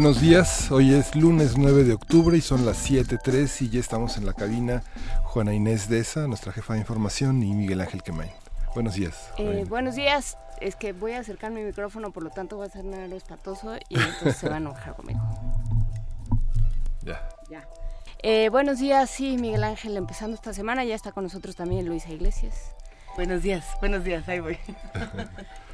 Buenos días, hoy es lunes 9 de octubre y son las 7.03 y ya estamos en la cabina Juana Inés Deza, nuestra jefa de información, y Miguel Ángel Quemain. Buenos días. Eh, buenos días, es que voy a acercar mi micrófono, por lo tanto va a ser nada espatoso y entonces se va a enojar conmigo. Ya. Ya. Eh, buenos días, sí, Miguel Ángel, empezando esta semana, ya está con nosotros también Luisa Iglesias. Buenos días, buenos días, ahí voy.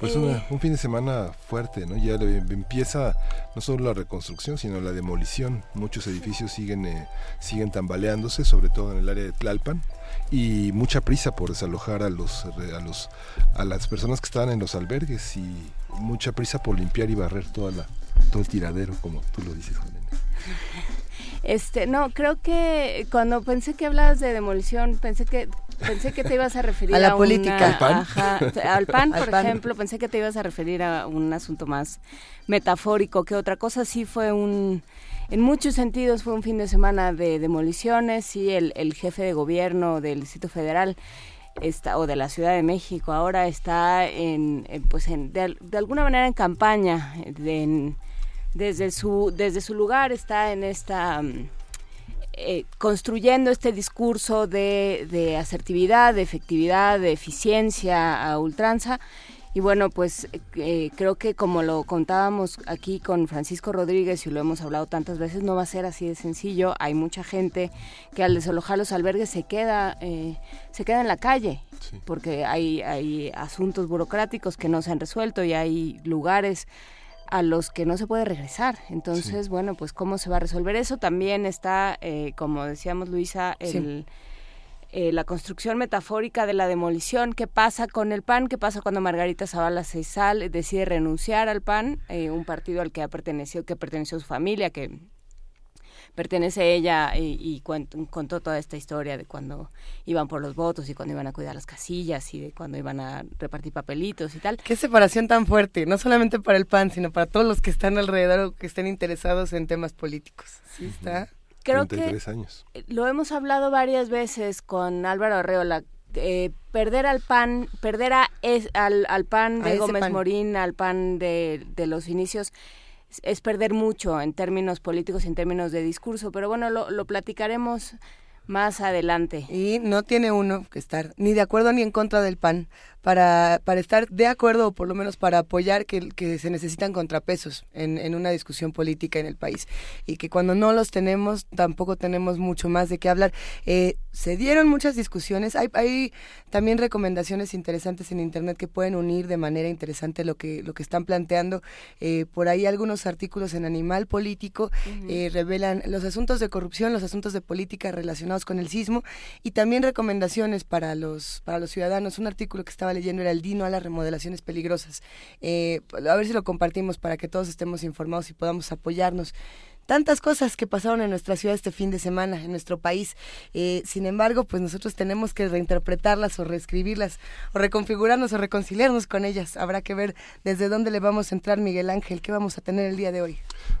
Pues una- un fin de semana fuerte, ¿no? Ya le- empieza no solo la reconstrucción, sino la demolición. Muchos edificios siguen, eh, siguen tambaleándose, sobre todo en el área de Tlalpan, y mucha prisa por desalojar a los, a los, a las personas que estaban en los albergues y mucha prisa por limpiar y barrer toda la, todo el tiradero, como tú lo dices, Inés. Este, no, creo que cuando pensé que hablabas de demolición, pensé que pensé que te ibas a referir A la una- política. ¿Al PAN? ajá, al PAN, Al por PAN. ejemplo, pensé que te ibas a referir a un asunto más metafórico que otra cosa. Sí fue un en muchos sentidos fue un fin de semana de demoliciones y el, el jefe de gobierno del Distrito Federal está, o de la Ciudad de México ahora está en, en, pues en, de, de alguna manera en campaña eh, de- en- desde su desde su lugar está en esta mm, eh, construyendo este discurso de, de asertividad, de efectividad, de eficiencia a ultranza. Y bueno, pues eh, creo que como lo contábamos aquí con Francisco Rodríguez y lo hemos hablado tantas veces, no va a ser así de sencillo. Hay mucha gente que al desalojar los albergues se queda, eh, se queda en la calle, Sí. porque hay, hay asuntos burocráticos que no se han resuelto y hay lugares a los que no se puede regresar. Entonces, bueno, pues cómo se va a resolver eso. También está, eh, como decíamos Luisa, el, eh, la construcción metafórica de la demolición. ¿Qué pasa con el PAN? ¿Qué pasa cuando Margarita Zavala se sale, decide renunciar al PAN, eh, un partido al que ha pertenecido, que perteneció su familia, que pertenece ella y, y cuent- contó toda esta historia de cuando iban por los votos y cuando iban a cuidar las casillas y de cuando iban a repartir papelitos y tal. Qué separación tan fuerte, no solamente para el PAN, sino para todos los que están alrededor o que estén interesados en temas políticos. Sí, está. Creo que 33 años. lo hemos hablado varias veces con Álvaro Arreola. eh, perder al PAN, perder a es- al, al PAN de Gómez PAN. Morín, al PAN de, de los inicios, es, perder mucho en términos políticos y en términos de discurso. Pero bueno, lo, lo platicaremos más adelante. Y no tiene uno que estar ni de acuerdo ni en contra del PAN para, para estar de acuerdo o por lo menos para apoyar que, que se necesitan contrapesos en, en una discusión política en el país. Y que cuando no los tenemos tampoco tenemos mucho más de qué hablar. Eh, se dieron muchas discusiones. Hay, hay también recomendaciones interesantes en Internet que pueden unir de manera interesante lo que, lo que están planteando. Eh, por ahí algunos artículos en Animal Político eh, revelan los asuntos de corrupción, los asuntos de política relacionados con el sismo y también recomendaciones para los, para los ciudadanos. Un artículo que estaba leyendo era el Dino a las remodelaciones peligrosas. Eh, a ver si lo compartimos para que todos estemos informados y podamos apoyarnos tantas cosas que pasaron en nuestra ciudad este fin de semana, en nuestro país. Eh, sin embargo, pues nosotros tenemos que reinterpretarlas o reescribirlas, o reconfigurarnos o reconciliarnos con ellas. Habrá que ver desde dónde le vamos a entrar, Miguel Ángel, qué vamos a tener el día de hoy.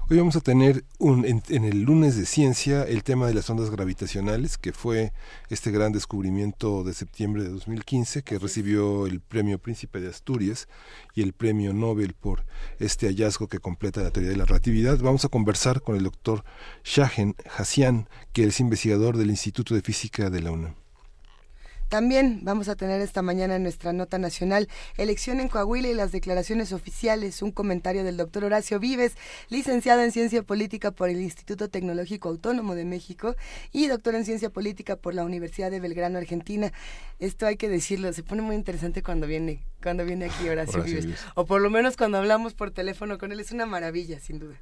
Hoy vamos a tener un, en, en el lunes de ciencia el tema de las ondas gravitacionales, que fue este gran descubrimiento de septiembre de 2015, que recibió el premio Príncipe de Asturias y el premio Nobel por este hallazgo que completa la teoría de la relatividad. Vamos a conversar con el doctor Shahen Hassian, que es investigador del Instituto de Física de la UNAM. También vamos a tener esta mañana en nuestra nota nacional elección en Coahuila y las declaraciones oficiales, un comentario del doctor Horacio Vives, licenciado en Ciencia Política por el Instituto Tecnológico Autónomo de México y doctor en Ciencia Política por la Universidad de Belgrano, Argentina. Esto hay que decirlo, se pone muy interesante cuando viene cuando viene aquí Horacio, Vives. O por lo menos cuando hablamos por teléfono con él, es una maravilla, sin duda.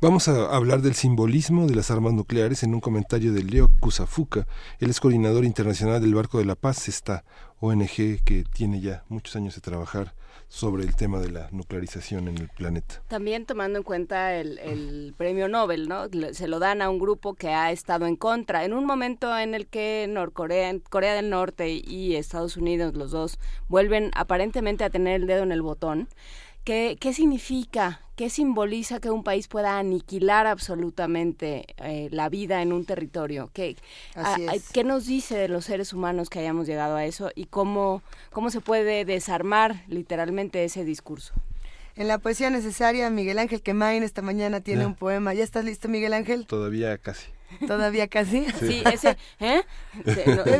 Vamos a hablar del simbolismo de las armas nucleares en un comentario de Leo Kusafuka. Él es coordinador internacional del Barco de la Paz, esta ONG que tiene ya muchos años de trabajar sobre el tema de la nuclearización en el planeta. También tomando en cuenta el, premio Nobel, ¿no? Se lo dan a un grupo que ha estado en contra. En un momento en el que Norcorea, Corea del Norte y Estados Unidos, los dos, vuelven aparentemente a tener el dedo en el botón, ¿Qué, ¿Qué, significa, qué simboliza que un país pueda aniquilar absolutamente eh, la vida en un territorio? ¿Qué, ¿Qué nos dice de los seres humanos que hayamos llegado a eso y cómo, cómo se puede desarmar literalmente ese discurso? En la poesía necesaria, Miguel Ángel Quemain esta mañana tiene un poema. ¿Ya estás listo, Miguel Ángel? Todavía casi. Todavía casi. Sí, ese, ¿eh?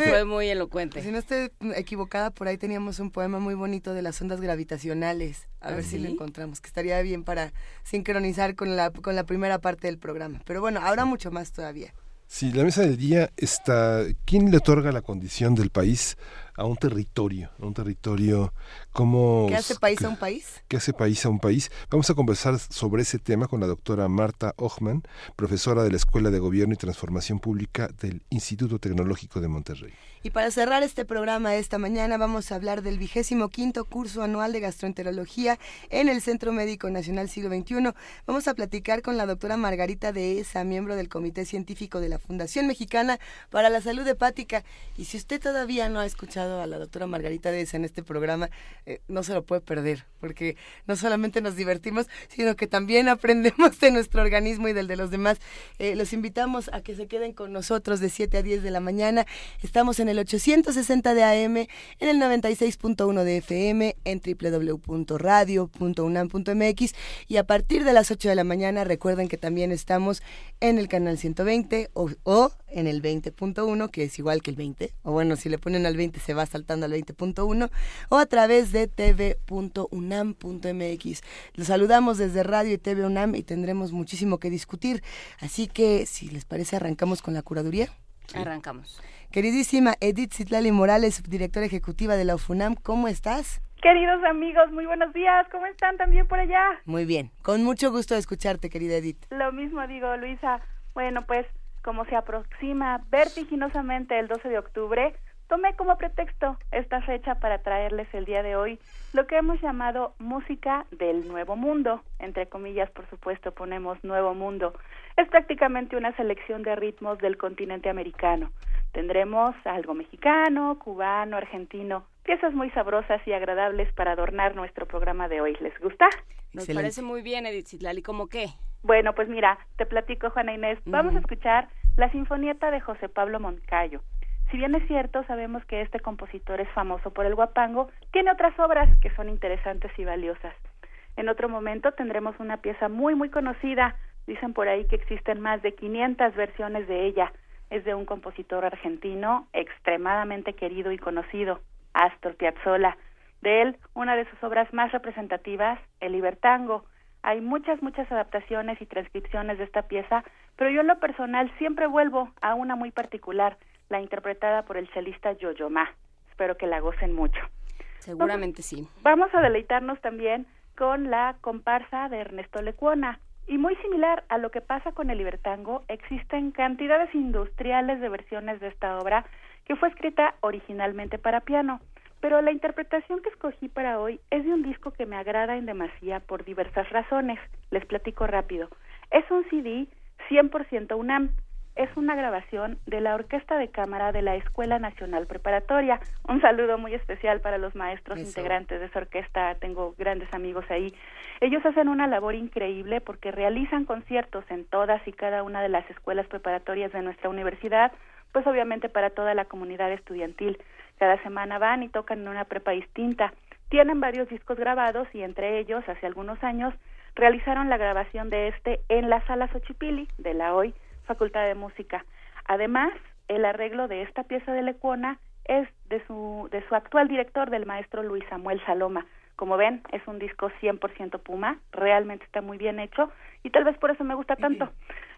fue muy elocuente. Si no estoy equivocada, por ahí teníamos un poema muy bonito de las ondas gravitacionales. A ver ¿Ah, si lo encontramos, que estaría bien para sincronizar con la, con la primera parte del programa. Pero bueno, habrá mucho más todavía. Sí, la mesa del día está. ¿Quién le otorga la condición del país a un territorio, a un territorio como... ¿Qué hace país a un país? ¿Qué hace país a un país? Vamos a conversar sobre ese tema con la doctora Marta Ochman, profesora de la Escuela de Gobierno y Transformación Pública del Instituto Tecnológico de Monterrey. Y para cerrar este programa esta mañana vamos a hablar del vigésimo quinto curso anual de gastroenterología en el Centro Médico Nacional Siglo XXI. Vamos a platicar con la doctora Margarita de Esa, miembro del Comité Científico de la Fundación Mexicana para la Salud Hepática. Y si usted todavía no ha escuchado a la doctora Margarita de Esa en este programa, eh, no se lo puede perder, porque no solamente nos divertimos, sino que también aprendemos de nuestro organismo y del de los demás. Eh, los invitamos a que se queden con nosotros de 7 a 10 de la mañana. Estamos en el 860 de AM, en el 96.1 de FM, en www.radio.unam.mx y a partir de las 8 de la mañana recuerden que también estamos en el canal 120 o, o en el 20.1, que es igual que el 20, o bueno, si le ponen al 20 se va saltando al 20.1, o a través de tv.unam.mx. Los saludamos desde Radio y TV UNAM y tendremos muchísimo que discutir, así que si les parece arrancamos con la curaduría. Arrancamos. Queridísima Edith Citlali Morales, directora ejecutiva de la UFUNAM, ¿cómo estás? Queridos amigos, muy buenos días. ¿Cómo están también por allá? Muy bien. Con mucho gusto de escucharte, querida Edith. Lo mismo digo, Luisa. Bueno, pues como se aproxima vertiginosamente el 12 de octubre, tomé como pretexto esta fecha para traerles el día de hoy lo que hemos llamado música del nuevo mundo. Entre comillas, por supuesto, ponemos nuevo mundo. Es prácticamente una selección de ritmos del continente americano. Tendremos algo mexicano, cubano, argentino, piezas muy sabrosas y agradables para adornar nuestro programa de hoy. ¿Les gusta? Nos parece muy bien, Edith Citlali. ¿Cómo qué? Bueno, pues mira, te platico, Juana Inés. Vamos a escuchar la Sinfonieta de José Pablo Moncayo. Si bien es cierto, sabemos que este compositor es famoso por el guapango, tiene otras obras que son interesantes y valiosas. En otro momento tendremos una pieza muy, muy conocida. Dicen por ahí que existen más de 500 versiones de ella. Es de un compositor argentino extremadamente querido y conocido, Astor Piazzolla. De él, una de sus obras más representativas, El Libertango, hay muchas, muchas adaptaciones y transcripciones de esta pieza, pero yo en lo personal siempre vuelvo a una muy particular, la interpretada por el chelista Yo-Yo Ma. Espero que la gocen mucho. Seguramente sí. Vamos a deleitarnos también con la comparsa de Ernesto Lecuona. Y muy similar a lo que pasa con el libertango, existen cantidades industriales de versiones de esta obra que fue escrita originalmente para piano. Pero la interpretación que escogí para hoy es de un disco que me agrada en demasía por diversas razones. Les platico rápido. Es un CD 100% UNAM. Es una grabación de la Orquesta de Cámara de la Escuela Nacional Preparatoria. Un saludo muy especial para los maestros integrantes de esa orquesta. Tengo grandes amigos ahí. Ellos hacen una labor increíble porque realizan conciertos en todas y cada una de las escuelas preparatorias de nuestra universidad, pues obviamente para toda la comunidad estudiantil. Cada semana van y tocan en una prepa distinta. Tienen varios discos grabados y entre ellos, hace algunos años, realizaron la grabación de este en la sala Xochipili de la hoy Facultad de Música. Además, el arreglo de esta pieza de Lecuona es de su, de su actual director, del maestro Luis Samuel Saloma. Como ven, es un disco 100% Puma, realmente está muy bien hecho y tal vez por eso me gusta tanto.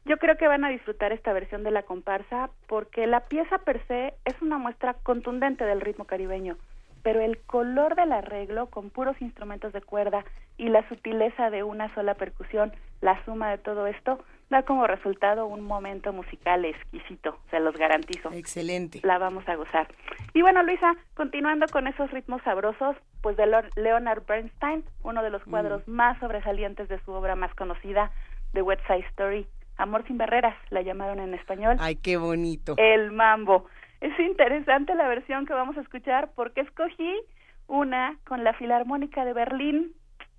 Yo creo que van a disfrutar esta versión de la comparsa porque la pieza per se es una muestra contundente del ritmo caribeño. pero el color del arreglo con puros instrumentos de cuerda y la sutileza de una sola percusión, la suma de todo esto, da como resultado un momento musical exquisito, se los garantizo. Excelente. La vamos a gozar. Y bueno, Luisa, continuando con esos ritmos sabrosos, pues de Leonard Bernstein, uno de los mm. cuadros más sobresalientes de su obra más conocida, The West Side Story, Amor sin barreras, la llamaron en español. Ay, qué bonito. El mambo. Es interesante la versión que vamos a escuchar porque escogí una con la Filarmónica de Berlín.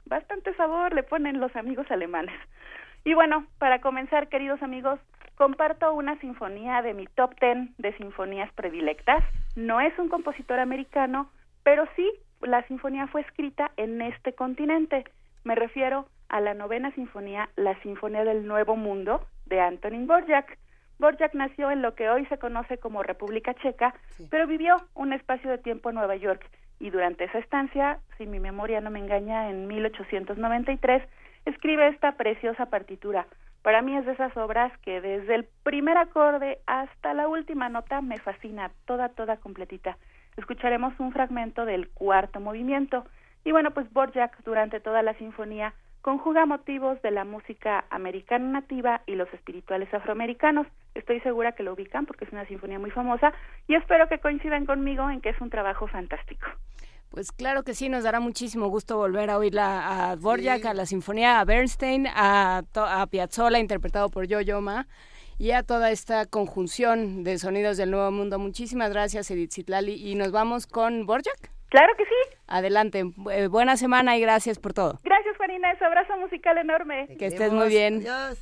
Bastante sabor le ponen los amigos alemanes. Y bueno, para comenzar, queridos amigos, comparto una sinfonía de mi top ten de sinfonías predilectas. No es un compositor americano, pero sí la sinfonía fue escrita en este continente. Me refiero a la novena sinfonía, la Sinfonía del Nuevo Mundo, de Antonín Borjak. Borjak nació en lo que hoy se conoce como República Checa, pero vivió un espacio de tiempo en Nueva York y durante esa estancia, si mi memoria no me engaña, en 1893 escribe esta preciosa partitura. Para mí es de esas obras que desde el primer acorde hasta la última nota me fascina, toda, toda completita. Escucharemos un fragmento del cuarto movimiento. Y bueno, pues Borjak durante toda la sinfonía conjuga motivos de la música americana nativa y los espirituales afroamericanos. Estoy segura que lo ubican porque es una sinfonía muy famosa y espero que coincidan conmigo en que es un trabajo fantástico. Pues claro que sí, nos dará muchísimo gusto volver a oírla a Borjak, a la Sinfonía, a Bernstein, a, a Piazzolla, interpretado por Yo-Yo Ma, y a toda esta conjunción de sonidos del Nuevo Mundo. Muchísimas gracias, Edith Zitlali, y nos vamos con Borjak. Claro que sí. Adelante. Eh, buena semana y gracias por todo. Gracias, Juanina. Ese abrazo musical enorme. que estés muy bien. Adiós.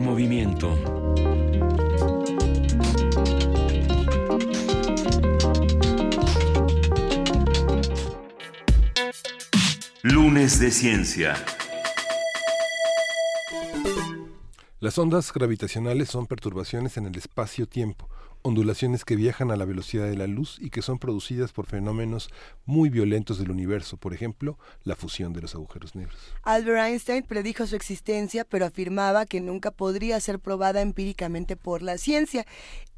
Movimiento. Lunes de Ciencia. Las ondas gravitacionales son perturbaciones en el espacio-tiempo, ondulaciones que viajan a la velocidad de la luz y que son producidas por fenómenos muy violentos del universo, por ejemplo, la fusión de los agujeros negros. Albert Einstein predijo su existencia, pero afirmaba que nunca podría ser probada empíricamente por la ciencia.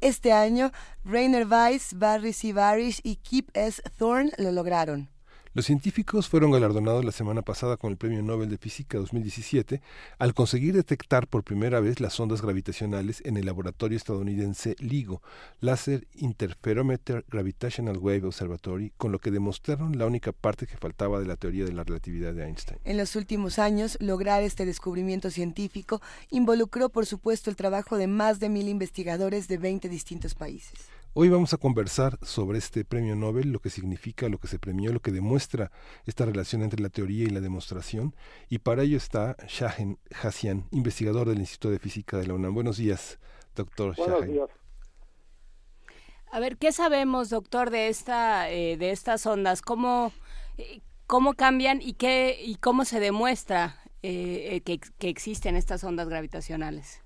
Este año, Rainer Weiss, Barry C. Barish y Kip S. Thorne lo lograron. Los científicos fueron galardonados la semana pasada con el Premio Nobel de Física 2017 al conseguir detectar por primera vez las ondas gravitacionales en el laboratorio estadounidense LIGO, Laser Interferometer Gravitational Wave Observatory, con lo que demostraron la única parte que faltaba de la teoría de la relatividad de Einstein. En los últimos años, lograr este descubrimiento científico involucró, por supuesto, el trabajo de más de mil investigadores de 20 distintos países. Hoy vamos a conversar sobre este premio Nobel, lo que significa, lo que se premió, lo que demuestra esta relación entre la teoría y la demostración. Y para ello está Shahen Hassian, investigador del Instituto de Física de la UNAM. Buenos días, doctor Buenos Días. A ver, ¿qué sabemos, doctor, de esta, eh, de estas ondas? ¿Cómo, eh, cómo cambian y qué y cómo se demuestra eh, que, que existen estas ondas gravitacionales?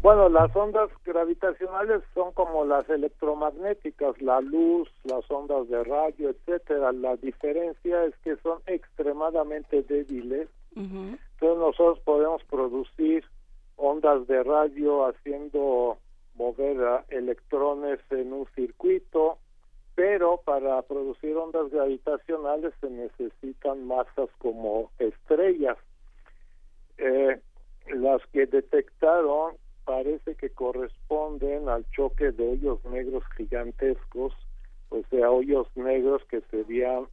Bueno, las ondas gravitacionales son como las electromagnéticas, la luz, las ondas de radio, etcétera. La diferencia es que son extremadamente débiles. Entonces nosotros podemos producir ondas de radio haciendo mover electrones en un circuito, pero para producir ondas gravitacionales se necesitan masas como estrellas. Eh, las que detectaron parece que corresponden al choque de hoyos negros gigantescos, o sea, hoyos negros que serían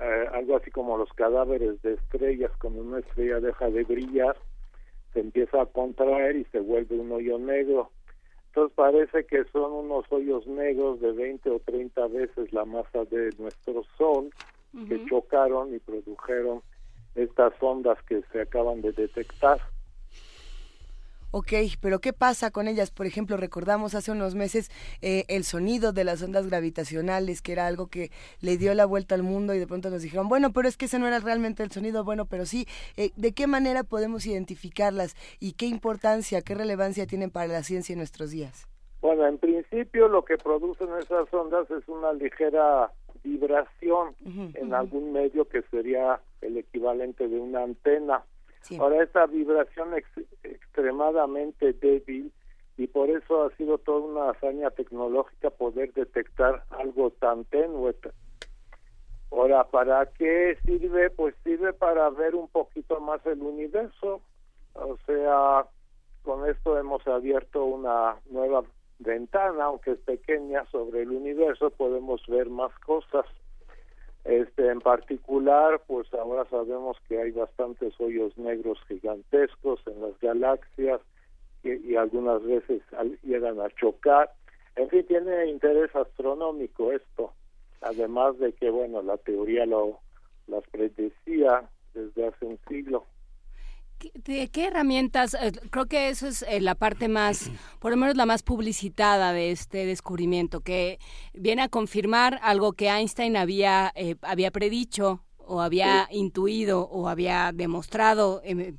eh, algo así como los cadáveres de estrellas, cuando una estrella deja de brillar, se empieza a contraer y se vuelve un hoyo negro. Entonces parece que son unos hoyos negros de 20 o 30 veces la masa de nuestro Sol que chocaron y produjeron estas ondas que se acaban de detectar. Ok, pero ¿qué pasa con ellas? Por ejemplo, recordamos hace unos meses eh, el sonido de las ondas gravitacionales, que era algo que le dio la vuelta al mundo y de pronto nos dijeron, bueno, pero es que ese no era realmente el sonido, bueno, pero sí, eh, ¿de qué manera podemos identificarlas y qué importancia, qué relevancia tienen para la ciencia en nuestros días? Bueno, en principio lo que producen esas ondas es una ligera vibración en algún medio que sería el equivalente de una antena Ahora, esta vibración es extremadamente débil y por eso ha sido toda una hazaña tecnológica poder detectar algo tan tenue. Ahora, ¿para qué sirve? Pues sirve para ver un poquito más el universo. O sea, con esto hemos abierto una nueva ventana, aunque es pequeña, sobre el universo, podemos ver más cosas. Este, en particular, pues ahora sabemos que hay bastantes hoyos negros gigantescos en las galaxias y, algunas veces llegan a chocar. En fin, tiene interés astronómico esto, además de que, bueno, la teoría lo las predecía desde hace un siglo. ¿De qué herramientas? Eh, creo que eso es eh, la parte más, por lo menos la más publicitada de este descubrimiento, que viene a confirmar algo que Einstein había, eh, había predicho o había intuido o había demostrado, em,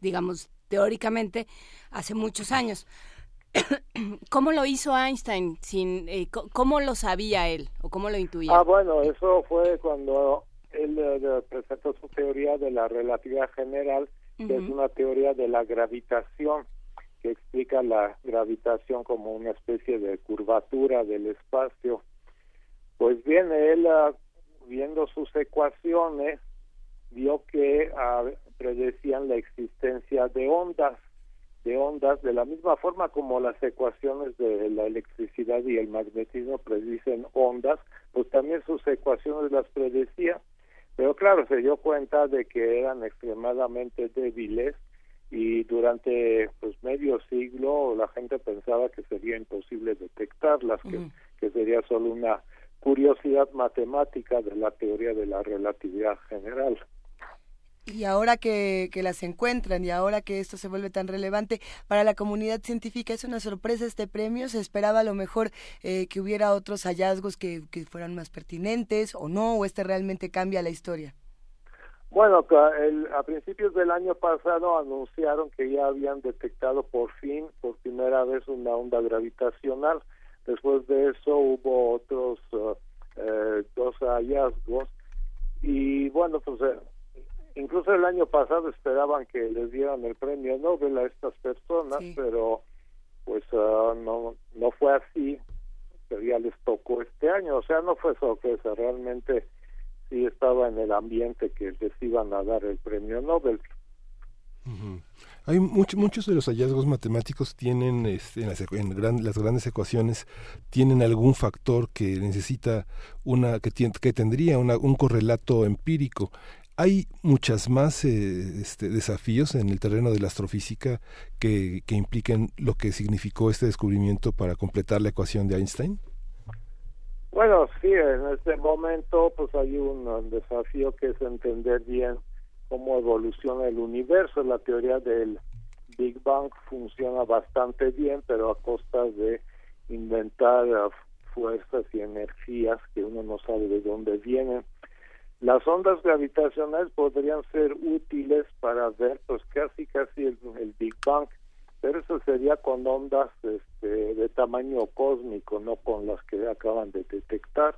digamos, teóricamente, hace muchos años. ¿Cómo lo hizo Einstein? Sin, ¿Cómo lo sabía él o cómo lo intuía? Ah, bueno, eso fue cuando él presentó su teoría de la relatividad general que es una teoría de la gravitación que explica la gravitación como una especie de curvatura del espacio. Pues bien, él ah, viendo sus ecuaciones vio que ah, predecían la existencia de ondas, de ondas de la misma forma como las ecuaciones de la electricidad y el magnetismo predicen ondas, pues también sus ecuaciones las predecían pero claro, se dio cuenta de que eran extremadamente débiles y durante pues medio siglo la gente pensaba que sería imposible detectarlas, que, que sería solo una curiosidad matemática de la teoría de la relatividad general. Y ahora que, las encuentran y ahora que esto se vuelve tan relevante para la comunidad científica, ¿es una sorpresa este premio? ¿Se esperaba a lo mejor eh, que hubiera otros hallazgos que, fueran más pertinentes o no? ¿O este realmente cambia la historia? Bueno, a principios del año pasado anunciaron que ya habían detectado por fin, por primera vez, una onda gravitacional. Después de eso hubo otros uh, eh, dos hallazgos y bueno, pues eh, incluso el año pasado esperaban que les dieran el premio Nobel a estas personas, pero pues uh, no no fue así, pero ya les tocó este año, o sea, no fue sorpresa, realmente sí estaba en el ambiente que les iban a dar el premio Nobel. Hay muchos de los hallazgos matemáticos tienen este, en, las, las, grandes ecuaciones tienen algún factor que necesita una que, que tendría un correlato empírico. Hay muchas más eh, este, desafíos en el terreno de la astrofísica que, que impliquen lo que significó este descubrimiento para completar la ecuación de Einstein. Bueno, sí, en este momento pues hay un, desafío que es entender bien cómo evoluciona el universo. La teoría del Big Bang funciona bastante bien, pero a costa de inventar uh, fuerzas y energías que uno no sabe de dónde vienen. Las ondas gravitacionales podrían ser útiles para ver pues casi casi el Big Bang pero eso sería con ondas este, de tamaño cósmico, no con las que acaban de detectar.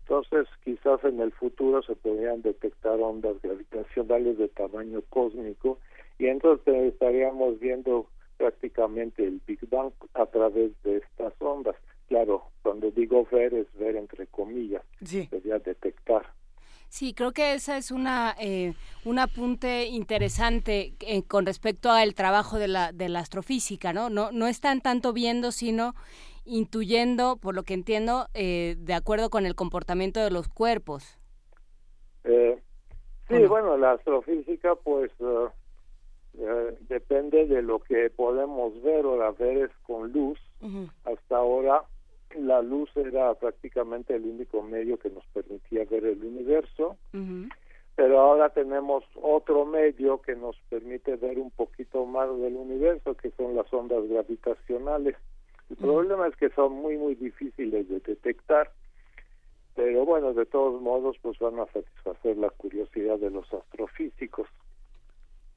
Entonces, quizás en el futuro se podrían detectar ondas gravitacionales de tamaño cósmico y entonces estaríamos viendo prácticamente el Big Bang a través de estas ondas. Claro, cuando digo ver es ver entre comillas, sería detectar. Sí, creo que esa es una eh, un apunte interesante eh, con respecto al trabajo de la, de la astrofísica, ¿no? No, no están tanto viendo, sino intuyendo, por lo que entiendo, eh, de acuerdo con el comportamiento de los cuerpos. sí, bueno, la astrofísica, pues, depende de lo que podemos ver o la ver es con luz. Hasta ahora la luz era prácticamente el único medio que nos permitía ver el universo, pero ahora tenemos otro medio que nos permite ver un poquito más del universo, que son las ondas gravitacionales. El problema es que son muy, muy difíciles de detectar, pero bueno, de todos modos, pues van a satisfacer la curiosidad de los astrofísicos.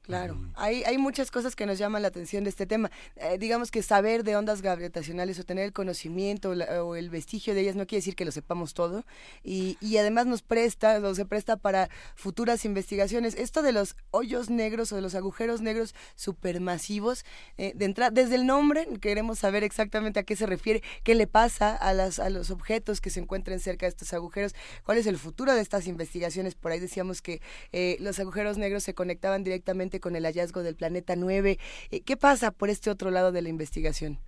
Claro, hay, hay muchas cosas que nos llaman la atención de este tema. Eh, digamos que saber de ondas gravitacionales o tener el conocimiento o el vestigio de ellas no quiere decir que lo sepamos todo y, y además nos presta, o se presta para futuras investigaciones. Esto de los hoyos negros o de los agujeros negros supermasivos, eh, de entrada, desde el nombre queremos saber exactamente a qué se refiere, qué le pasa a, las, a los objetos que se encuentren cerca de estos agujeros, cuál es el futuro de estas investigaciones. Por ahí decíamos que eh, los agujeros negros se conectaban directamente con el hallazgo del planeta 9. Eh, ¿Qué pasa por este otro lado de la investigación?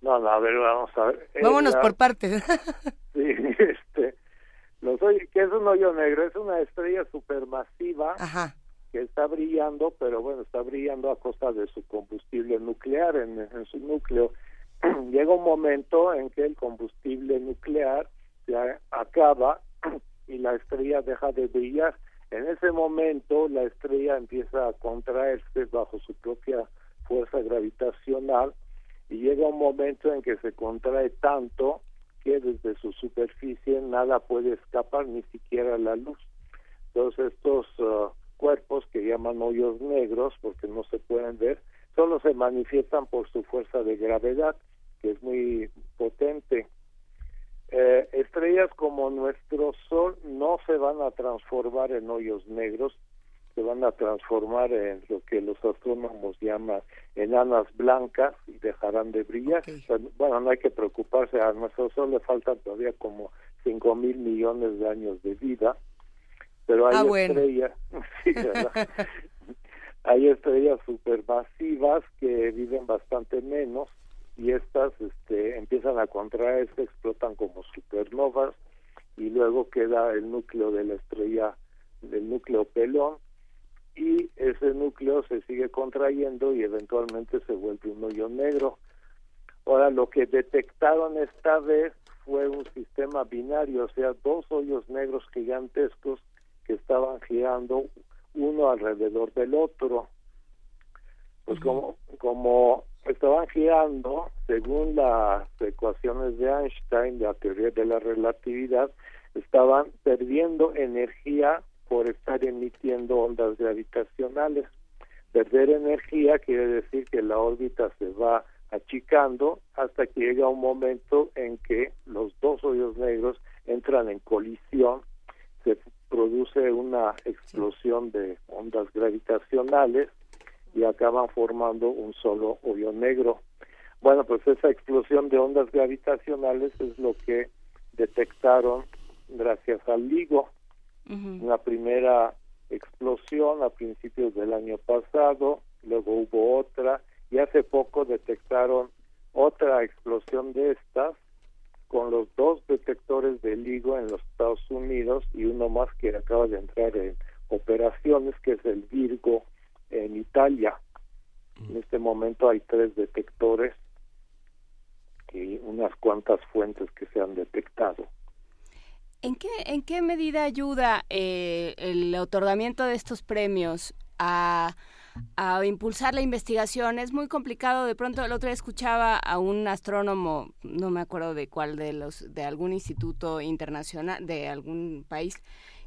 No, no, a ver, vamos a ver. Vámonos por partes. sí, este, los ¿qué es un hoyo negro? Es una estrella supermasiva que está brillando, pero bueno, está brillando a costa de su combustible nuclear en, en su núcleo. Llega un momento en que el combustible nuclear ya acaba y la estrella deja de brillar en ese momento la estrella empieza a contraerse bajo su propia fuerza gravitacional y llega un momento en que se contrae tanto que desde su superficie nada puede escapar, ni siquiera la luz. Entonces estos uh, cuerpos que llaman hoyos negros, porque no se pueden ver, solo se manifiestan por su fuerza de gravedad, que es muy potente eh, estrellas como nuestro Sol no se van a transformar en hoyos negros, se van a transformar en lo que los astrónomos llaman enanas blancas y dejarán de brillar. Bueno, no hay que preocuparse, a nuestro Sol le faltan todavía como cinco mil millones de años de vida, pero hay ah, estrellas, hay estrellas supermasivas que viven bastante menos y estas este, empiezan a contraerse, explotan como supernovas y luego queda el núcleo de la estrella, del núcleo pelón y ese núcleo se sigue contrayendo y eventualmente se vuelve un hoyo negro. Ahora, lo que detectaron esta vez fue un sistema binario, o sea, dos hoyos negros gigantescos que estaban girando uno alrededor del otro. Pues como, como estaban girando, según las ecuaciones de Einstein, de la teoría de la relatividad, estaban perdiendo energía por estar emitiendo ondas gravitacionales. Perder energía quiere decir que la órbita se va achicando hasta que llega un momento en que los dos hoyos negros entran en colisión, se produce una explosión de ondas gravitacionales y acaban formando un solo hoyo negro. Bueno, pues esa explosión de ondas gravitacionales es lo que detectaron gracias al LIGO. Una primera explosión a principios del año pasado, luego hubo otra y hace poco detectaron otra explosión de estas con los dos detectores de LIGO en los Estados Unidos y uno más que acaba de entrar en operaciones, que es el Virgo en Italia. En este momento hay tres detectores y unas cuantas fuentes que se han detectado. ¿En qué, en qué medida ayuda eh, el otorgamiento de estos premios a, a, impulsar la investigación? Es muy complicado. De pronto el otro día escuchaba a un astrónomo, no me acuerdo de cuál de los, de algún instituto internacional, de algún país,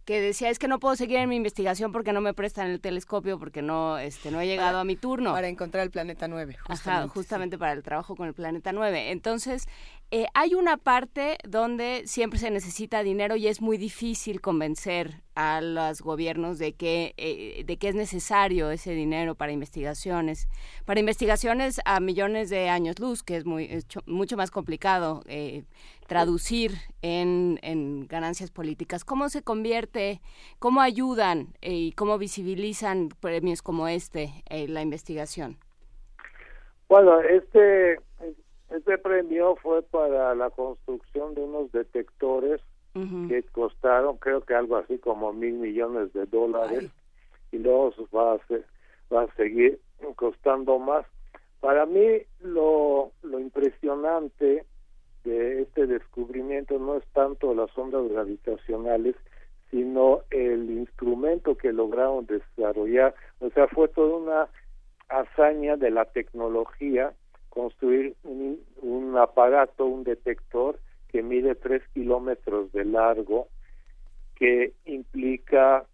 que decía es que no puedo seguir en mi investigación porque no me prestan el telescopio porque no este no he llegado a mi turno para encontrar el planeta 9 justamente, justamente para el trabajo con el planeta 9 entonces eh, hay una parte donde siempre se necesita dinero y es muy difícil convencer a los gobiernos de que eh, de que es necesario ese dinero para investigaciones. Para investigaciones a millones de años luz que es muy mucho más complicado eh, traducir en, en, ganancias políticas cómo se convierte cómo ayudan y cómo visibilizan premios como este la investigación bueno este este premio fue para la construcción de unos detectores que costaron creo que algo así como mil millones de dólares. Y luego va a, va a seguir costando más. Para mí lo, lo impresionante de este descubrimiento no es tanto las ondas gravitacionales, sino el instrumento que lograron desarrollar. O sea, fue toda una hazaña de la tecnología construir un, un aparato, un detector que mide tres kilómetros de largo, que implica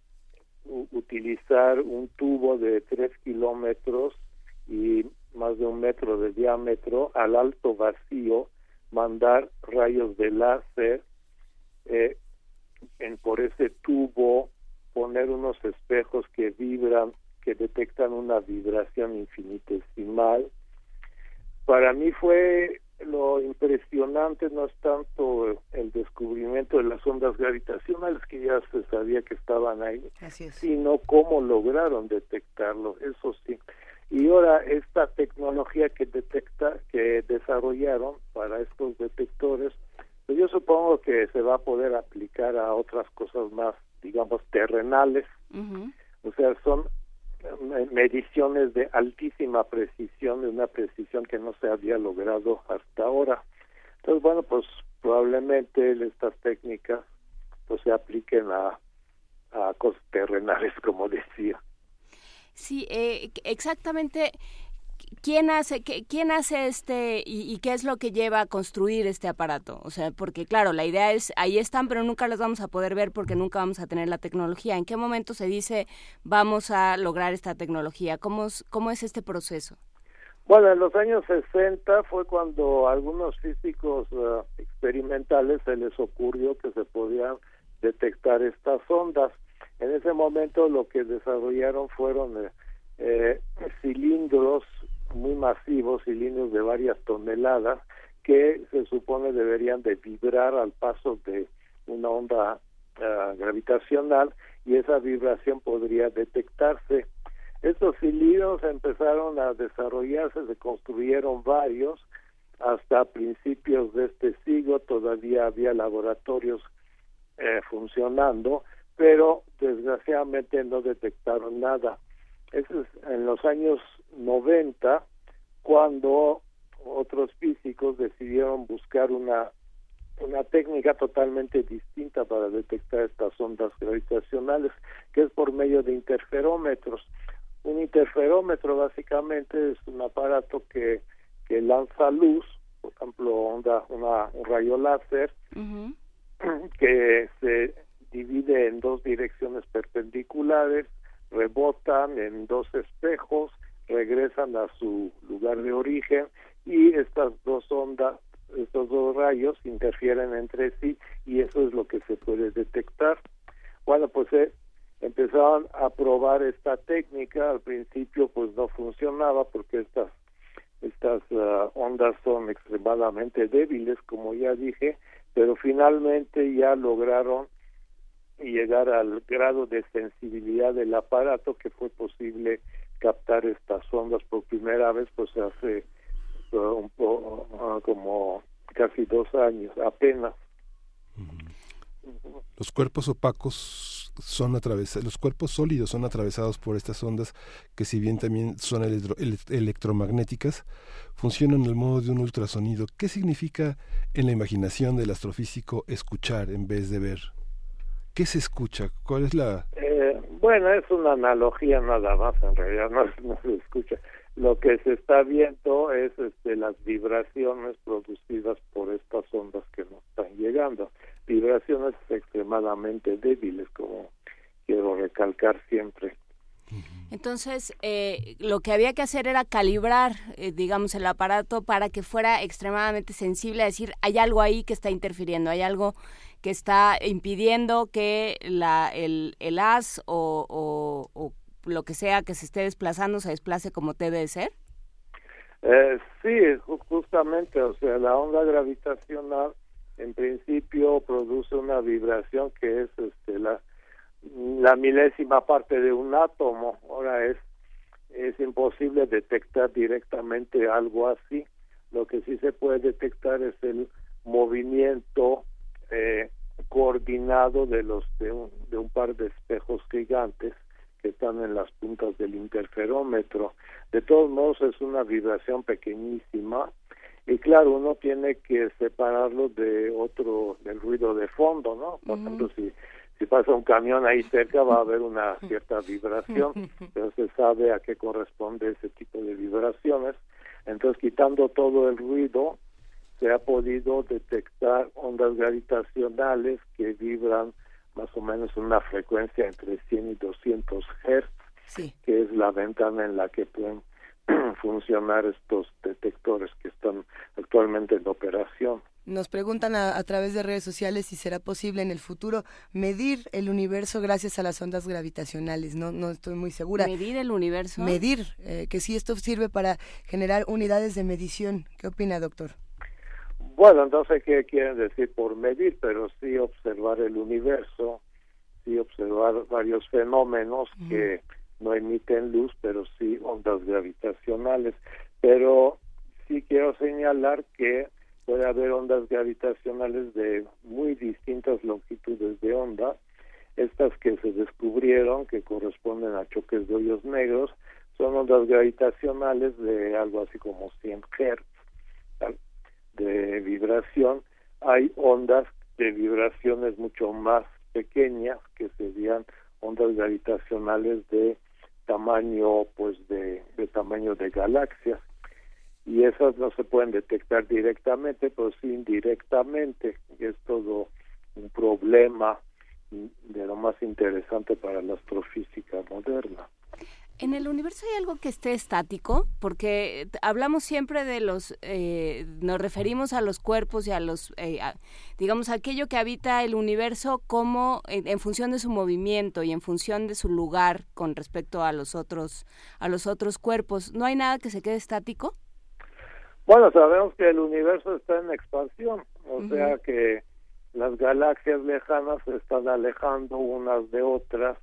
utilizar un tubo de tres kilómetros y más de un metro de diámetro al alto vacío, mandar rayos de láser eh, en, por ese tubo, poner unos espejos que vibran, que detectan una vibración infinitesimal, para mí fue lo impresionante no es tanto el descubrimiento de las ondas gravitacionales que ya se sabía que estaban ahí, sino cómo lograron detectarlo, eso sí. Y ahora esta tecnología que detecta, que desarrollaron para estos detectores, pues yo supongo que se va a poder aplicar a otras cosas más, digamos, terrenales. O sea, son mediciones de altísima precisión, de una precisión que no se había logrado hasta ahora. Entonces, bueno, pues probablemente estas técnicas pues se apliquen a, a cosas terrenales, como decía. Sí, eh, exactamente ¿quién hace, qué, quién hace este y, qué es lo que lleva a construir este aparato? O sea, porque claro, la idea es, ahí están, pero nunca los vamos a poder ver porque nunca vamos a tener la tecnología. ¿En qué momento se dice vamos a lograr esta tecnología? ¿Cómo, cómo es este proceso? Bueno, en los años 60 fue cuando a algunos físicos uh, experimentales se les ocurrió que se podían detectar estas ondas. En ese momento lo que desarrollaron fueron eh, eh cilindros muy masivos, cilindros de varias toneladas, que se supone deberían de vibrar al paso de una onda ah, gravitacional y esa vibración podría detectarse. Estos cilindros empezaron a desarrollarse, se construyeron varios, hasta principios de este siglo todavía había laboratorios eh, funcionando, pero desgraciadamente no detectaron nada. Eso es en los años 90 cuando otros físicos decidieron buscar una una técnica totalmente distinta para detectar estas ondas gravitacionales, que es por medio de interferómetros. Un interferómetro básicamente es un aparato que, que lanza luz, por ejemplo, onda, una, un rayo láser, que se divide en dos direcciones perpendiculares, rebotan en dos espejos, regresan a su lugar de origen y estas dos ondas, estos dos rayos interfieren entre sí y eso es lo que se puede detectar. Bueno, pues eh, empezaron a probar esta técnica, al principio pues no funcionaba porque estas estas ah, ondas son extremadamente débiles, como ya dije, pero finalmente ya lograron llegar al grado de sensibilidad del aparato que fue posible captar estas ondas por primera vez pues hace uh, poco uh, como casi dos años apenas los cuerpos opacos son atravesados, los cuerpos sólidos son atravesados por estas ondas que si bien también son electromagnéticas, funcionan al modo de un ultrasonido. ¿Qué significa en la imaginación del astrofísico escuchar en vez de ver? ¿Qué se escucha? ¿Cuál es la...? Eh, bueno, es una analogía nada más, en realidad no, se escucha. Lo que se está viendo es este, las vibraciones producidas por estas ondas que nos están llegando. Vibraciones extremadamente débiles, como quiero recalcar siempre. Entonces, eh, lo que había que hacer era calibrar, eh, digamos, el aparato para que fuera extremadamente sensible a decir, hay algo ahí que está interfiriendo, hay algo que está impidiendo que la, el, el as o, o, lo que sea que se esté desplazando se desplace como debe de ser? Eh, sí, justamente, o sea, la onda gravitacional en principio produce una vibración que es este, la, la milésima parte de un átomo. Ahora es, es imposible detectar directamente algo así. Lo que sí se puede detectar es el movimiento eh, coordinado de los de un, de un par de espejos gigantes que están en las puntas del interferómetro. De todos modos es una vibración pequeñísima y claro, uno tiene que separarlo de otro, del ruido de fondo, ¿no? Por ejemplo, si, si pasa un camión ahí cerca va a haber una cierta vibración, pero se sabe a qué corresponde ese tipo de vibraciones. Entonces, quitando todo el ruido, se ha podido detectar ondas gravitacionales que vibran más o menos una frecuencia entre 100 y 200 Hz, que es la ventana en la que pueden funcionar estos detectores que están actualmente en operación. Nos preguntan a, través de redes sociales si será posible en el futuro medir el universo gracias a las ondas gravitacionales. No, no estoy muy segura. ¿Medir el universo? Medir, eh, que si esto sirve para generar unidades de medición. ¿Qué opina, doctor? Bueno, entonces, ¿qué quieren decir por medir? Pero sí observar el universo, sí observar varios fenómenos que no emiten luz, pero sí ondas gravitacionales. Pero sí quiero señalar que puede haber ondas gravitacionales de muy distintas longitudes de onda. Estas que se descubrieron, que corresponden a choques de hoyos negros, son ondas gravitacionales de algo así como 100 Hz de vibración, hay ondas de vibraciones mucho más pequeñas que serían ondas gravitacionales de tamaño pues de, de tamaño de galaxias y esas no se pueden detectar directamente pero sí indirectamente. Y es todo un problema de lo más interesante para la astrofísica moderna ¿En el universo hay algo que esté estático? Porque hablamos siempre de los, eh, nos referimos a los cuerpos y a los, eh, digamos, aquello que habita el universo como en, función de su movimiento y en función de su lugar con respecto a los otros, a los otros cuerpos. ¿No hay nada que se quede estático? Bueno, sabemos que el universo está en expansión, o sea que las galaxias lejanas se están alejando unas de otras,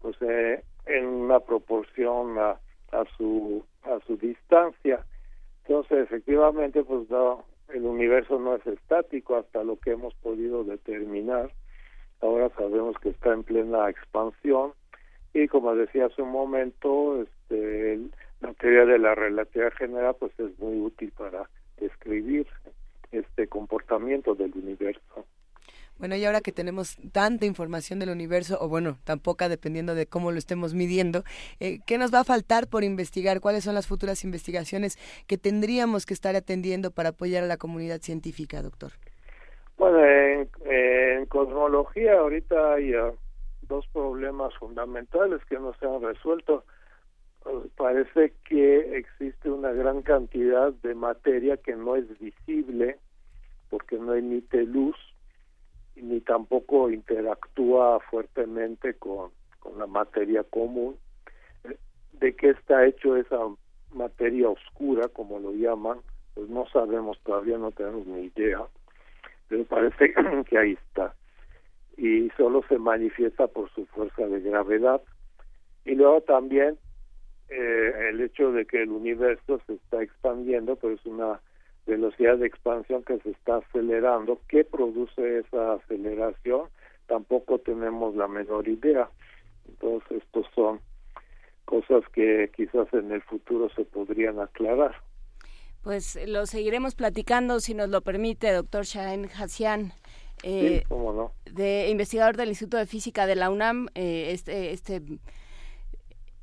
pues eh, en una proporción a, a su a su distancia. Entonces efectivamente pues no el universo no es estático hasta lo que hemos podido determinar. Ahora sabemos que está en plena expansión. Y como decía hace un momento este la teoría de la relatividad general pues es muy útil para describir este comportamiento comportamiento del universo. Bueno, y ahora que tenemos tanta información del universo, o bueno, tan poca dependiendo de cómo lo estemos midiendo, eh, ¿qué nos va a faltar por investigar? ¿Cuáles son las futuras investigaciones que tendríamos que estar atendiendo para apoyar a la comunidad científica, doctor? Bueno, en, cosmología ahorita hay uh, dos problemas fundamentales que no se han resuelto. Uh, parece que existe una gran cantidad de materia que no es visible porque no emite luz ni tampoco interactúa fuertemente con, con la materia común. ¿De qué está hecho esa materia oscura, como lo llaman? Pues no sabemos, todavía no tenemos ni idea, pero parece que ahí está. Y solo se manifiesta por su fuerza de gravedad. Y luego también eh, el hecho de que el universo se está expandiendo, pero es una velocidad de expansión que se está acelerando. ¿Qué produce esa aceleración? Tampoco tenemos la menor idea. Entonces, estos son cosas que quizás en el futuro se podrían aclarar. Pues lo seguiremos platicando, si nos lo permite, doctor Shahen Hassian. Eh, cómo no. de investigador del Instituto de Física de la UNAM, eh, este, este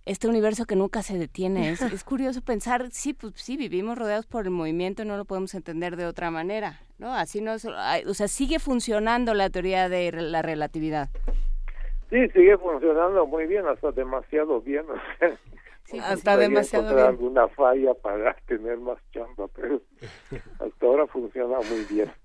este universo que nunca se detiene. Es, es, curioso pensar, sí, pues sí, vivimos rodeados por el movimiento y no lo podemos entender de otra manera, ¿no? Así no, o sea, sigue funcionando la teoría de la relatividad. Sí, sigue funcionando muy bien, hasta demasiado bien. sí, hasta demasiado bien. alguna falla para tener más chamba, pero hasta ahora funciona muy bien.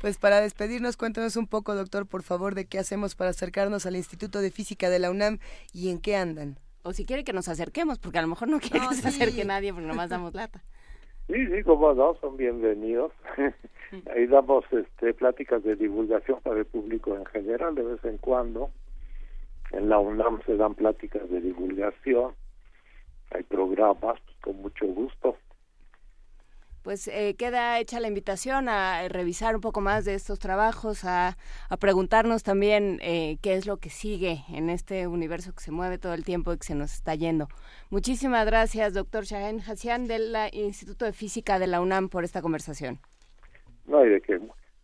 Pues para despedirnos, cuéntanos un poco, doctor, por favor, de qué hacemos para acercarnos al Instituto de Física de la UNAM y en qué andan o si quiere que nos acerquemos, porque a lo mejor no quiere que se acerque nadie, porque nomás damos lata. Sí, sí, como no, son bienvenidos. Ahí damos este, pláticas de divulgación para el público en general, de vez en cuando. En la UNAM se dan pláticas de divulgación, hay programas, con mucho gusto pues eh, queda hecha la invitación a revisar un poco más de estos trabajos, a, preguntarnos también eh, qué es lo que sigue en este universo que se mueve todo el tiempo y que se nos está yendo. Muchísimas gracias, doctor Shahen Hassian del Instituto de Física de la UNAM por esta conversación. No hay de qué.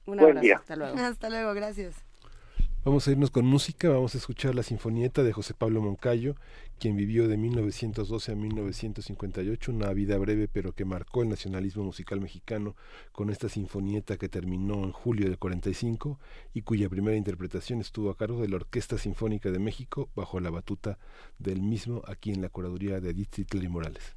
Un abrazo, hasta luego. Hasta luego, gracias. Vamos a irnos con música, vamos a escuchar la Sinfonieta de José Pablo Moncayo, quien vivió de 1912 a 1958, una vida breve pero que marcó el nacionalismo musical mexicano con esta Sinfonieta que terminó en julio del 45 y cuya primera interpretación estuvo a cargo de la Orquesta Sinfónica de México bajo la batuta del mismo aquí en la curaduría de Edith Hitler y Morales.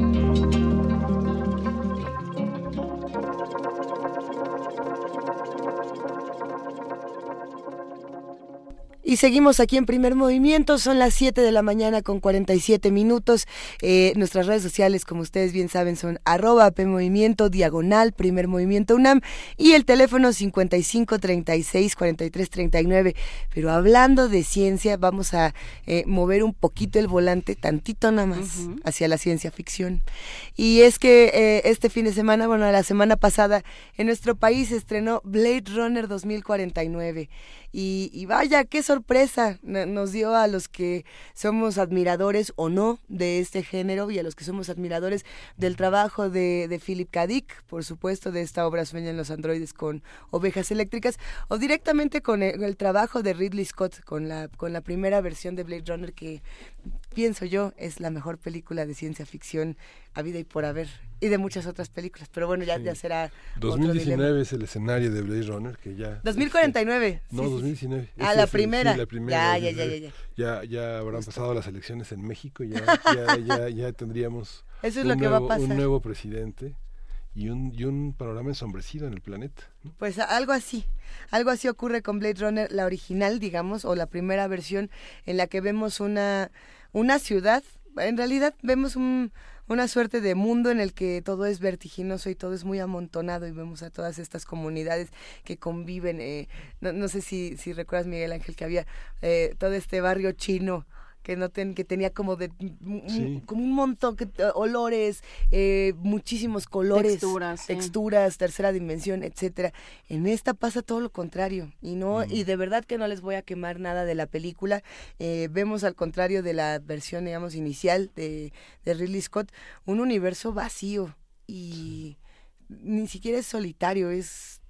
Y seguimos aquí en primer movimiento, son las 7 de la mañana con 47 minutos. Eh, nuestras redes sociales, como ustedes bien saben, son arroba PMovimiento, diagonal, primer movimiento UNAM y el teléfono 55 36 43 39. Pero hablando de ciencia, vamos a eh, mover un poquito el volante, tantito nada más, hacia la ciencia ficción. Y es que eh, este fin de semana, bueno, la semana pasada, en nuestro país se estrenó Blade Runner 2049. Y, vaya, qué sorpresa nos dio a los que somos admiradores o no de este género y a los que somos admiradores del trabajo de, de Philip K. Por supuesto, de esta obra Sueñan los androides con ovejas eléctricas, o directamente con el, el, trabajo de Ridley Scott, con la, con la primera versión de Blade Runner que pienso yo es la mejor película de ciencia ficción a vida y por haber y de muchas otras películas, pero bueno, ya, ya será 2019 es el escenario de Blade Runner que ya 2049. Este, no, 2019. Ah, la primera. la primera. Ya, ya, ya, ya, ya. Ya, habrán pasado las elecciones en México, ya ya, ya, tendríamos Eso es lo que va a pasar. un nuevo presidente y un, y un panorama ensombrecido en el planeta. Pues algo así, algo así ocurre con Blade Runner, la original, digamos, o la primera versión en la que vemos una, una ciudad, en realidad vemos un, una suerte de mundo en el que todo es vertiginoso y todo es muy amontonado y vemos a todas estas comunidades que conviven. Eh, no, no, sé si, si recuerdas, Miguel Ángel, que había eh, todo este barrio chino que no ten, que tenía como de como un montón de olores eh, muchísimos colores texturas, texturas tercera dimensión etcétera. En esta pasa todo lo contrario y no y de verdad que no les voy a quemar nada de la película. Eh, vemos al contrario de la versión digamos inicial de, de Ridley Scott un universo vacío y ni siquiera es solitario es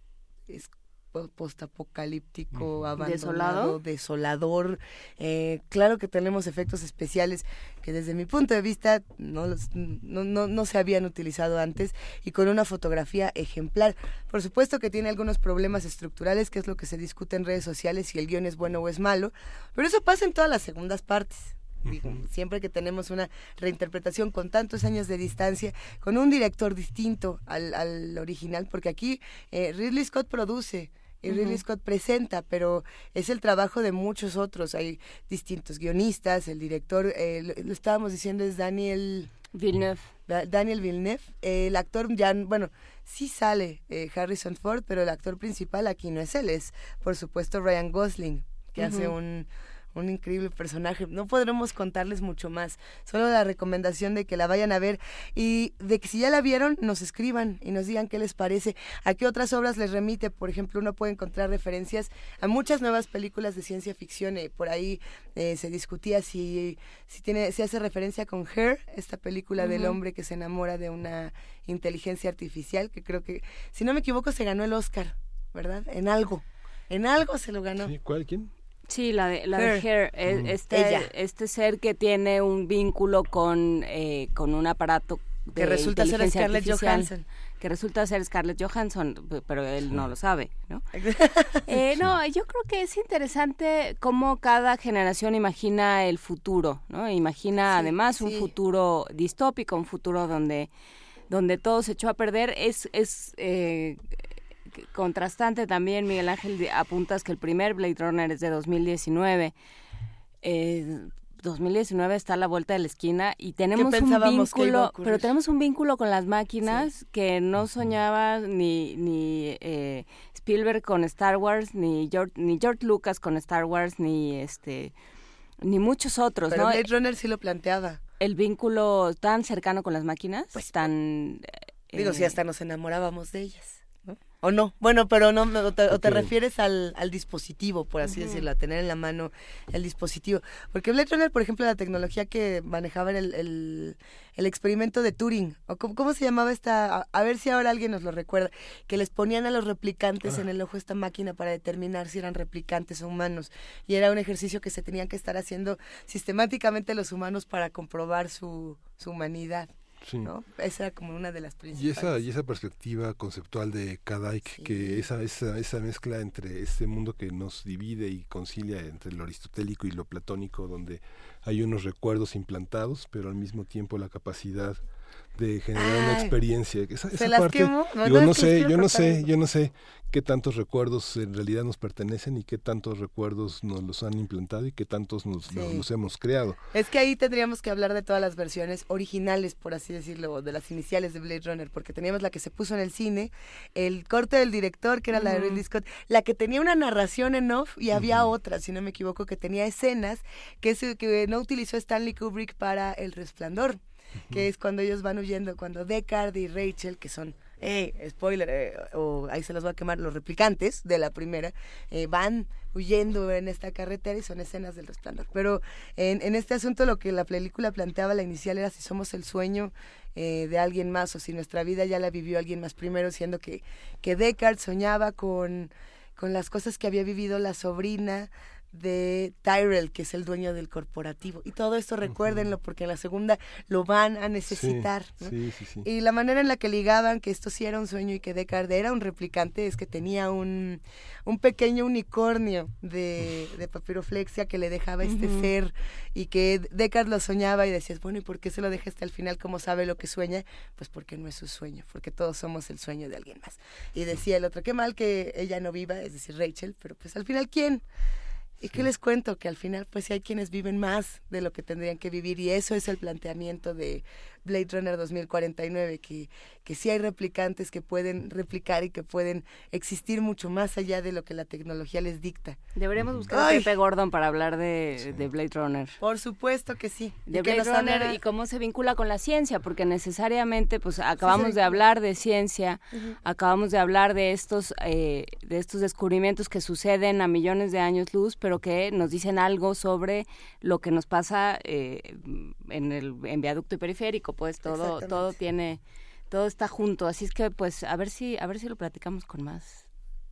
es postapocalíptico, abandonado, desolador. Eh, claro que tenemos efectos especiales que desde mi punto de vista no, no, no, no, se habían utilizado antes y con una fotografía ejemplar. Por supuesto que tiene algunos problemas estructurales, que es lo que se discute en redes sociales, si el guion es bueno o es malo, pero eso pasa en todas las segundas partes. siempre que tenemos una reinterpretación con tantos años de distancia, con un director distinto al, al original, porque aquí eh, Ridley Scott produce, y Ridley Scott presenta, pero es el trabajo de muchos otros. Hay distintos guionistas, el director, eh, lo, estábamos diciendo, es Daniel Villeneuve. Daniel Villeneuve. el actor ya, bueno, sí sale eh, Harrison Ford, pero el actor principal aquí no es él, es por supuesto Ryan Gosling, que hace un un increíble personaje. No podremos contarles mucho más. Solo la recomendación de que la vayan a ver y de que si ya la vieron, nos escriban y nos digan qué les parece. A qué otras obras les remite. Por ejemplo, uno puede encontrar referencias a muchas nuevas películas de ciencia ficción. Eh, por ahí eh, se discutía si, si, tiene, si hace referencia con Her, esta película del hombre que se enamora de una inteligencia artificial, que creo que, si no me equivoco, se ganó el Oscar, ¿verdad? En algo. En algo se lo ganó. ¿Cuál? ¿Quién? Sí, la de, la de Her, e, este, este ser que tiene un vínculo con, eh, con un aparato que resulta ser Scarlett Johansson. Que resulta ser Scarlett Johansson, pero él no lo sabe, ¿no? eh, no, yo creo que es interesante cómo cada generación imagina el futuro, ¿no? Imagina además un futuro distópico, un futuro donde donde todo se echó a perder. Es, es eh, contrastante también, Miguel Ángel, apuntas que el primer Blade Runner es de 2019. Eh, 2019 está a la vuelta de la esquina y tenemos un vínculo, pero tenemos un vínculo con las máquinas que no soñaba ni ni eh, Spielberg con Star Wars, ni George, ni George Lucas con Star Wars, ni este ni muchos otros, pero Blade Runner sí lo planteaba. El vínculo tan cercano con las máquinas, pues tan digo, si eh, hasta nos enamorábamos de ellas. ¿O no? Bueno, pero no, o te, refieres al, al, dispositivo, por así decirlo, a tener en la mano el dispositivo. Porque Blade Runner, por ejemplo, la tecnología que manejaba el, el, el experimento de Turing, o cómo, se llamaba esta, a, ver si ahora alguien nos lo recuerda, que les ponían a los replicantes en ah. el ojo esta máquina para determinar si eran replicantes o humanos. Y era un ejercicio que se tenían que estar haciendo sistemáticamente los humanos para comprobar su, su humanidad. ¿No? Esa era como una de las principales. Y esa, y esa perspectiva conceptual de Kadaik, que esa, esa, esa mezcla entre este mundo que nos divide y concilia entre lo aristotélico y lo platónico, donde hay unos recuerdos implantados, pero al mismo tiempo la capacidad de generar una experiencia. Esa, ¿Se las parte, quemo? No, digo, no sé, yo no sé, yo no sé qué tantos recuerdos en realidad nos pertenecen y qué tantos recuerdos nos los han implantado y qué tantos nos Sí. los, los hemos creado. Es que ahí tendríamos que hablar de todas las versiones originales, por así decirlo, de las iniciales de Blade Runner, porque teníamos la que se puso en el cine, el corte del director, que era la de. Ridley Scott, la que tenía una narración en off y había otra, si no me equivoco, que tenía escenas que, se- que no utilizó Stanley Kubrick para El Resplandor, que es cuando ellos van huyendo, cuando Deckard y Rachel, que son... eh, spoiler, eh, o ahí se los voy a quemar, los replicantes de la primera, eh, van huyendo en esta carretera y son escenas del resplandor. Pero en, en este asunto lo que la película planteaba la inicial era si somos el sueño eh, de alguien más o si nuestra vida ya la vivió alguien más primero, siendo que, que Deckard soñaba con, con las cosas que había vivido la sobrina de Tyrell, que es el dueño del corporativo. Y todo esto recuérdenlo porque en la segunda lo van a necesitar. ¿no? Sí, sí, sí. Y la manera en la que ligaban que esto sí era un sueño y que Deckard era un replicante es que tenía un, un pequeño unicornio de, de papiroflexia que le dejaba este ser y que Deckard lo soñaba y decías, bueno, ¿y por qué se lo deja hasta el final? ¿Cómo sabe lo que sueña? Pues porque no es su sueño, porque todos somos el sueño de alguien más. Y decía el otro, qué mal que ella no viva, es decir, Rachel, pero pues al final, ¿quién? ¿Y qué les cuento? Que al final, pues sí hay quienes viven más de lo que tendrían que vivir y eso es el planteamiento de Blade Runner 2049, que, que sí hay replicantes que pueden replicar y que pueden existir mucho más allá de lo que la tecnología les dicta. Deberíamos buscar a. Pepe Gordon para hablar de, de Blade Runner. Por supuesto que sí. de Y Blade Runner y cómo se vincula con la ciencia, porque necesariamente, pues acabamos de hablar de ciencia, acabamos de hablar de estos, eh, de estos descubrimientos que suceden a millones de años luz, pero que nos dicen algo sobre lo que nos pasa eh, en el en viaducto y periférico, pues todo, todo tiene, todo está junto, así es que, pues a ver si, a ver si lo platicamos con más,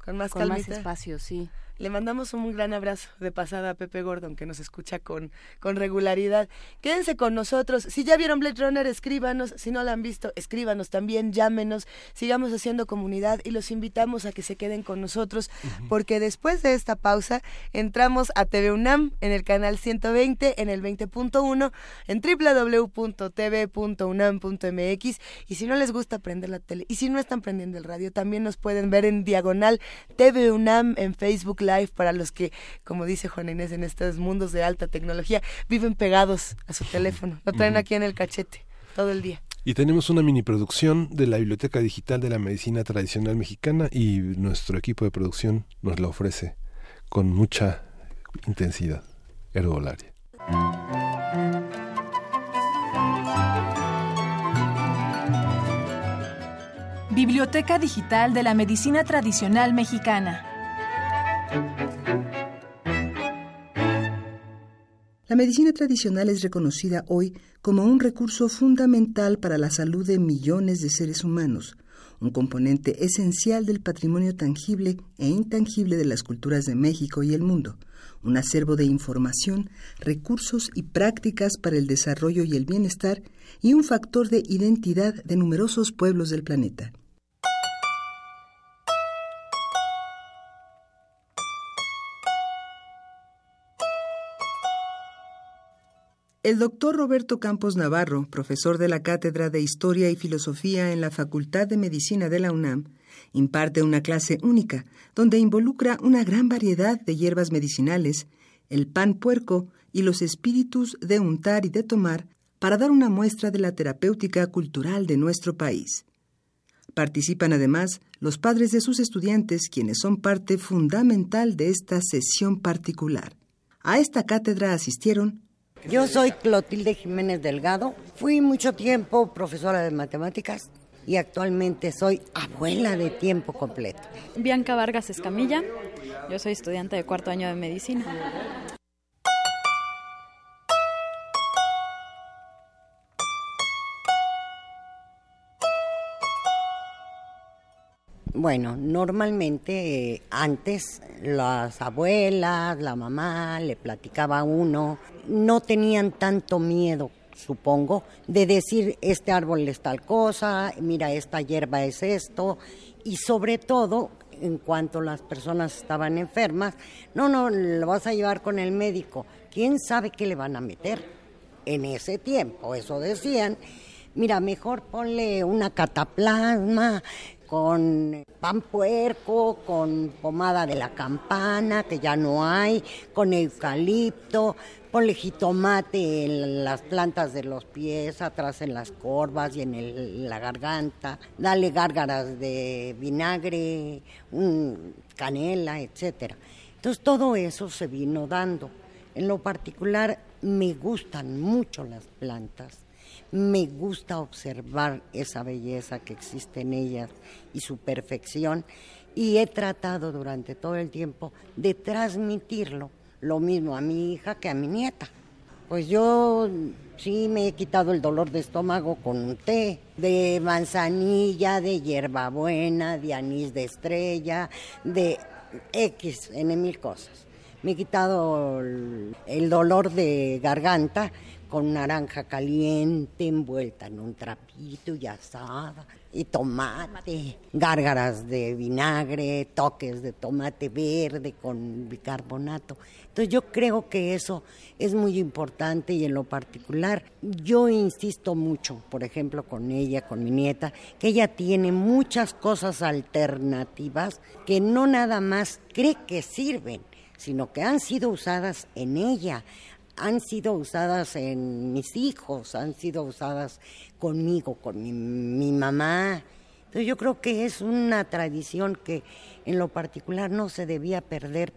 con más con más espacio, sí. Le mandamos un gran abrazo de pasada a Pepe Gordon, que nos escucha con, con regularidad. Quédense con nosotros. Si ya vieron Blade Runner, escríbanos. Si no la han visto, escríbanos también, llámenos. Sigamos haciendo comunidad y los invitamos a que se queden con nosotros, porque después de esta pausa entramos a TV UNAM en el canal 120, en el 20.1, en www.tv.unam.mx. Y si no les gusta prender la tele, y si no están prendiendo el radio, también nos pueden ver en diagonal TV UNAM en Facebook Live para los que, como dice Juan Inés, en estos mundos de alta tecnología, viven pegados a su teléfono. Lo traen aquí en el cachete todo el día. Y tenemos una mini producción de la Biblioteca Digital de la Medicina Tradicional Mexicana y nuestro equipo de producción nos la ofrece con mucha intensidad. Herbolaria. Biblioteca Digital de la Medicina Tradicional Mexicana. La medicina tradicional es reconocida hoy como un recurso fundamental para la salud de millones de seres humanos, un componente esencial del patrimonio tangible e intangible de las culturas de México y el mundo, un acervo de información, recursos y prácticas para el desarrollo y el bienestar y un factor de identidad de numerosos pueblos del planeta. El doctor Roberto Campos Navarro, profesor de la Cátedra de Historia y Filosofía en la Facultad de Medicina de la UNAM, imparte una clase única donde involucra una gran variedad de hierbas medicinales, el pan puerco y los espíritus de untar y de tomar para dar una muestra de la terapéutica cultural de nuestro país. Participan además los padres de sus estudiantes, quienes son parte fundamental de esta sesión particular. A esta cátedra asistieron Yo soy Clotilde Jiménez Delgado, fui mucho tiempo profesora de matemáticas y actualmente soy abuela de tiempo completo. Bianca Vargas Escamilla, yo soy estudiante de cuarto año de medicina. Bueno, normalmente eh, antes las abuelas, la mamá le platicaba a uno, no tenían tanto miedo supongo, de decir este árbol es tal cosa, mira, esta hierba es esto, y sobre todo, en cuanto las personas estaban enfermas, no, no, lo vas a llevar con el médico, ¿quién sabe qué le van a meter? En ese tiempo, eso decían, mira, mejor ponle una cataplasma, con pan puerco, con pomada de la campana, que ya no hay, con eucalipto, ponle jitomate en las plantas de los pies, atrás en las corvas y en la garganta, dale gárgaras de vinagre, canela, etcétera. Entonces todo eso se vino dando. En lo particular me gustan mucho las plantas me gusta observar esa belleza que existe en ellas y su perfección y he tratado durante todo el tiempo de transmitirlo, lo mismo a mi hija que a mi nieta. Pues yo sí me he quitado el dolor de estómago con un té de manzanilla, de hierbabuena, de anís de estrella, de X, en mil cosas. Me he quitado el dolor de garganta con naranja caliente envuelta en un trapito y asada, y tomate, gárgaras de vinagre, toques de tomate verde con bicarbonato. Entonces yo creo que eso es muy importante y en lo particular yo insisto mucho, por ejemplo, con ella, con mi nieta, que ella tiene muchas cosas alternativas que no nada más cree que sirven, sino que han sido usadas en ella han sido usadas en mis hijos, han sido usadas conmigo, con mi, mamá. Entonces yo creo que es una tradición que en lo particular no se debía perder.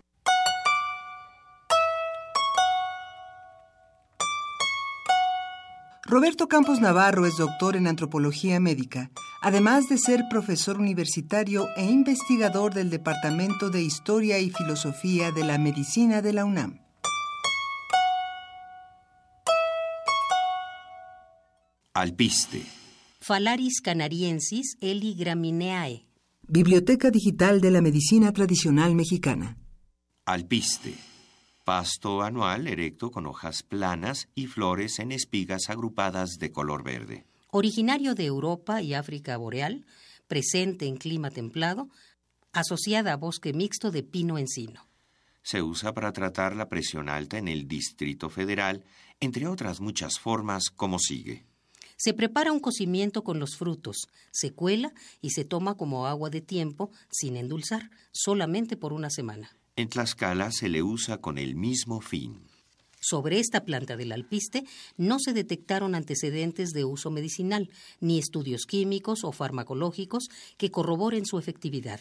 Roberto Campos Navarro es doctor en antropología médica, además de ser profesor universitario e investigador del Departamento de Historia y Filosofía de la Medicina de la UNAM. Alpiste. Phalaris canariensis Eligraminae. Biblioteca Digital de la Medicina Tradicional Mexicana. Alpiste. Pasto anual erecto con hojas planas y flores en espigas agrupadas de color verde. Originario de Europa y África boreal, presente en clima templado, asociada a bosque mixto de pino-encino. Se usa para tratar la presión alta en el Distrito Federal, entre otras muchas formas como sigue. Se prepara un cocimiento con los frutos, se cuela y se toma como agua de tiempo, sin endulzar, solamente por una semana. En Tlaxcala se le usa con el mismo fin. Sobre esta planta del alpiste no se detectaron antecedentes de uso medicinal, ni estudios químicos o farmacológicos que corroboren su efectividad.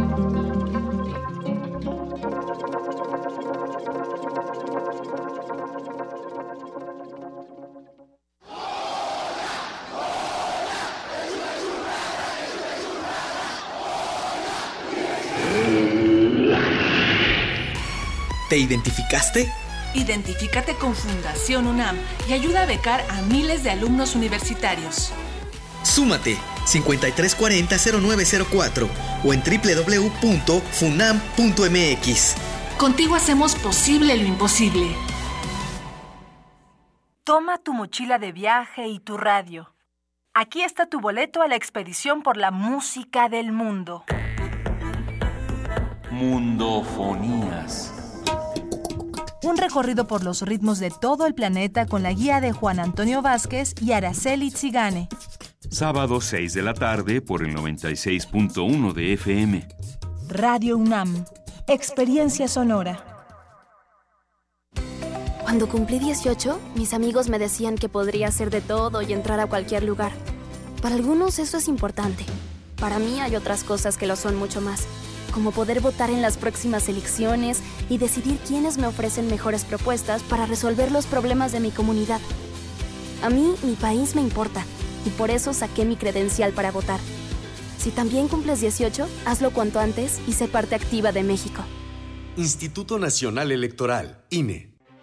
¿Te identificaste? Identifícate con Fundación UNAM y ayuda a becar a miles de alumnos universitarios. Súmate 5340-0904 o en www.funam.mx. Contigo hacemos posible lo imposible. Toma tu mochila de viaje y tu radio. Aquí está tu boleto a la expedición por la música del mundo. Mundofonías un recorrido por los ritmos de todo el planeta con la guía de Juan Antonio Vázquez y Araceli Tzigane. Sábado 6 de la tarde por el 96.1 de FM. Radio UNAM, Experiencia Sonora. Cuando cumplí 18, mis amigos me decían que podría hacer de todo y entrar a cualquier lugar. Para algunos eso es importante. Para mí hay otras cosas que lo son mucho más como poder votar en las próximas elecciones y decidir quiénes me ofrecen mejores propuestas para resolver los problemas de mi comunidad. A mí, mi país me importa y por eso saqué mi credencial para votar. Si también cumples 18, hazlo cuanto antes y sé parte activa de México. Instituto Nacional Electoral, INE.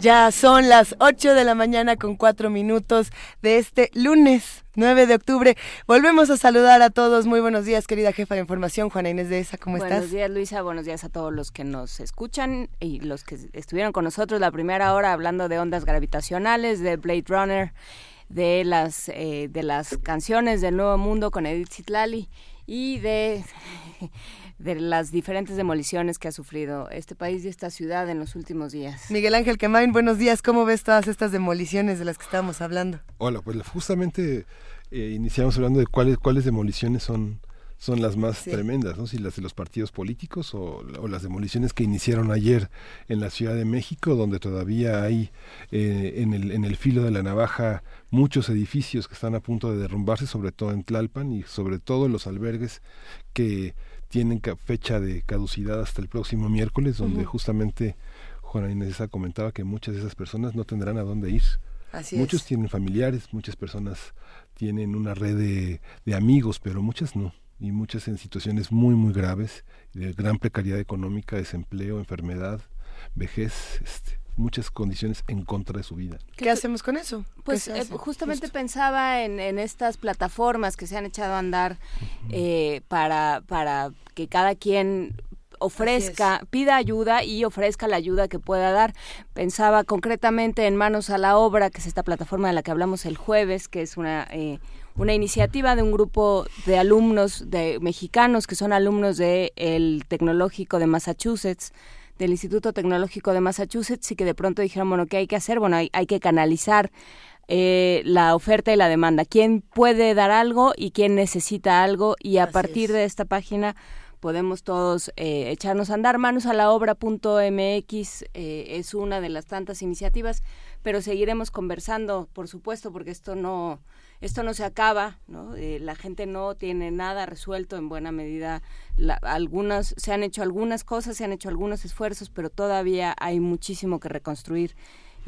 Ya son las 8 de la mañana con 4 minutos de este lunes 9 de octubre. Volvemos a saludar a todos. Muy buenos días, querida jefa de información, Juana Inés de ESA. ¿Cómo estás? Buenos días, Luisa. Buenos días a todos los que nos escuchan y los que estuvieron con nosotros la primera hora hablando de ondas gravitacionales, de Blade Runner, de las, eh, de las canciones del Nuevo Mundo con Edith Zitlali y de de las diferentes demoliciones que ha sufrido este país y esta ciudad en los últimos días. Miguel Ángel Quemain, buenos días. ¿Cómo ves todas estas demoliciones de las que estábamos hablando? Hola, pues justamente eh, iniciamos hablando de cuáles cuáles demoliciones son son las más tremendas, ¿no? Si las de los partidos políticos o, las demoliciones que iniciaron ayer en la Ciudad de México, donde todavía hay eh, en, el, en el filo de la navaja muchos edificios que están a punto de derrumbarse, sobre todo en Tlalpan y sobre todo los albergues que tienen fecha de caducidad hasta el próximo miércoles, donde justamente Juana Inés comentaba que muchas de esas personas no tendrán a dónde ir. Muchos tienen familiares, muchas personas tienen una red de, de, amigos, pero muchas no. Y muchas en situaciones muy, muy graves, de gran precariedad económica, desempleo, enfermedad, vejez, este, muchas condiciones en contra de su vida. ¿Qué hacemos con eso? Pues eh, justamente pensaba en, estas plataformas que se han echado a andar eh, para, para que cada quien ofrezca, pida ayuda y ofrezca la ayuda que pueda dar. Pensaba concretamente en Manos a la Obra, que es esta plataforma de la que hablamos el jueves, que es una... Eh, una iniciativa de un grupo de alumnos de mexicanos que son alumnos del el Tecnológico de Massachusetts, del Instituto Tecnológico de Massachusetts y que de pronto dijeron, bueno, ¿qué hay que hacer? Bueno, hay, hay que canalizar eh, la oferta y la demanda. ¿Quién puede dar algo y quién necesita algo? Y a partir de esta página podemos todos eh, echarnos a andar. Manos a la obra.mx eh, es una de las tantas iniciativas, pero seguiremos conversando, por supuesto, porque esto no esto no se acaba, ¿no? Eh, la gente no tiene nada resuelto en buena medida. algunas se han hecho algunas cosas, se han hecho algunos esfuerzos, pero todavía hay muchísimo que reconstruir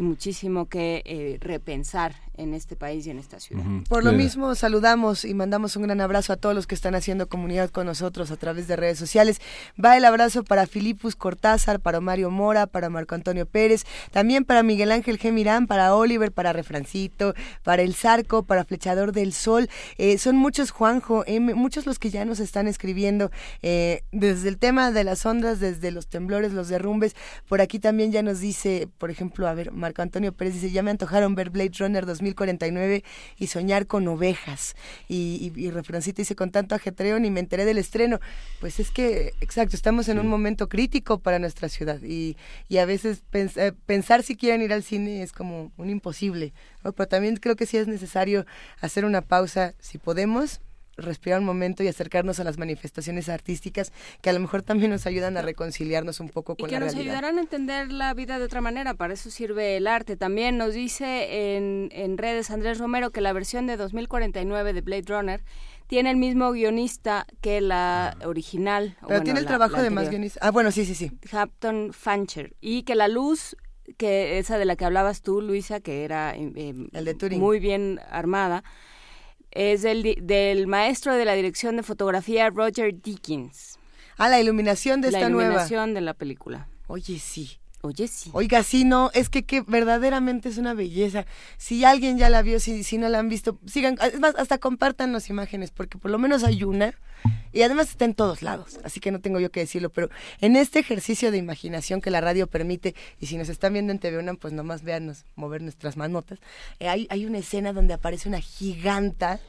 y muchísimo que eh, repensar en este país y en esta ciudad. Por lo mismo, saludamos y mandamos un gran abrazo a todos los que están haciendo comunidad con nosotros a través de redes sociales. Va el abrazo para Filipus Cortázar, para Mario Mora, para Marco Antonio Pérez, también para Miguel Ángel Gemirán, para Oliver, para Refrancito, para El Zarco, para Flechador del Sol. Eh, son muchos, Juanjo, muchos los que ya nos están escribiendo eh, desde el tema de las ondas, desde los temblores, los derrumbes. Por aquí también ya nos dice, por ejemplo, a ver, Marco Antonio Pérez dice, ya me antojaron ver Blade Runner 2049 y soñar con ovejas. Y, y, Refrancita dice, con tanto ajetreo ni me enteré del estreno. Pues es que, exacto, estamos en un momento crítico para nuestra ciudad y, y a veces eh, pensar si quieren ir al cine es como un imposible. Pero también creo que sí es necesario hacer una pausa, si podemos, respirar un momento y acercarnos a las manifestaciones artísticas que a lo mejor también nos ayudan a reconciliarnos un poco con y que nos ayudarán a entender la vida de otra manera. Para eso sirve el arte. También nos dice en, en redes Andrés Romero que la versión de 2049 de Blade Runner tiene el mismo guionista que la original. Pero tiene el trabajo de más guionista. Ah, bueno, sí, sí, sí. Hampton Fancher. Y que la luz, que esa de la que hablabas tú, Luisa, que era eh, el de Turing. muy bien armada, es del, del maestro de la dirección de fotografía Roger Dickens. Ah, la iluminación de esta nueva. La iluminación de la película. Oye, sí. Oye, sí. Oiga, sí, no, es que, que verdaderamente es una belleza. Si alguien ya la vio, si, si no la han visto, sigan, es más, hasta compartan las imágenes, porque por lo menos hay una, y además está en todos lados, así que no tengo yo que decirlo, pero en este ejercicio de imaginación que la radio permite, y si nos están viendo en TV UNAM, pues nomás véanos mover nuestras manotas, eh, hay, hay una escena donde aparece una giganta,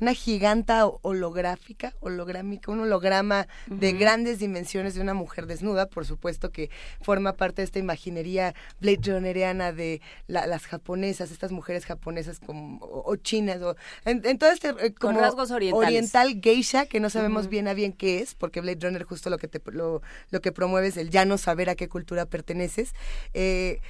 una giganta holográfica, holográmica, un holograma de grandes dimensiones de una mujer desnuda, por supuesto que forma parte de esta imaginería Blade Runneriana de las japonesas, estas mujeres japonesas como, o, chinas, o, en, todo este eh, como rasgos orientales. oriental geisha, que no sabemos bien a bien qué es, porque Blade Runner justo lo que te, lo, lo que promueve es el ya no saber a qué cultura perteneces. Eh,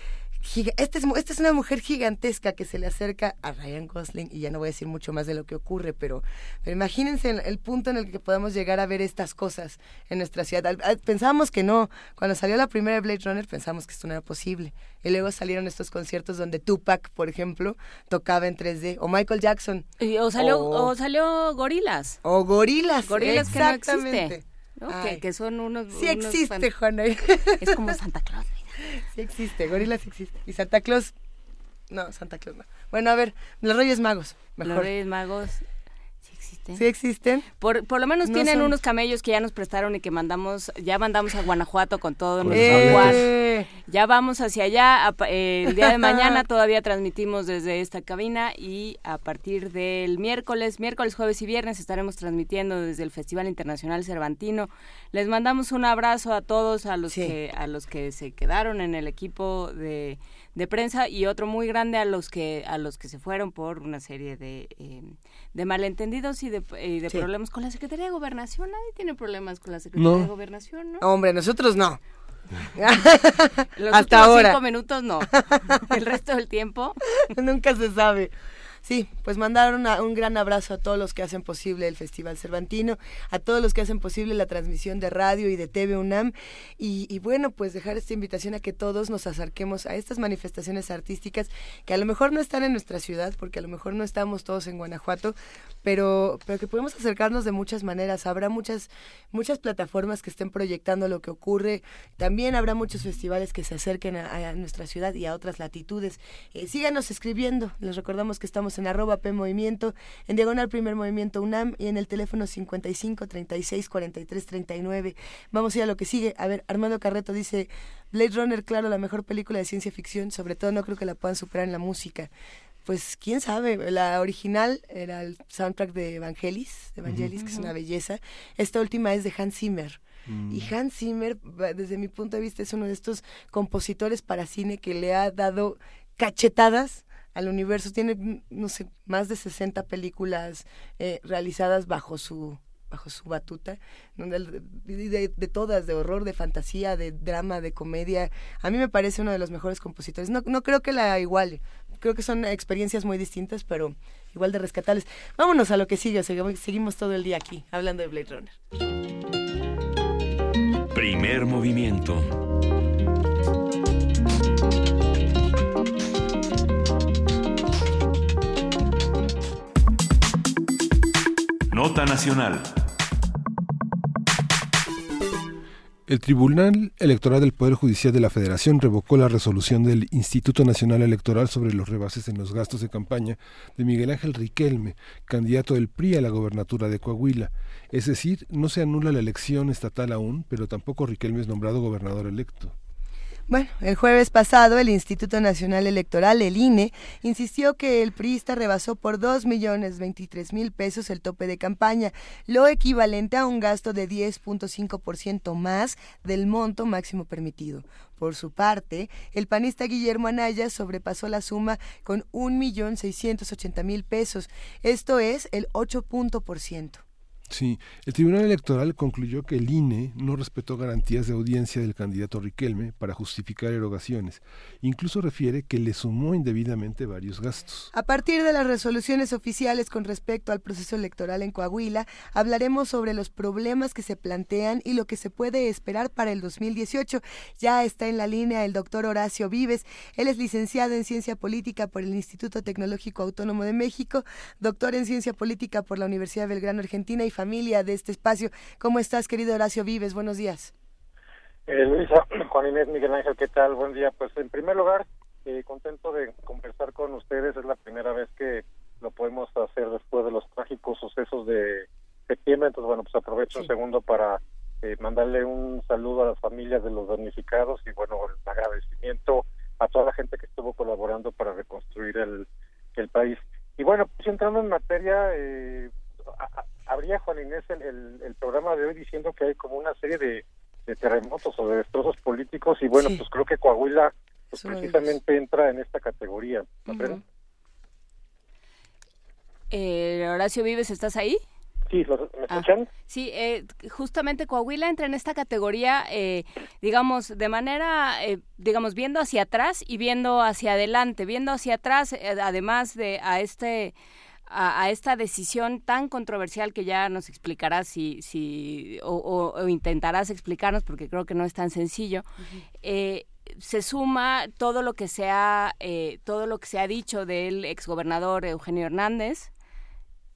esta es, esta es una mujer gigantesca que se le acerca a Ryan Gosling y ya no voy a decir mucho más de lo que ocurre, pero, pero imagínense el, punto en el que podemos llegar a ver estas cosas en nuestra ciudad. Pensábamos que no, cuando salió la primera Blade Runner pensamos que esto no era posible. Y luego salieron estos conciertos donde Tupac, por ejemplo, tocaba en 3D, o Michael Jackson. o salió, o, salió Gorilas. O Gorilas, Gorilas que no existe. Que, son unos... Sí existe, Juana. Es como Santa Claus. Sí existe, Gorila sí existe. Y Santa Claus, no, Santa Claus no. Bueno, a ver, los Reyes Magos, mejor. Los Reyes Magos, existen. Sí existen. Por, por lo menos tienen unos camellos que ya nos prestaron y que mandamos, ya mandamos a Guanajuato con todo nuestro eh. Ya vamos hacia allá. el día de mañana todavía transmitimos desde esta cabina y a partir del miércoles, miércoles, jueves y viernes estaremos transmitiendo desde el Festival Internacional Cervantino. Les mandamos un abrazo a todos, a los que a los que se quedaron en el equipo de, prensa y otro muy grande a los que a los que se fueron por una serie de, eh, de malentendidos y de, de problemas con la Secretaría de Gobernación. Nadie tiene problemas con la Secretaría de Gobernación, ¿no? Hombre, nosotros no. Los Hasta ahora. cinco minutos no. El resto del tiempo. Nunca se sabe. Sí, pues mandar un gran abrazo a todos los que hacen posible el Festival Cervantino, a todos los que hacen posible la transmisión de radio y de TV UNAM y, bueno, pues dejar esta invitación a que todos nos acerquemos a estas manifestaciones artísticas que a lo mejor no están en nuestra ciudad, porque a lo mejor no estamos todos en Guanajuato, pero, pero que podemos acercarnos de muchas maneras. Habrá muchas, muchas plataformas que estén proyectando lo que ocurre, también habrá muchos festivales que se acerquen a, nuestra ciudad y a otras latitudes. Eh, síganos escribiendo, les recordamos que estamos en arroba P Movimiento, en diagonal Primer Movimiento UNAM y en el teléfono 55 36 43 39. Vamos a ir a lo que sigue. A ver, Armando Carreto dice, Blade Runner, claro, la mejor película de ciencia ficción, sobre todo no creo que la puedan superar en la música. Pues quién sabe, la original era el soundtrack de Evangelis, de Evangelis, que es una belleza. Esta última es de Hans Zimmer. Mm. Y Hans Zimmer, desde mi punto de vista, es uno de estos compositores para cine que le ha dado cachetadas al universo. Tiene, no sé, más de 60 películas eh, realizadas bajo su bajo su batuta, de, de, todas, de horror, de fantasía, de drama, de comedia. A mí me parece uno de los mejores compositores. No, no creo que la iguale. Creo que son experiencias muy distintas, pero igual de rescatables. Vámonos a lo que sigue. Seguimos todo el día aquí, hablando de Blade Runner. Primer movimiento. Nacional. El Tribunal Electoral del Poder Judicial de la Federación revocó la resolución del Instituto Nacional Electoral sobre los rebases en los gastos de campaña de Miguel Ángel Riquelme, candidato del PRI a la gobernatura de Coahuila. Es decir, no se anula la elección estatal aún, pero tampoco Riquelme es nombrado gobernador electo. Bueno, el jueves pasado el Instituto Nacional Electoral, el INE, insistió que el priista rebasó por dos millones veintitrés mil pesos el tope de campaña, lo equivalente a un gasto de 10.5% más del monto máximo permitido. Por su parte, el panista Guillermo Anaya sobrepasó la suma con un millón seiscientos ochenta mil pesos, esto es el 8 punto por ciento. Sí, el Tribunal Electoral concluyó que el INE no respetó garantías de audiencia del candidato Riquelme para justificar erogaciones. Incluso refiere que le sumó indebidamente varios gastos. A partir de las resoluciones oficiales con respecto al proceso electoral en Coahuila, hablaremos sobre los problemas que se plantean y lo que se puede esperar para el 2018. Ya está en la línea el doctor Horacio Vives. Él es licenciado en Ciencia Política por el Instituto Tecnológico Autónomo de México, doctor en Ciencia Política por la Universidad Belgrano Argentina y familia de este espacio. ¿Cómo estás, querido Horacio Vives? Buenos días. Eh, Luisa, Juan Inés, Miguel Ángel, ¿qué tal? Buen día. Pues en primer lugar, eh, contento de conversar con ustedes. Es la primera vez que lo podemos hacer después de los trágicos sucesos de septiembre. Entonces, bueno, pues aprovecho un segundo para eh, mandarle un saludo a las familias de los damnificados y, bueno, el agradecimiento a toda la gente que estuvo colaborando para reconstruir el, el país. Y bueno, pues entrando en materia, eh, habría Juan Inés el, el, programa de hoy diciendo que hay como una serie de, terremotos o de destrozos políticos y bueno, pues creo que Coahuila pues, precisamente entra en esta categoría. eh, Horacio Vives, ¿estás ahí? Sí, ¿me ah, escuchan? sí, eh, justamente Coahuila entra en esta categoría, eh, digamos, de manera, eh, digamos, viendo hacia atrás y viendo hacia adelante, viendo hacia atrás, además de a este a, esta decisión tan controversial que ya nos explicarás si, si o, intentarás explicarnos porque creo que no es tan sencillo. Eh, se suma todo lo que se ha eh, todo lo que se ha dicho del exgobernador Eugenio Hernández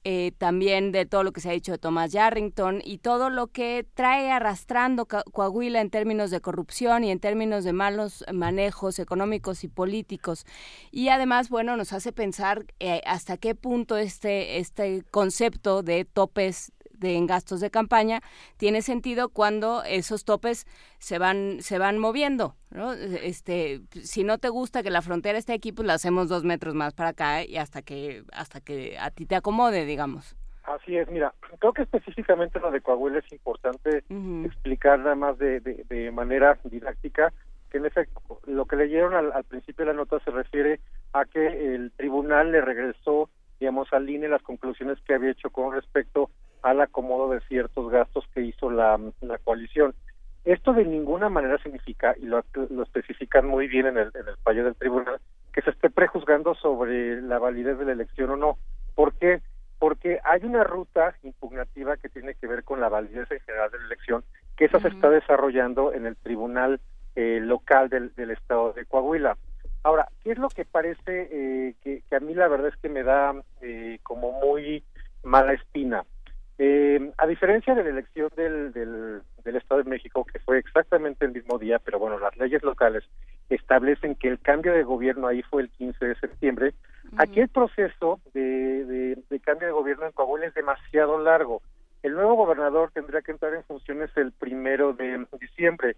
eh, también de todo lo que se ha dicho de Thomas Yarrington y todo lo que trae arrastrando Coahuila en términos de corrupción y en términos de malos manejos económicos y políticos. Y además, bueno, nos hace pensar eh, hasta qué punto este, este concepto de topes de en gastos de campaña tiene sentido cuando esos topes se van se van moviendo ¿no? este si no te gusta que la frontera esté aquí pues la hacemos dos metros más para acá y hasta que hasta que a ti te acomode digamos Así es, mira, creo que específicamente lo de Coahuila es importante explicar nada más de, de, manera didáctica que en efecto lo que leyeron al, al, principio de la nota se refiere a que el tribunal le regresó, digamos, al INE las conclusiones que había hecho con respecto al acomodo de ciertos gastos que hizo la, la coalición. Esto de ninguna manera significa, y lo, lo especifican muy bien en el, en el fallo del tribunal, que se esté prejuzgando sobre la validez de la elección o no. ¿Por qué? Porque hay una ruta impugnativa que tiene que ver con la validez en general de la elección, que esa se está desarrollando en el tribunal eh, local del, del estado de Coahuila. Ahora, ¿qué es lo que parece eh, que, que, a mí la verdad es que me da eh, como muy mala espina? Eh, a diferencia de la elección del, del, Estado de México, que fue exactamente el mismo día, pero bueno, las leyes locales establecen que el cambio de gobierno ahí fue el 15 de septiembre, aquí el proceso de, de, cambio de gobierno en Coahuila es demasiado largo. El nuevo gobernador tendría que entrar en funciones el primero de diciembre.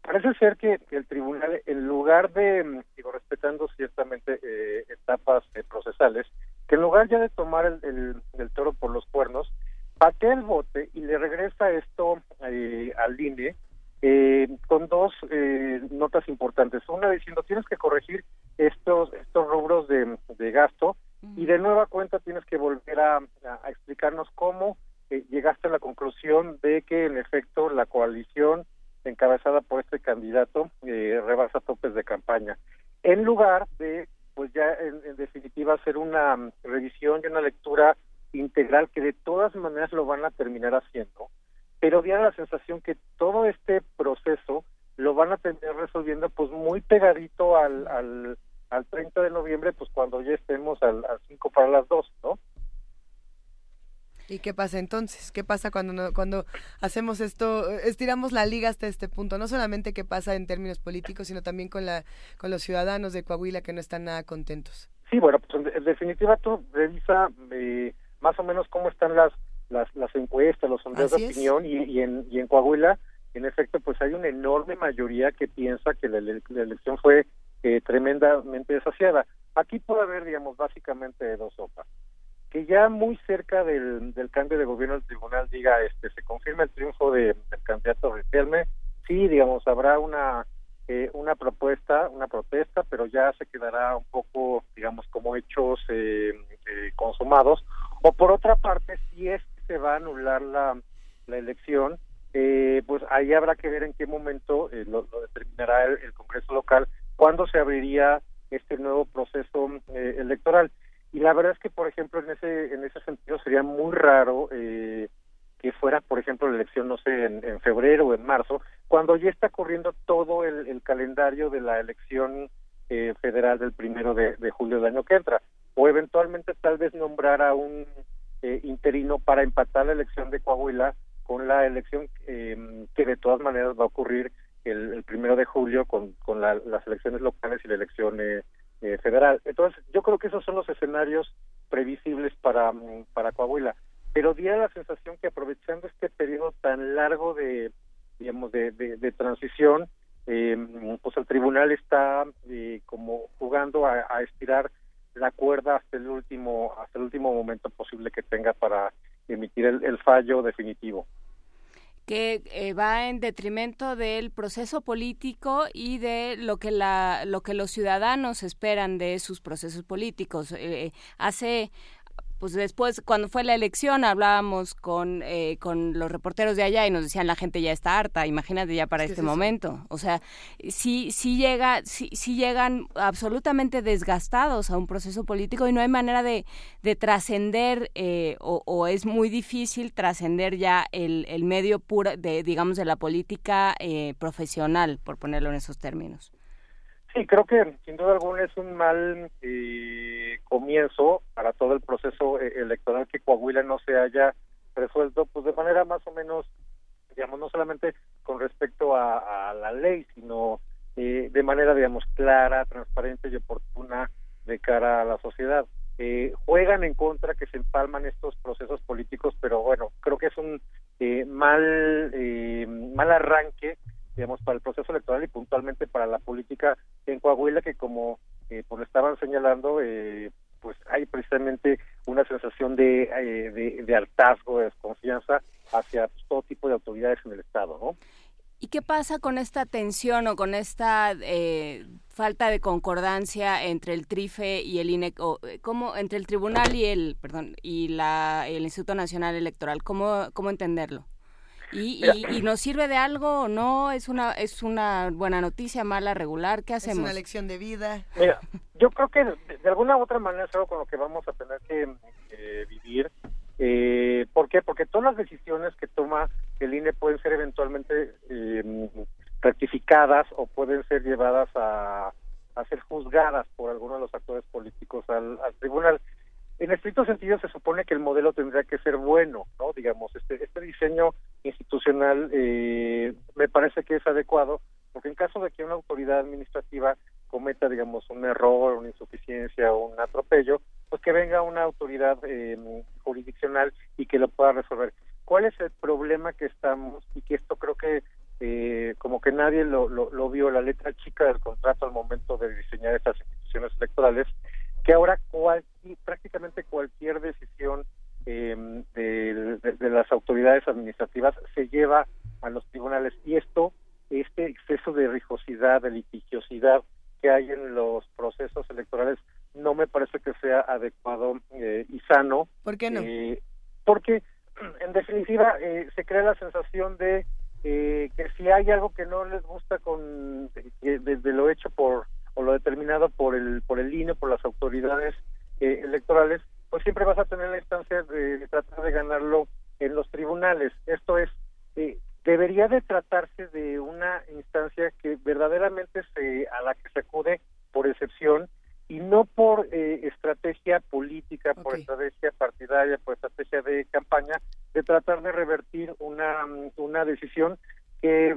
Parece ser que el tribunal, en lugar de, digo, respetando ciertamente eh, etapas eh, procesales, que en lugar ya de tomar el, el toro por los cuernos, patea el bote y le regresa esto eh, al INE eh, con dos eh, notas importantes. Una diciendo tienes que corregir estos estos rubros de, de gasto y de nueva cuenta tienes que volver a, a explicarnos cómo eh, llegaste a la conclusión de que en efecto la coalición encabezada por este candidato eh, rebasa topes de campaña. En lugar de, pues ya en, en definitiva, hacer una revisión y una lectura integral que de todas maneras lo van a terminar haciendo, pero da la sensación que todo este proceso lo van a tener resolviendo pues muy pegadito al, al, al 30 de noviembre, pues cuando ya estemos al, al 5 para las 2, ¿no? ¿Y qué pasa entonces? ¿Qué pasa cuando cuando hacemos esto, estiramos la liga hasta este punto? No solamente qué pasa en términos políticos, sino también con la con los ciudadanos de Coahuila que no están nada contentos. Sí, bueno, pues en, definitiva tú revisa eh, más o menos cómo están las las, las encuestas, los sondeos de opinión y, y, en, y en Coahuila, en efecto, pues hay una enorme mayoría que piensa que la, elección fue eh, tremendamente desasiada. Aquí puede haber, digamos, básicamente dos sopas. Que ya muy cerca del, del cambio de gobierno el tribunal diga, este, se confirma el triunfo de, del candidato Riquelme, sí, digamos, habrá una eh, una propuesta, una protesta, pero ya se quedará un poco, digamos, como hechos eh, eh, consumados. O por otra parte, si es se va a anular la, la elección, eh, pues ahí habrá que ver en qué momento eh, lo, determinará el, Congreso local, cuándo se abriría este nuevo proceso eh, electoral. Y la verdad es que, por ejemplo, en ese en ese sentido sería muy raro eh, que fuera, por ejemplo, la elección, no sé, en, febrero o en marzo, cuando ya está corriendo todo el, calendario de la elección eh, federal del primero de, julio del año que entra. O eventualmente tal vez nombrar a un eh, interino para empatar la elección de Coahuila con la elección em, que de todas maneras va a ocurrir el, primero de julio con, con las elecciones locales y la elección eh, eh, federal. Entonces, yo creo que esos son los escenarios previsibles para, mm, para Coahuila. Pero diera la sensación que aprovechando este periodo tan largo de, digamos, de, de, transición, eh, pues el tribunal está eh, como jugando a, estirar la cuerda hasta el último hasta el último momento posible que tenga para emitir el fallo definitivo que eh, va en detrimento del proceso político y de lo que la lo que los ciudadanos esperan de sus procesos políticos. Eh, hace pues después, cuando fue la elección, hablábamos con, eh, con los reporteros de allá y nos decían la gente ya está harta, imagínate ya para este momento. O sea, sí, sí, llega, sí, sí, llegan absolutamente desgastados a un proceso político y no hay manera de, de trascender eh, o, es muy difícil trascender ya el, el medio puro, de, digamos, de la política eh, profesional, por ponerlo en esos términos. Sí, creo que sin duda alguna es un mal eh, comienzo para todo el proceso eh, electoral que Coahuila no se haya resuelto, pues de manera más o menos, digamos, no solamente con respecto a, la ley, sino eh, de manera, digamos, clara, transparente y oportuna de cara a la sociedad. Eh, juegan en contra que se empalman estos procesos políticos, pero bueno, creo que es un eh, mal eh, mal arranque digamos, para el proceso electoral y puntualmente para la política en Coahuila, que como eh, pues estaban señalando, eh, pues hay precisamente una sensación de, eh, de, hartazgo, de desconfianza hacia pues, todo tipo de autoridades en el Estado, ¿no? ¿Y qué pasa con esta tensión o con esta eh, falta de concordancia entre el TRIFE y el INE, o, ¿cómo, entre el tribunal y el, perdón, y la, el Instituto Nacional Electoral? ¿Cómo, cómo entenderlo? ¿Y, y, nos sirve de algo o no? ¿Es una, ¿Es una buena noticia, mala, regular? ¿Qué hacemos? Es una lección de vida. Mira, yo creo que de, alguna u otra manera es algo con lo que vamos a tener que eh, vivir. Eh, ¿Por qué? Porque todas las decisiones que toma el INE pueden ser eventualmente eh, rectificadas o pueden ser llevadas a, a ser juzgadas por algunos de los actores políticos al, al tribunal en estricto sentido se supone que el modelo tendría que ser bueno, ¿no? Digamos, este, este diseño institucional eh, me parece que es adecuado, porque en caso de que una autoridad administrativa cometa, digamos, un error, una insuficiencia o un atropello, pues que venga una autoridad eh, jurisdiccional y que lo pueda resolver. ¿Cuál es el problema que estamos y que esto creo que eh, como que nadie lo, lo, lo vio la letra chica del contrato al momento de diseñar estas instituciones electorales que ahora prácticamente cualquier decisión em, de, las autoridades administrativas se lleva a los tribunales y esto, este exceso de rijosidad, de litigiosidad que hay en los procesos electorales no me parece que sea adecuado eh, y sano. ¿Por qué no? Eh, porque en definitiva eh, se crea la sensación de que si hay algo que no les gusta con de lo hecho por o lo determinado por el por el INE, por las autoridades eh, electorales, pues siempre vas a tener la instancia de, tratar de ganarlo en los tribunales. Esto es, eh, debería de tratarse de una instancia que verdaderamente se a la que se acude por excepción y no por eh, estrategia política, por estrategia partidaria, por estrategia de campaña, de tratar de revertir una, una decisión que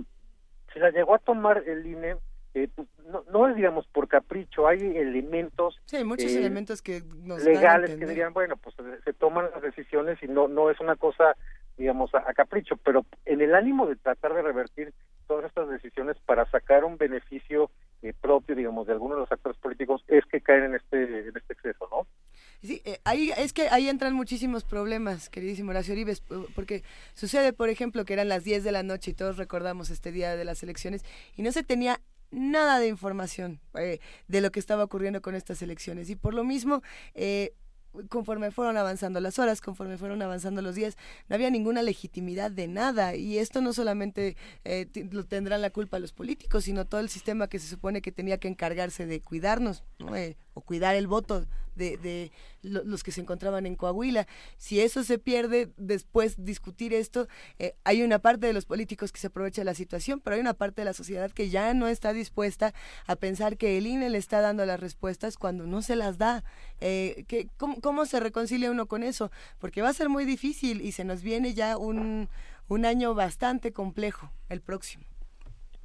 se la llegó a tomar el INE eh, pues, no, no es digamos por capricho, hay elementos sí, hay muchos eh, elementos que legales que dirían, bueno, pues se, toman las decisiones y no no es una cosa digamos a, capricho, pero en el ánimo de tratar de revertir todas estas decisiones para sacar un beneficio eh, propio, digamos, de algunos de los actores políticos es que caen en este en este exceso, ¿no? Sí, ahí es que ahí entran muchísimos problemas, queridísimo Horacio Orives, porque sucede, por ejemplo, que eran las 10 de la noche y todos recordamos este día de las elecciones y no se tenía nada de información eh, de lo que estaba ocurriendo con estas elecciones. Y por lo mismo, eh, conforme fueron avanzando las horas, conforme fueron avanzando los días, no había ninguna legitimidad de nada. Y esto no solamente eh, lo tendrán la culpa los políticos, sino todo el sistema que se supone que tenía que encargarse de cuidarnos eh, o cuidar el voto de, los que se encontraban en Coahuila. Si eso se pierde, después discutir esto, eh, hay una parte de los políticos que se aprovecha de la situación, pero hay una parte de la sociedad que ya no está dispuesta a pensar que el INE le está dando las respuestas cuando no se las da. Eh, que, ¿cómo, se reconcilia uno con eso? Porque va a ser muy difícil y se nos viene ya un, un año bastante complejo, el próximo.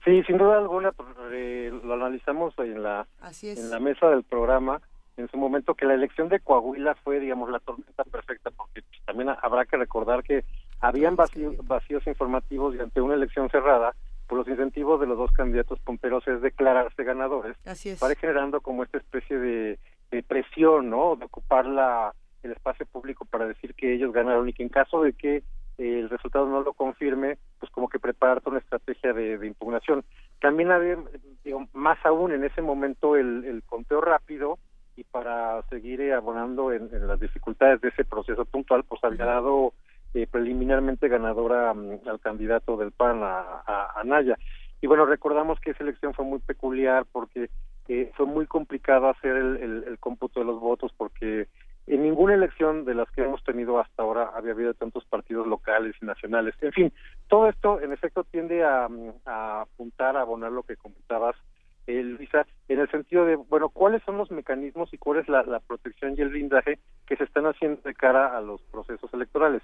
Sí, sin duda alguna, pues, eh, lo analizamos en la, en la mesa del programa en su momento que la elección de Coahuila fue, digamos, la tormenta perfecta, porque también habrá que recordar que habían vacíos, vacíos informativos y ante una elección cerrada, por los incentivos de los dos candidatos pomperos es declararse ganadores, Así es. para generando como esta especie de, presión, ¿no? De ocupar la, el espacio público para decir que ellos ganaron y que en caso de que el resultado no lo confirme, pues como que preparar toda una estrategia de, impugnación. También había, digo, más aún en ese momento el, el conteo rápido y para seguir eh, abonando en, las dificultades de ese proceso puntual, pues había dado eh, preliminarmente ganadora mm, al candidato del PAN a, a, Naya. Y bueno, recordamos que esa elección fue muy peculiar porque eh, fue muy complicado hacer el, el, cómputo de los votos porque en ninguna elección de las que hemos tenido hasta ahora había habido tantos partidos locales y nacionales. En fin, todo esto en efecto tiende a, mm, a apuntar a abonar lo que comentabas eh, Luisa, en el sentido de, bueno, ¿cuáles son los mecanismos y cuál es la, protección y el blindaje que se están haciendo de cara a los procesos electorales?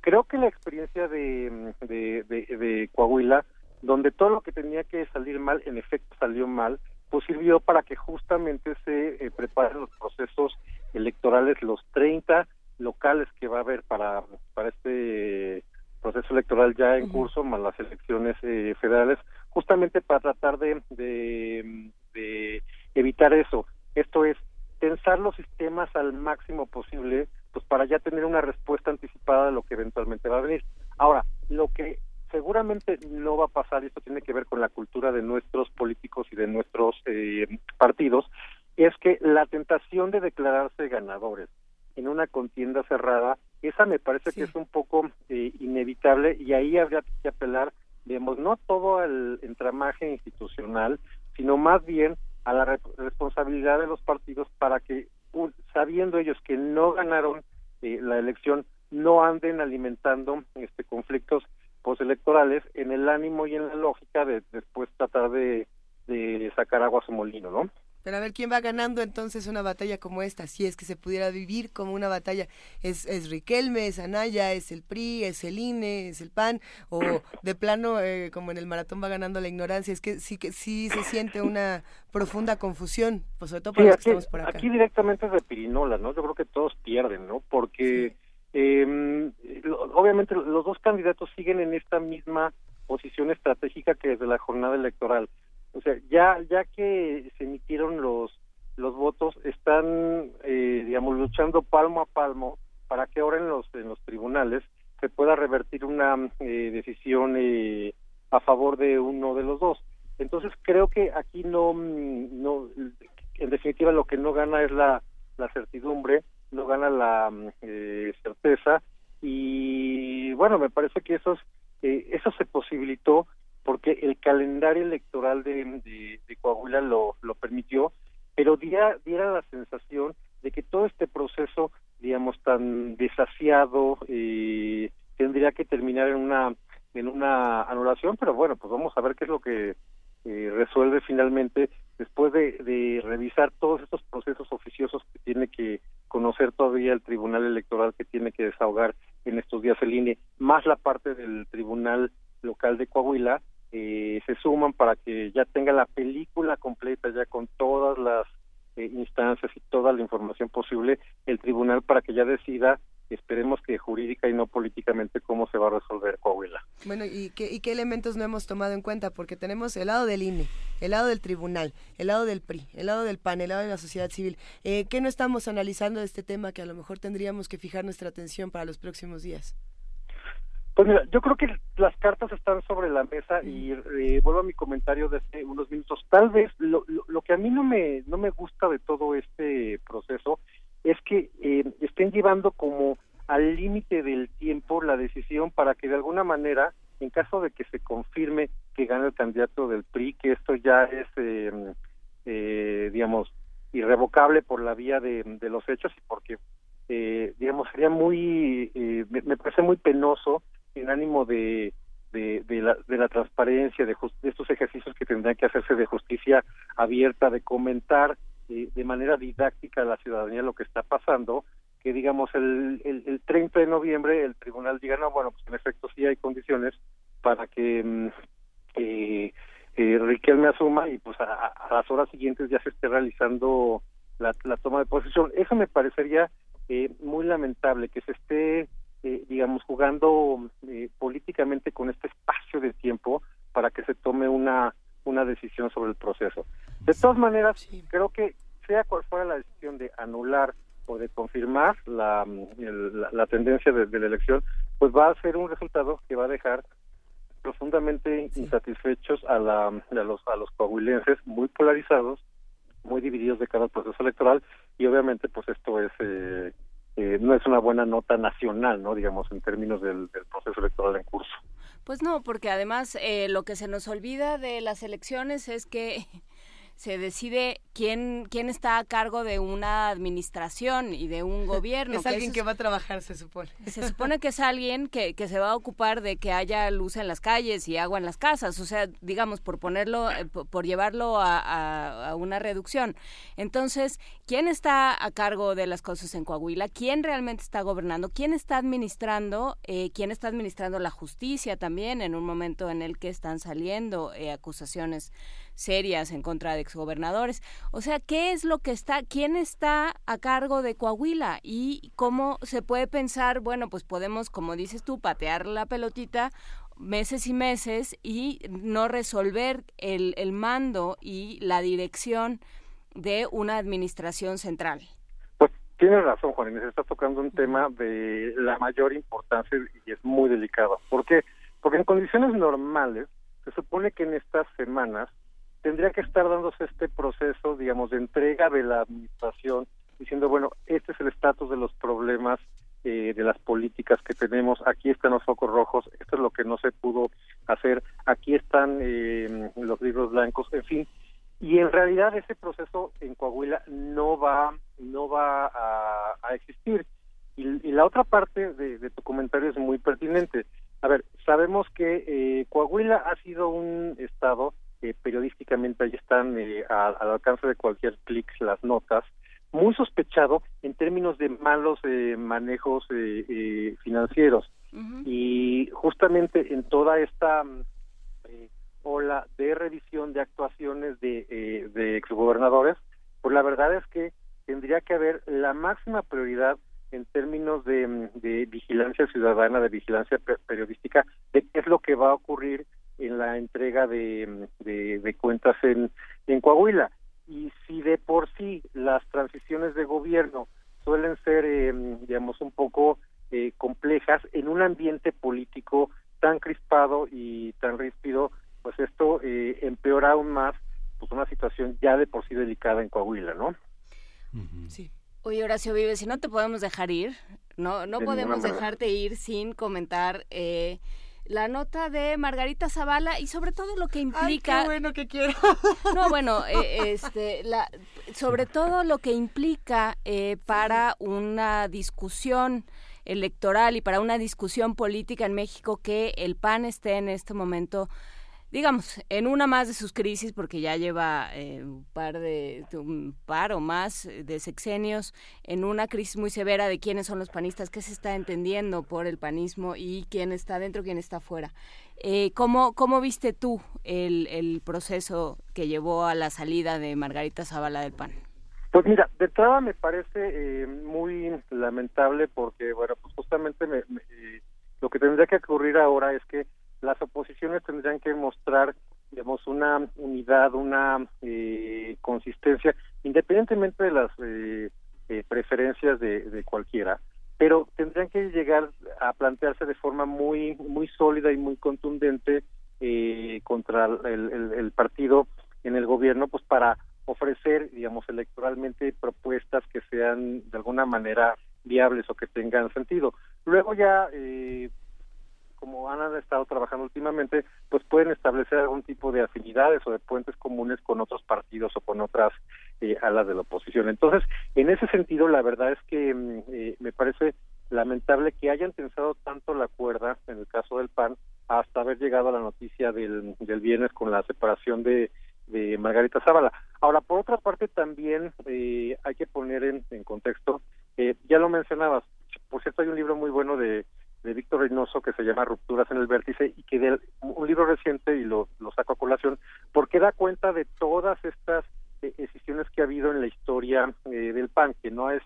Creo que la experiencia de, de, Coahuila, donde todo lo que tenía que salir mal, en efecto salió mal, pues sirvió para que justamente se eh, preparen los procesos electorales, los 30 locales que va a haber para, para este proceso electoral ya en curso, más las elecciones eh, federales, justamente para tratar de, de, evitar eso. Esto es, tensar los sistemas al máximo posible, pues para ya tener una respuesta anticipada de lo que eventualmente va a venir. Ahora, lo que seguramente no va a pasar, y esto tiene que ver con la cultura de nuestros políticos y de nuestros eh, partidos, es que la tentación de declararse ganadores en una contienda cerrada, esa me parece que es un poco eh, inevitable y ahí habría que apelar, digamos, no todo al entramaje institucional, sino más bien a la responsabilidad de los partidos para que, sabiendo ellos que no ganaron eh, la elección, no anden alimentando este conflictos postelectorales en el ánimo y en la lógica de después tratar de, de sacar agua a su molino, ¿no? Pero a ver, ¿quién va ganando entonces una batalla como esta? Si es que se pudiera vivir como una batalla. ¿Es, es Riquelme, es Anaya, es el PRI, es el INE, es el PAN? ¿O de plano, eh, como en el maratón va ganando la ignorancia? Es que sí, que sí se siente una profunda confusión, pues sobre todo para los que estamos por acá. Aquí directamente es de pirinola, ¿no? Yo creo que todos pierden, ¿no? Porque em, obviamente los dos candidatos siguen en esta misma posición estratégica que desde la jornada electoral o sea, ya ya que se emitieron los los votos, están, eh, digamos, luchando palmo a palmo para que ahora en los en los tribunales se pueda revertir una eh, decisión eh, a favor de uno de los dos. Entonces creo que aquí no no en definitiva lo que no gana es la la certidumbre, no gana la eh, certeza y bueno me parece que eso eh, eso se posibilitó porque el calendario electoral de, Coahuila lo, permitió, pero diera, diera la sensación de que todo este proceso, digamos, tan desasiado, eh, tendría que terminar en una en una anulación, pero bueno, pues vamos a ver qué es lo que eh, resuelve finalmente después de, de revisar todos estos procesos oficiosos que tiene que conocer todavía el Tribunal Electoral que tiene que desahogar en estos días el INE, más la parte del Tribunal Local de Coahuila, eh, se suman para que ya tenga la película completa, ya con todas las eh, instancias y toda la información posible, el tribunal para que ya decida esperemos que jurídica y no políticamente cómo se va a resolver Coahuila. Bueno, ¿y qué, ¿y qué elementos no hemos tomado en cuenta? Porque tenemos el lado del INE, el lado del tribunal, el lado del PRI, el lado del PAN, el lado de la sociedad civil. Eh, ¿Qué no estamos analizando de este tema que a lo mejor tendríamos que fijar nuestra atención para los próximos días? Pues mira, yo creo que las cartas están sobre la mesa y eh, vuelvo a mi comentario de hace unos minutos. Tal vez lo, lo, que a mí no me no me gusta de todo este proceso es que eh, estén llevando como al límite del tiempo la decisión para que de alguna manera, en caso de que se confirme que gane el candidato del PRI, que esto ya es, eh, eh, digamos, irrevocable por la vía de, de los hechos y porque, eh, digamos, sería muy, eh, me, me parece muy penoso en ánimo de, de, de, la, de la transparencia, de, de estos ejercicios que tendrían que hacerse de justicia abierta, de comentar eh, de manera didáctica a la ciudadanía lo que está pasando, que digamos el, el, el 30 de noviembre el tribunal diga, no, bueno, pues en efecto sí hay condiciones para que mm, eh, eh, Riquelme asuma y pues a, a, las horas siguientes ya se esté realizando la, la toma de posesión. Eso me parecería eh, muy lamentable que se esté, eh, digamos, jugando eh, políticamente con este espacio de tiempo para que se tome una una decisión sobre el proceso. De todas maneras, creo que sea cual fuera la decisión de anular o de confirmar la, el, la, la, tendencia de, de, la elección, pues va a ser un resultado que va a dejar profundamente sí. insatisfechos a, la, a los a los coahuilenses, muy polarizados, muy divididos de cada proceso electoral y obviamente pues esto es eh, eh, no es una buena nota nacional, no digamos en términos del, proceso electoral en curso. Pues no, porque además eh, lo que se nos olvida de las elecciones es que se decide quién quién está a cargo de una administración y de un gobierno. es alguien que, va a trabajar, se supone. Se supone que es alguien que, que se va a ocupar de que haya luz en las calles y agua en las casas, o sea, digamos, por ponerlo, eh, por llevarlo a, a, a, una reducción. Entonces, ¿quién está a cargo de las cosas en Coahuila? ¿Quién realmente está gobernando? ¿Quién está administrando? Eh, ¿Quién está administrando la justicia también en un momento en el que están saliendo eh, acusaciones? Serias en contra de exgobernadores. O sea, ¿qué es lo que está, quién está a cargo de Coahuila y cómo se puede pensar, bueno, pues podemos, como dices tú, patear la pelotita meses y meses y no resolver el, el mando y la dirección de una administración central. Pues tienes razón, Juan Inés, está tocando un tema de la mayor importancia y es muy delicado. ¿Por qué? Porque en condiciones normales se supone que en estas semanas tendría que estar dándose este proceso, digamos, de entrega de la administración, diciendo, bueno, este es el estatus de los problemas, eh, de las políticas que tenemos, aquí están los focos rojos, esto es lo que no se pudo hacer, aquí están eh, los libros blancos, en fin, y en realidad ese proceso en Coahuila no va, no va a, existir. Y, y, la otra parte de, de, tu comentario es muy pertinente. A ver, sabemos que eh, Coahuila ha sido un estado eh, periodísticamente ahí están eh, al, al, alcance de cualquier clic las notas, muy sospechado en términos de malos eh, manejos eh, financieros. Uh -huh. Y justamente en toda esta ola de revisión de actuaciones de, de exgobernadores, pues la verdad es que tendría que haber la máxima prioridad en términos de, de vigilancia ciudadana, de vigilancia periodística, de qué es lo que va a ocurrir en la entrega de, de, de cuentas en, en Coahuila. Y si de por sí las transiciones de gobierno suelen ser, eh, digamos, un poco eh, complejas en un ambiente político tan crispado y tan ríspido, pues esto eh, empeora aún más pues una situación ya de por sí delicada en Coahuila, ¿no? Sí. Oye, Horacio Vives, si no te podemos dejar ir, no, no podemos dejarte ir sin comentar eh, la nota de Margarita Zavala y sobre todo lo que implica. Ay, qué bueno que quiero. No, bueno, eh, este, la, sobre todo lo que implica eh, para una discusión electoral y para una discusión política en México que el PAN esté en este momento digamos, en una más de sus crisis, porque ya lleva eh, un par de, un par o más de sexenios, en una crisis muy severa de quiénes son los panistas, qué se está entendiendo por el panismo y quién está dentro, quién está fuera. Eh, ¿cómo, ¿Cómo viste tú el, el proceso que llevó a la salida de Margarita Zavala del PAN? Pues mira, de entrada me parece eh, muy lamentable porque, bueno, pues justamente me, me, lo que tendría que ocurrir ahora es que las oposiciones tendrían que mostrar digamos una unidad una eh, consistencia independientemente de las eh, eh, preferencias de, de, cualquiera pero tendrían que llegar a plantearse de forma muy muy sólida y muy contundente eh, contra el, el, el, partido en el gobierno pues para ofrecer digamos electoralmente propuestas que sean de alguna manera viables o que tengan sentido. Luego ya, eh, como han estado trabajando últimamente, pues pueden establecer algún tipo de afinidades o de puentes comunes con otros partidos o con otras eh, alas de la oposición. Entonces, en ese sentido, la verdad es que mm, eh, me parece lamentable que hayan tensado tanto la cuerda, en el caso del PAN, hasta haber llegado a la noticia del, del viernes con la separación de, de Margarita Zavala. Ahora, por otra parte, también eh, hay que poner en, en contexto, eh, ya lo mencionabas, por cierto, hay un libro muy bueno de, de Víctor Reynoso que se llama Rupturas en el Vértice y que de un libro reciente, y lo, lo saco a colación, porque da cuenta de todas estas eh, decisiones que ha habido en la historia eh, del PAN, que no es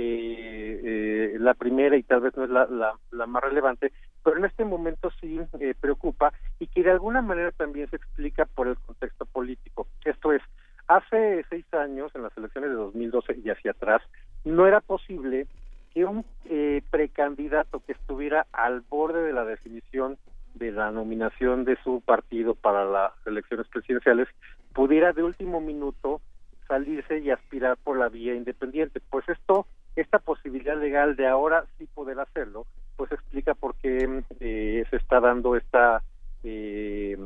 eh, eh, la primera y tal vez no es la, la, la, más relevante, pero en este momento sí eh, preocupa y que de alguna manera también se explica por el contexto político. Esto es, hace seis años, en las elecciones de 2012 y hacia atrás, no era posible que un eh, precandidato que estuviera al borde de la definición de la nominación de su partido para las elecciones presidenciales pudiera de último minuto salirse y aspirar por la vía independiente. Pues esto esta posibilidad legal de ahora sí poder hacerlo, pues explica por qué eh, se está dando esta eh,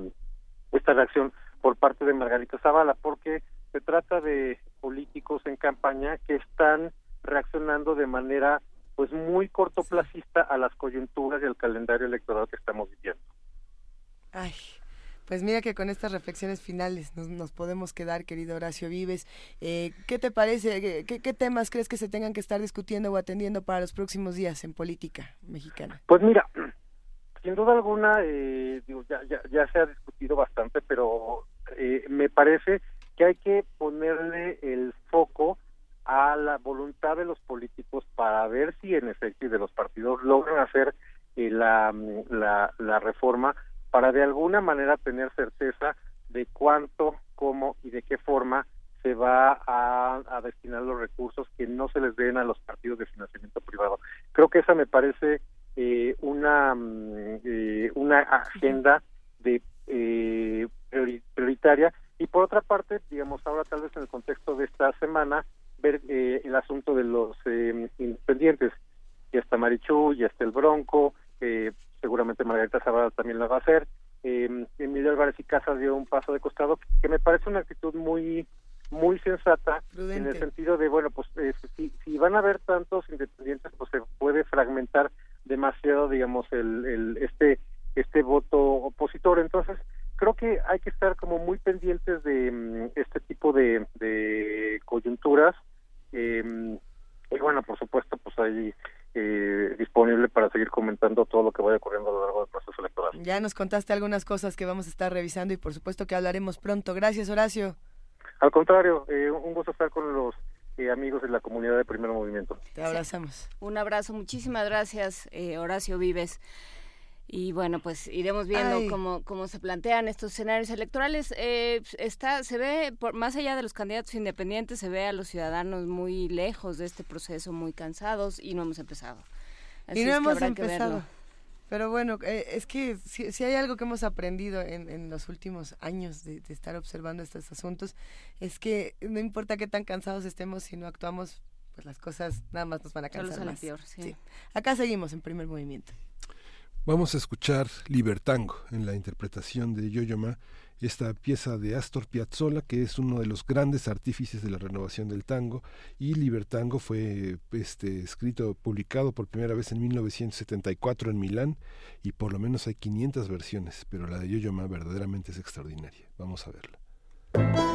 esta reacción por parte de Margarita Zavala, porque se trata de políticos en campaña que están reaccionando de manera pues muy cortoplacista a las coyunturas y al calendario electoral que estamos viviendo. Ay, pues mira que con estas reflexiones finales nos, nos podemos quedar, querido Horacio Vives. Eh, ¿Qué te parece? ¿Qué, ¿Qué, temas crees que se tengan que estar discutiendo o atendiendo para los próximos días en política mexicana? Pues mira, sin duda alguna, eh, digo, ya, ya, ya, se ha discutido bastante, pero eh, me parece que hay que ponerle el foco a la voluntad de los políticos para ver si en efecto y de los partidos logran hacer la, la, la reforma para de alguna manera tener certeza de cuánto, cómo y de qué forma se va a, destinar los recursos que no se les den a los partidos de financiamiento privado. Creo que esa me parece eh, una eh, una agenda de eh, prioritaria y por otra parte, digamos ahora tal vez en el contexto de esta semana ver eh, el asunto de los eh, independientes. Ya está Marichu, ya está el Bronco, eh, seguramente Margarita Zavala también lo va a hacer. Eh, Emilio Álvarez y Casa dio un paso de costado que me parece una actitud muy muy sensata Prudente. en el sentido de bueno pues eh, si, si van a haber tantos independientes pues se puede fragmentar demasiado digamos el, el este este voto opositor entonces creo que hay que estar como muy pendientes de um, este tipo de, de coyunturas eh, y bueno por supuesto pues hay eh, disponible para seguir comentando todo lo que vaya ocurriendo a lo largo del proceso electoral. Ya nos contaste algunas cosas que vamos a estar revisando y por supuesto que hablaremos pronto. Gracias, Horacio. Al contrario, eh, un gusto estar con los eh, amigos de la comunidad de Primer Movimiento. Te abrazamos. Sí. Un abrazo, muchísimas gracias, Horacio Vives. Y bueno, pues iremos viendo cómo, cómo se plantean estos escenarios electorales. Eh, está, se ve, por, más allá de los candidatos independientes, se ve a los ciudadanos muy lejos de este proceso, muy cansados y no hemos empezado. Así y no hemos empezado. Pero bueno, eh, es que si, si, hay algo que hemos aprendido en, en los últimos años de, de, estar observando estos asuntos, es que no importa qué tan cansados estemos, si no actuamos, pues las cosas nada más nos van a cansar más. Peor, sí. Sí. Acá seguimos en primer movimiento. Vamos a escuchar Libertango en la interpretación de Yo-Yo Ma, esta pieza de Astor Piazzolla, que es uno de los grandes artífices de la renovación del tango, y Libertango fue este, escrito, publicado por primera vez en 1974 en Milán, y por lo menos hay 500 versiones, pero la de Yo-Yo Ma verdaderamente es extraordinaria. Vamos a verla.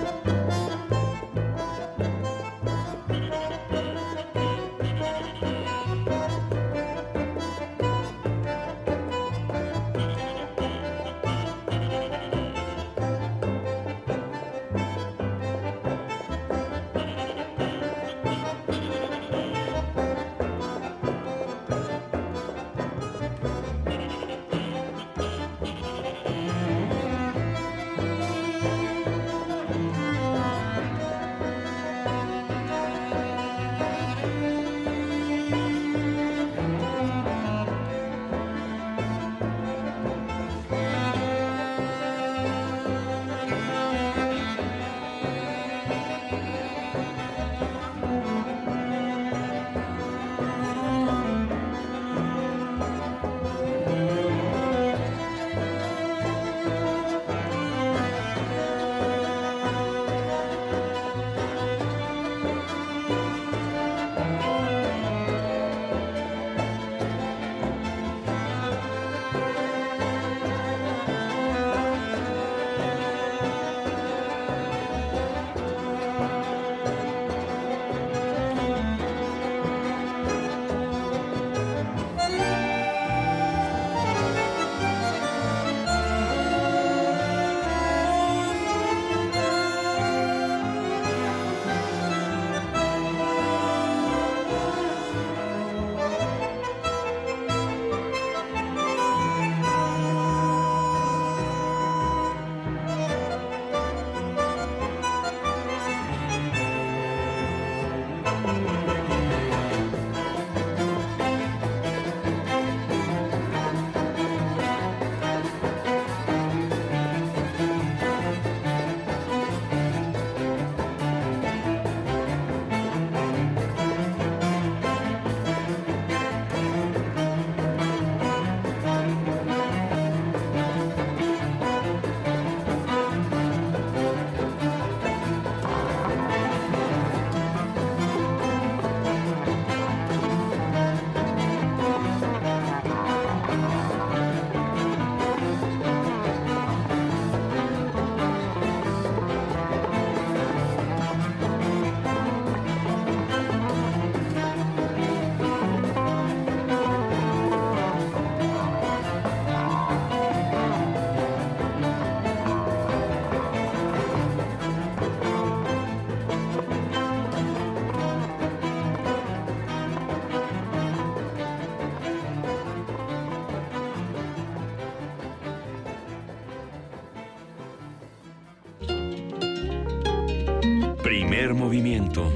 Movimiento.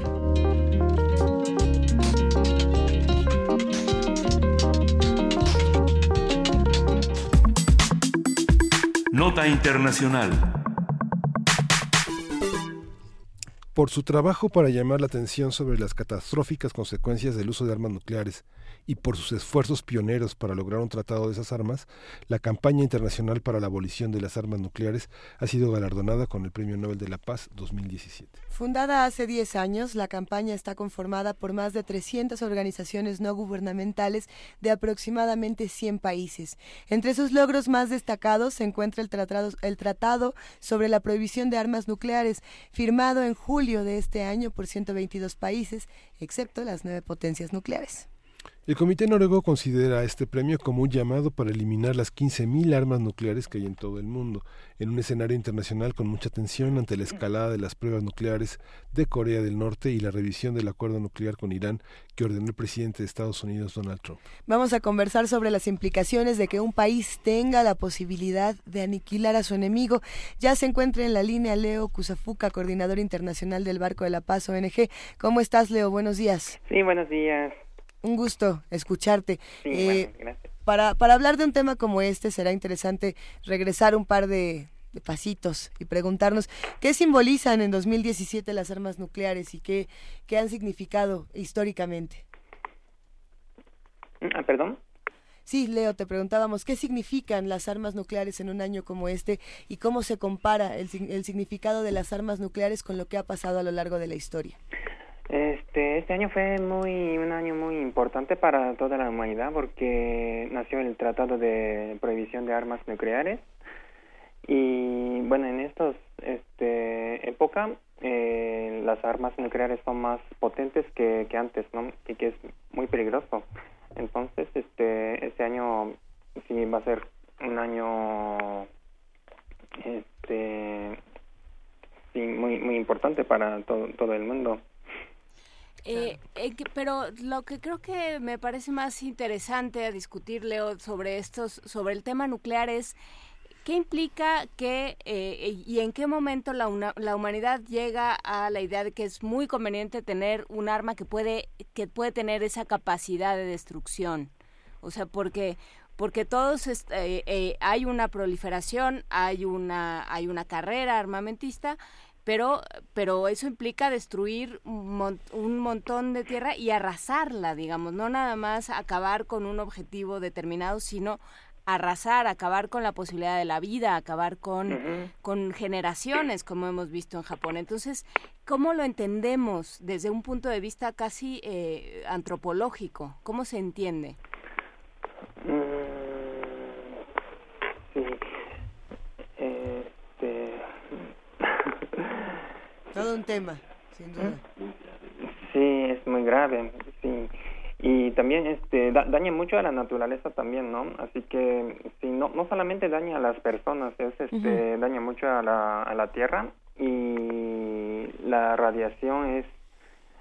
Nota Internacional. por su trabajo para llamar la atención sobre las catastróficas consecuencias del uso de armas nucleares y por sus esfuerzos pioneros para lograr un tratado de esas armas, la campaña internacional para la abolición de las armas nucleares ha sido galardonada con el Premio Nobel de la Paz 2017. Fundada hace 10 años, la campaña está conformada por más de 300 organizaciones no gubernamentales de aproximadamente 100 países. Entre sus logros más destacados se encuentra el tratado, sobre la prohibición de armas nucleares, firmado en julio de este año por 122 países, excepto las nueve potencias nucleares. El Comité Noruego considera este premio como un llamado para eliminar las 15.000 armas nucleares que hay en todo el mundo, en un escenario internacional con mucha tensión ante la escalada de las pruebas nucleares de Corea del Norte y la revisión del acuerdo nuclear con Irán que ordenó el presidente de Estados Unidos, Donald Trump. Vamos a conversar sobre las implicaciones de que un país tenga la posibilidad de aniquilar a su enemigo. Ya se encuentra en la línea Leo Kusafuka, coordinador internacional del Barco de la Paz ONG. ¿Cómo estás, Leo? Buenos días. Sí, buenos días. Un gusto escucharte. Eh, para, para hablar de un tema como este será interesante regresar un par de, pasitos y preguntarnos qué simbolizan en 2017 las armas nucleares y qué, qué han significado históricamente. Ah, perdón. Sí, Leo, te preguntábamos qué significan las armas nucleares en un año como este y cómo se compara el, el significado de las armas nucleares con lo que ha pasado a lo largo de la historia. Este, este año fue muy un año muy importante para toda la humanidad porque nació el Tratado de Prohibición de Armas Nucleares. Y bueno en estos este época eh, las armas nucleares son más potentes que, que antes no y que es muy peligroso. Entonces este este año sí va a ser un año este sí muy muy importante para todo todo el mundo eh, eh pero lo que creo que me parece más interesante a discutir, Leo, sobre estos, sobre el tema nuclear es qué implica que eh, y en qué momento la, la humanidad llega a la idea de que es muy conveniente tener un arma que puede que puede tener esa capacidad de destrucción. O sea, porque porque todos eh, hay una proliferación, hay una hay una carrera armamentista pero, pero eso implica destruir un, un, montón de tierra y arrasarla, digamos, no nada más acabar con un objetivo determinado, sino arrasar, acabar con la posibilidad de la vida, acabar con, con generaciones, como hemos visto en Japón. Entonces, ¿cómo lo entendemos desde un punto de vista casi eh, antropológico? ¿Cómo se entiende? Mm, sí. Todo un tema, sin duda. Sí, es muy grave, sí. Y también este daña mucho a la naturaleza también, ¿no? Así que sí, no no solamente daña a las personas, es este daña mucho a la a la tierra y la radiación es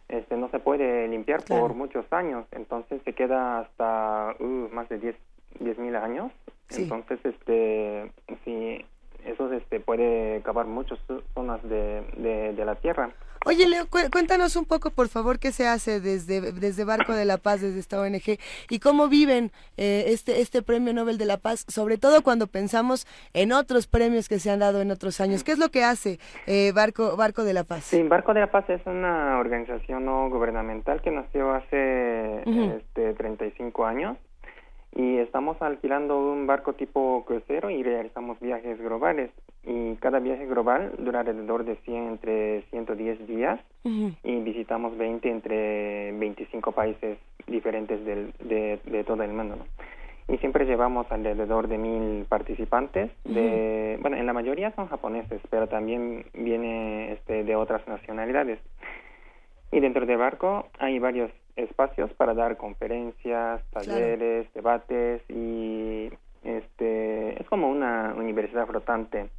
este no se puede limpiar por muchos años, entonces se queda hasta uh, más de 10 diez mil años. Entonces este sí eso este, puede acabar muchas zonas de, de, la Tierra. Oye, Leo, cuéntanos un poco, por favor, qué se hace desde, desde Barco de la Paz, desde esta ONG, y cómo viven eh, este, este Premio Nobel de la Paz, sobre todo cuando pensamos en otros premios que se han dado en otros años. ¿Qué es lo que hace eh, Barco, Barco de la Paz? Sí, Barco de la Paz es una organización no gubernamental que nació hace este, 35 años y estamos alquilando un barco tipo crucero y realizamos viajes globales. Y cada viaje global dura alrededor de 100 entre 110 días y visitamos 20 entre 25 países diferentes del, de, de todo el mundo y siempre llevamos alrededor de mil participantes de bueno en la mayoría son japoneses pero también viene este de otras nacionalidades. Y dentro del barco hay varios espacios para dar conferencias, talleres, debates y este es como una universidad flotante.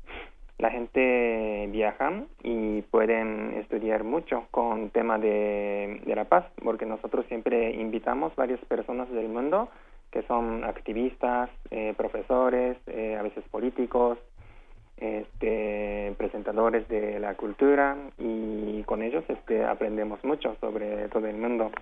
La gente viaja y pueden estudiar mucho con tema de, de la paz, porque nosotros siempre invitamos varias personas del mundo que son activistas, eh, profesores, eh, a veces políticos, este, presentadores de la cultura y con ellos este, aprendemos mucho sobre todo el mundo.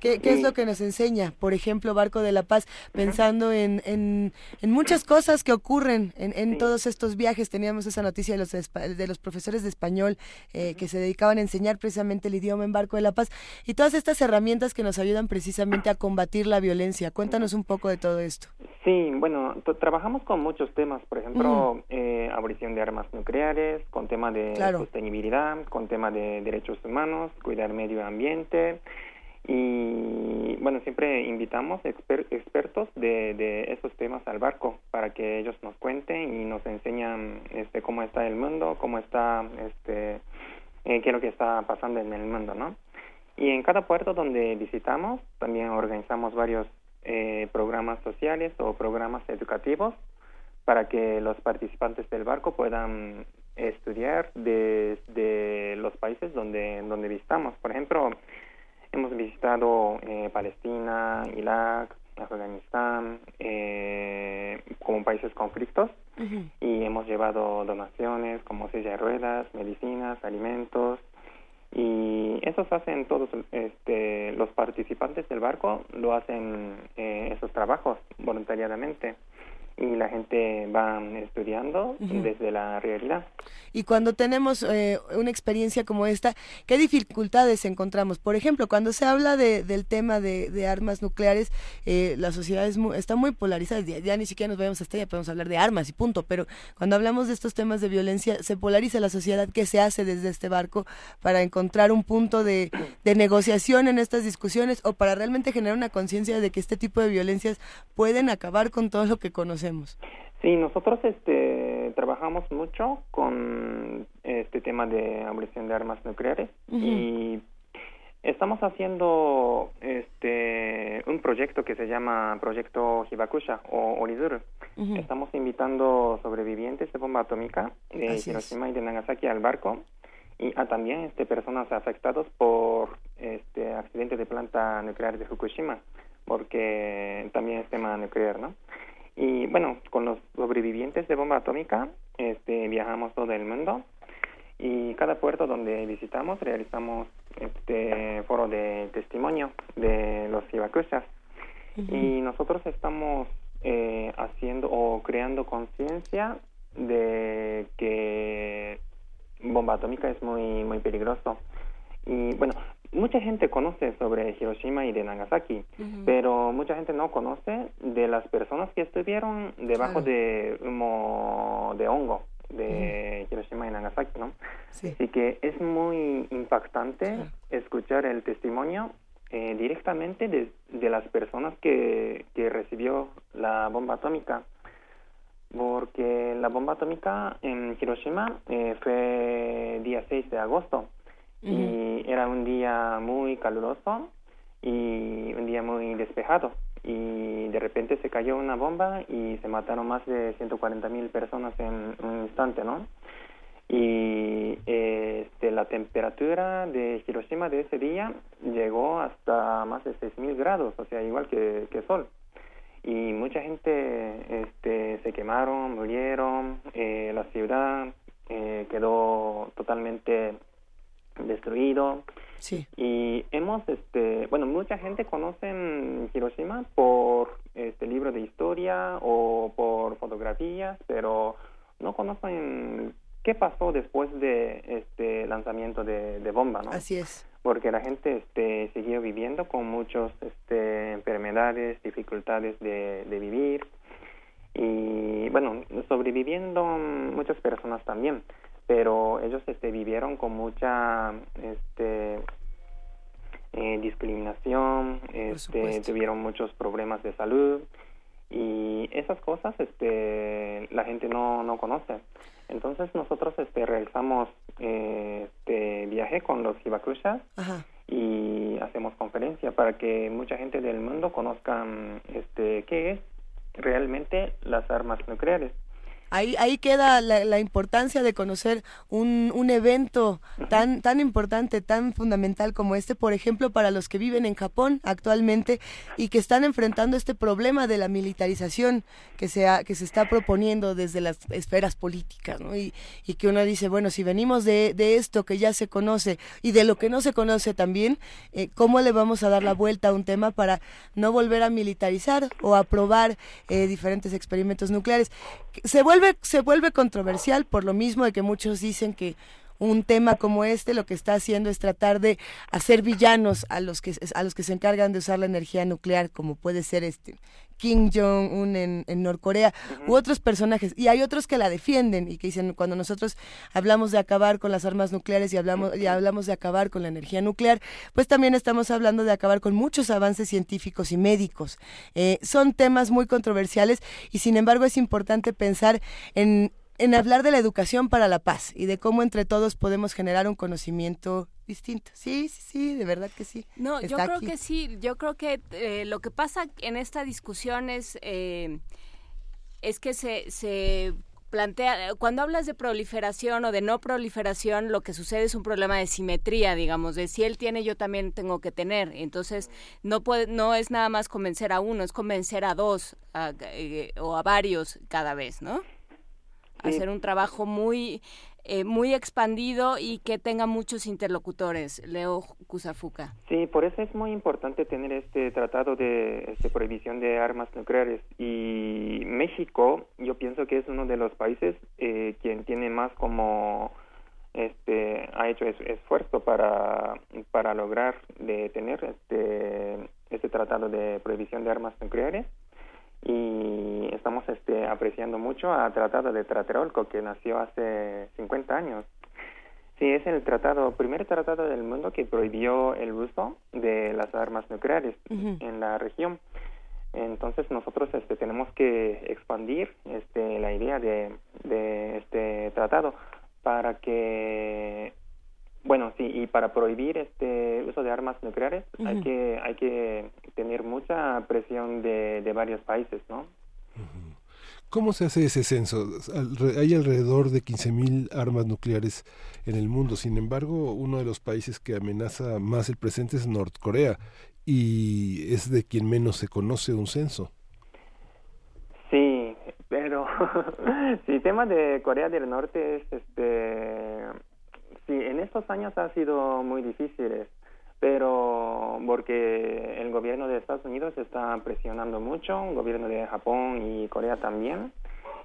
¿Qué, es lo que nos enseña? Por ejemplo, Barco de la Paz, pensando en, en, muchas cosas que ocurren en, todos estos viajes. Teníamos esa noticia de los, de los profesores de español eh, que se dedicaban a enseñar precisamente el idioma en Barco de la Paz y todas estas herramientas que nos ayudan precisamente a combatir la violencia. Cuéntanos un poco de todo esto. Sí, bueno, trabajamos con muchos temas, por ejemplo, eh, abolición de armas nucleares, con tema de sostenibilidad, con tema de derechos humanos, cuidar medio ambiente, y bueno, siempre invitamos expertos de, de, esos temas al barco para que ellos nos cuenten y nos enseñan este, cómo está el mundo, cómo está, este, eh, qué es lo que está pasando en el mundo, ¿no? Y en cada puerto donde visitamos también organizamos varios eh, programas sociales o programas educativos para que los participantes del barco puedan estudiar desde los países donde, donde visitamos. Por ejemplo, Hemos visitado eh, Palestina, Irak, Afganistán, eh, como países conflictos y hemos llevado donaciones como silla de ruedas, medicinas, alimentos y eso hacen todos este, los participantes del barco, lo hacen eh, esos trabajos voluntariamente y la gente va estudiando desde la realidad. Y cuando tenemos eh, una experiencia como esta, ¿qué dificultades encontramos? Por ejemplo, cuando se habla de, del tema de, armas nucleares, eh, la sociedad está muy polarizada, ya, ni siquiera nos vayamos hasta allá, podemos hablar de armas y punto, pero cuando hablamos de estos temas de violencia, se polariza la sociedad, ¿qué se hace desde este barco para encontrar un punto de, de negociación en estas discusiones o para realmente generar una conciencia de que este tipo de violencias pueden acabar con todo lo que conocemos? Sí, nosotros este, trabajamos mucho con este tema de abolición de armas nucleares y estamos haciendo este un proyecto que se llama Proyecto Hibakusha o Orizuru. Estamos invitando sobrevivientes de bomba atómica de Hiroshima y de Nagasaki al barco y a también este personas afectadas por este accidente de planta nuclear de Fukushima porque también es tema nuclear, ¿no? Y bueno, con los sobrevivientes de bomba atómica este, viajamos todo el mundo. Y cada puerto donde visitamos realizamos este foro de testimonio de los hibakushas y nosotros estamos eh, haciendo o creando conciencia de que bomba atómica es muy muy peligroso. Y bueno mucha gente conoce sobre Hiroshima y de Nagasaki, pero mucha gente no conoce de las personas que estuvieron debajo de humo de hongo de Hiroshima y Nagasaki, ¿no? Sí. Así que es muy impactante escuchar el testimonio eh, directamente de, de, las personas que, que recibió la bomba atómica porque la bomba atómica en Hiroshima eh, fue día 6 de agosto y era un día muy caluroso y un día muy despejado y de repente se cayó una bomba y se mataron más de 140 mil personas en un instante, ¿no? Y este, la temperatura de Hiroshima de ese día llegó hasta más de 6.000 grados, o sea, igual que, que Sol. Y mucha gente este, se quemaron, murieron, eh, la ciudad eh, quedó totalmente destruido. Sí. Y hemos, este, bueno, mucha gente conoce Hiroshima por este libro de historia o por fotografías, pero no conocen qué pasó después de este lanzamiento de, bomba, ¿no? Así es. Porque la gente este, siguió viviendo con muchas este, enfermedades, dificultades de, de vivir y, bueno, sobreviviendo muchas personas también pero ellos este, vivieron con mucha este, eh, discriminación, este, tuvieron muchos problemas de salud y esas cosas este, la gente no, no conoce. Entonces nosotros este, realizamos eh, este viaje con los Hibakushas y hacemos conferencia para que mucha gente del mundo conozca este, qué es realmente las armas nucleares Ahí, ahí queda la, importancia de conocer un, un, evento tan, tan importante, tan fundamental como este, por ejemplo, para los que viven en Japón actualmente y que están enfrentando este problema de la militarización que se, que se está proponiendo desde las esferas políticas, ¿no? y, y, que uno dice, bueno, si venimos de, de, esto que ya se conoce y de lo que no se conoce también, eh, ¿cómo le vamos a dar la vuelta a un tema para no volver a militarizar o a probar eh, diferentes experimentos nucleares? Se vuelve, se vuelve controversial por lo mismo de que muchos dicen que un tema como este lo que está haciendo es tratar de hacer villanos a los que a los que se encargan de usar la energía nuclear como puede ser este Kim Jong Un en, en Norcorea u otros personajes. Y hay otros que la defienden y que dicen cuando nosotros hablamos de acabar con las armas nucleares y hablamos y hablamos de acabar con la energía nuclear pues también estamos hablando de acabar con muchos avances científicos y médicos. Eh, son temas muy controversiales y sin embargo es importante pensar en en hablar de la educación para la paz y de cómo entre todos podemos generar un conocimiento distinto. Sí, sí, sí, de verdad que sí. No, yo creo que sí. Yo creo que eh, lo que pasa en esta discusión es, eh, es que se, se plantea, cuando hablas de proliferación o de no proliferación, lo que sucede es un problema de simetría, digamos, de si él tiene, yo también tengo que tener. Entonces, no puede, no es nada más convencer a uno, es convencer a dos eh, o a varios cada vez, ¿no? Hacer un trabajo muy eh, muy expandido y que tenga muchos interlocutores. Leo Kusafuka. Sí, por eso es muy importante tener este tratado de este, prohibición de armas nucleares. Y México, yo pienso que es uno de los países eh, quien tiene más como este ha hecho esfuerzo para para lograr de tener este este tratado de prohibición de armas nucleares y estamos este, apreciando mucho a Tratado de Tlatelolco que nació hace 50 años. Sí, es el tratado, primer tratado del mundo que prohibió el uso de las armas nucleares en la región. Entonces nosotros este, tenemos que expandir este, la idea de, de este tratado para que bueno, sí, y para prohibir este uso de armas nucleares hay que hay que tener mucha presión de, de varios países, ¿no? ¿Cómo se hace ese censo? Hay alrededor de 15.000 armas nucleares en el mundo. Sin embargo, uno de los países que amenaza más el presente es Norcorea y es de quien menos se conoce un censo. Sí, pero sí, el tema de Corea del Norte es este Sí, en estos años ha sido muy difíciles, pero porque el gobierno de Estados Unidos está presionando mucho, el gobierno de Japón y Corea también.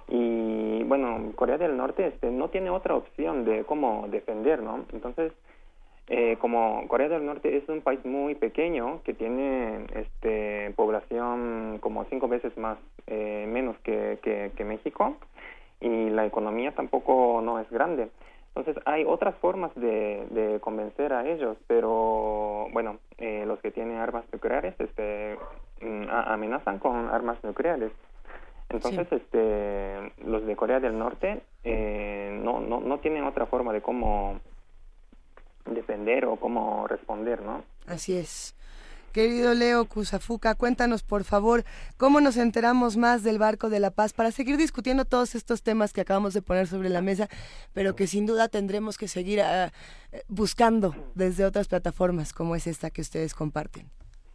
Y bueno, Corea del Norte este, no tiene otra opción de cómo defender, ¿no? Entonces, eh, como Corea del Norte es un país muy pequeño que tiene este población como cinco veces más eh, menos que, que, que México y la economía tampoco no es grande entonces hay otras formas de, de convencer a ellos, pero bueno, eh, los que tienen armas nucleares este, mm, amenazan con armas nucleares. Entonces, este, los de Corea del Norte eh, no, no, no tienen otra forma de cómo defender o cómo responder, ¿no? Así es. Querido Leo Kusafuka, cuéntanos por favor cómo nos enteramos más del barco de la paz para seguir discutiendo todos estos temas que acabamos de poner sobre la mesa, pero que sin duda tendremos que seguir ah, buscando desde otras plataformas como es esta que ustedes comparten.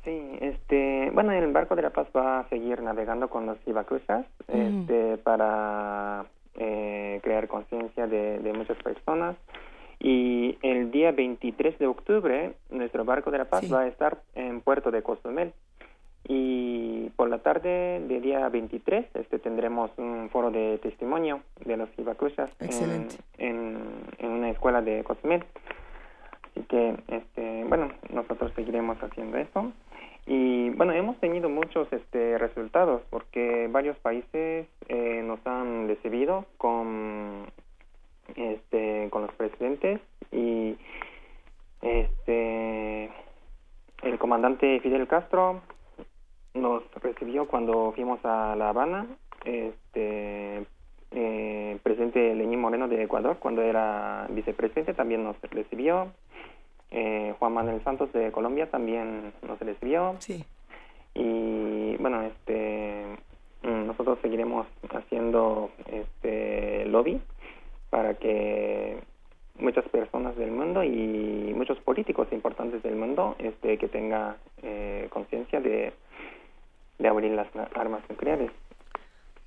Sí, este, bueno, el barco de la paz va a seguir navegando con los Ibacruzas este, para eh, crear conciencia de, de muchas personas y el día 23 de octubre, nuestro barco de la paz va a estar en Puerto de Cozumel. Y por la tarde del día 23 este, tendremos un foro de testimonio de los Ibacruzas en, en, en, una escuela de Cozumel. Así que, este, bueno, nosotros seguiremos haciendo eso. Y bueno, hemos tenido muchos este, resultados porque varios países eh, nos han recibido con este con los presidentes y este el comandante Fidel Castro nos recibió cuando fuimos a La Habana este eh, presidente Lenín Moreno de Ecuador cuando era vicepresidente también nos recibió eh, Juan Manuel Santos de Colombia también nos recibió sí. y bueno este mm, nosotros seguiremos haciendo este lobby para que muchas personas del mundo y muchos políticos importantes del mundo este que tenga eh, conciencia de, de abrir las armas nucleares.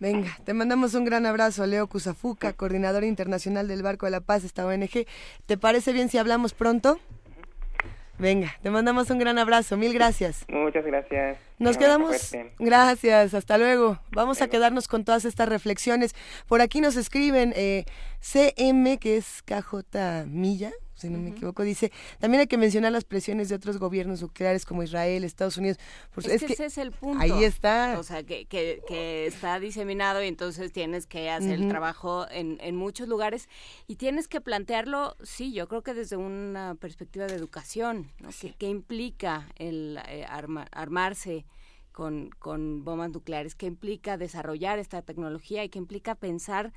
Venga, te mandamos un gran abrazo, Leo Kusafuka, coordinador internacional del Barco de la Paz, esta ONG. ¿Te parece bien si hablamos pronto? Venga, te mandamos un gran abrazo, mil gracias. Muchas gracias. Nos quedamos. Gracias, hasta luego. Vamos a quedarnos con todas estas reflexiones. Por aquí nos escriben eh, CM, que es KJ Milla, si no me equivoco, dice, también hay que mencionar las presiones de otros gobiernos nucleares como Israel, Estados Unidos. Pues es, que, ese es el punto. Ahí está. O sea, que, que, está diseminado y entonces tienes que hacer el trabajo en, en muchos lugares y tienes que plantearlo, sí, yo creo que desde una perspectiva de educación, ¿no? ¿Qué, implica el eh, armarse? Con, con bombas nucleares, qué implica desarrollar esta tecnología y qué implica pensar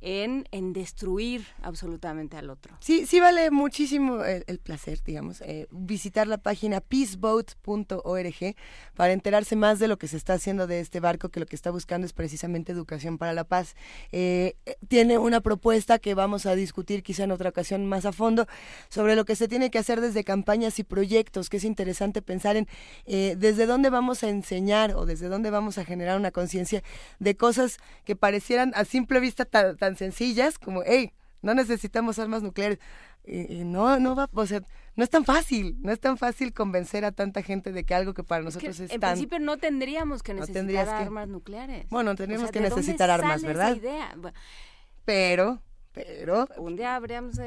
en, en destruir absolutamente al otro. Sí, sí vale muchísimo el, placer, digamos, eh, visitar la página peaceboat.org para enterarse más de lo que se está haciendo de este barco, que lo que está buscando es precisamente educación para la paz. Eh, tiene una propuesta que vamos a discutir quizá en otra ocasión más a fondo sobre lo que se tiene que hacer desde campañas y proyectos, que es interesante pensar en eh, desde dónde vamos a enseñar o desde dónde vamos a generar una conciencia de cosas que parecieran a simple vista tan sencillas como, hey, no necesitamos armas nucleares. Y, no, no va, o sea, no es tan fácil, no es tan fácil convencer a tanta gente de que algo que para nosotros es, en tan... En principio no tendríamos que necesitar armas nucleares. Bueno, tendríamos que necesitar armas, ¿verdad? idea? Pero pero un día habríamos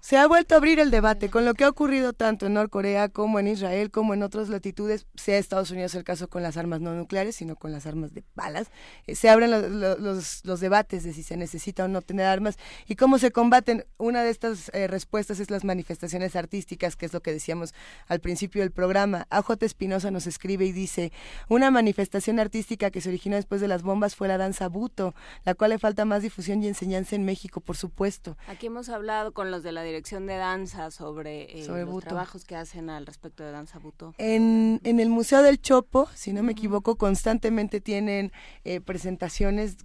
se ha vuelto a abrir el debate con lo que ha ocurrido tanto en Norcorea como en Israel como en otras latitudes. Sea Estados Unidos el caso con las armas no nucleares sino con las armas de balas. Eh, se abren los, los, debates de si se necesita o no tener armas y cómo se combaten. Una de estas eh, respuestas es las manifestaciones artísticas que es lo que decíamos al principio del programa. AJ Espinosa nos escribe y dice una manifestación artística que se originó después de las bombas fue la danza buto la cual le falta más difusión y enseñanza en México, por supuesto. Aquí hemos hablado con los de la Dirección de Danza sobre, eh, los trabajos que hacen al respecto de danza buto. En, en el Museo del Chopo, si no me equivoco, constantemente tienen eh, presentaciones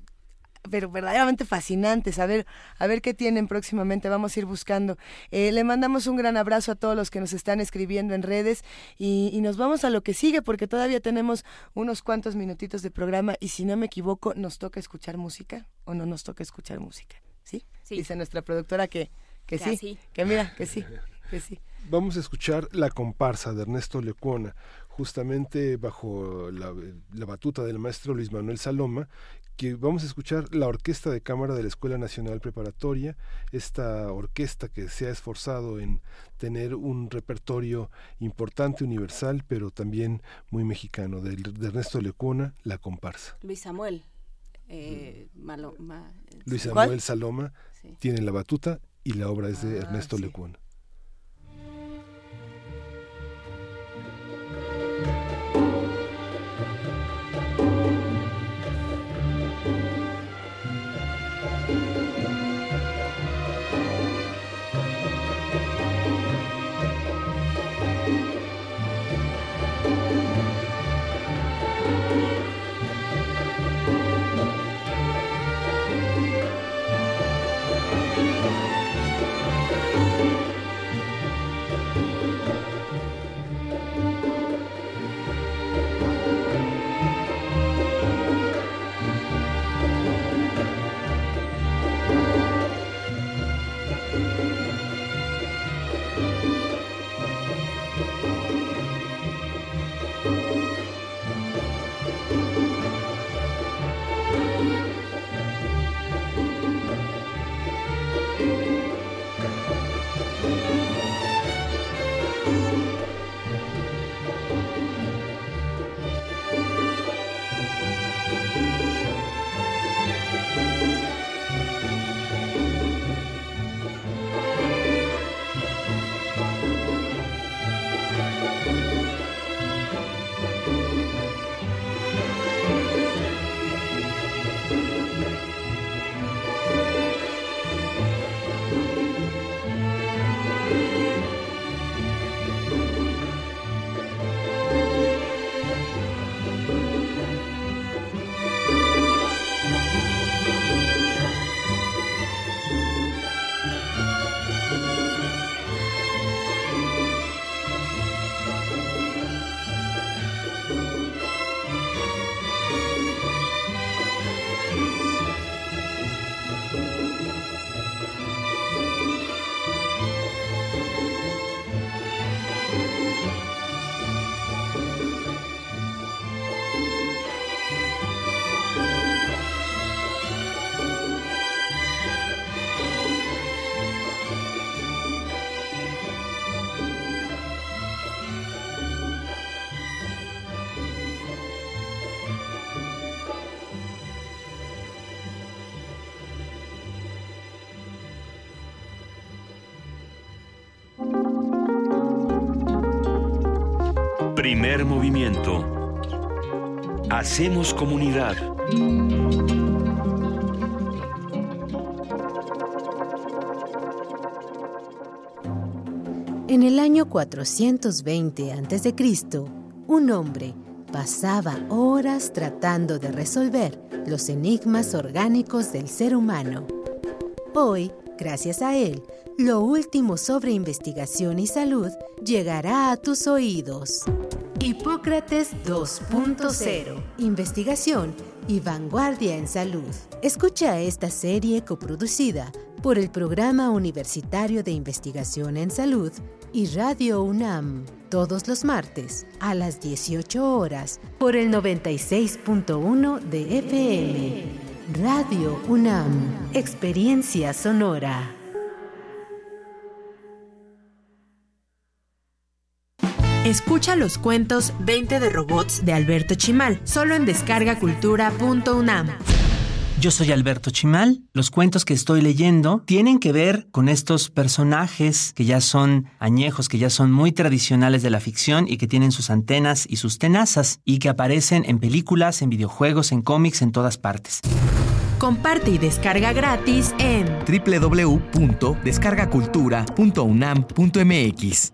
pero verdaderamente fascinantes. A ver, a ver qué tienen próximamente. Vamos a ir buscando. Eh, le mandamos un gran abrazo a todos los que nos están escribiendo en redes y, y, nos vamos a lo que sigue porque todavía tenemos unos cuantos minutitos de programa y si no me equivoco, nos toca escuchar música o no nos toca escuchar música. ¿sí? Dice nuestra productora que, que, sí, que mira, que sí, que sí. Vamos a escuchar La comparsa de Ernesto Lecuona, justamente bajo la, la batuta del maestro Luis Manuel Saloma, que vamos a escuchar la Orquesta de Cámara de la Escuela Nacional Preparatoria, esta orquesta que se ha esforzado en tener un repertorio importante, universal, pero también muy mexicano, de, de Ernesto Lecuona, La comparsa. Luis Samuel. Eh, Luis Samuel Saloma tiene la batuta y la obra es de ah, Ernesto sí. Primer movimiento. Hacemos comunidad. En el año 420 a.C., un hombre pasaba horas tratando de resolver los enigmas orgánicos del ser humano. Hoy, gracias a él, lo último sobre investigación y salud llegará a tus oídos. Hipócrates 2.0. Investigación y vanguardia en salud. Escucha esta serie coproducida por el Programa Universitario de Investigación en Salud y Radio UNAM, todos los martes a las 18 horas por el 96.1 de FM. Radio UNAM, Experiencia Sonora. Escucha los cuentos 20 de robots de Alberto Chimal, solo en descargacultura.unam. Yo soy Alberto Chimal. Los cuentos que estoy leyendo tienen que ver con estos personajes que ya son añejos, que ya son muy tradicionales de la ficción y que tienen sus antenas y sus tenazas y que aparecen en películas, en videojuegos, en cómics, en todas partes. Comparte y descarga gratis en www.descargacultura.unam.mx.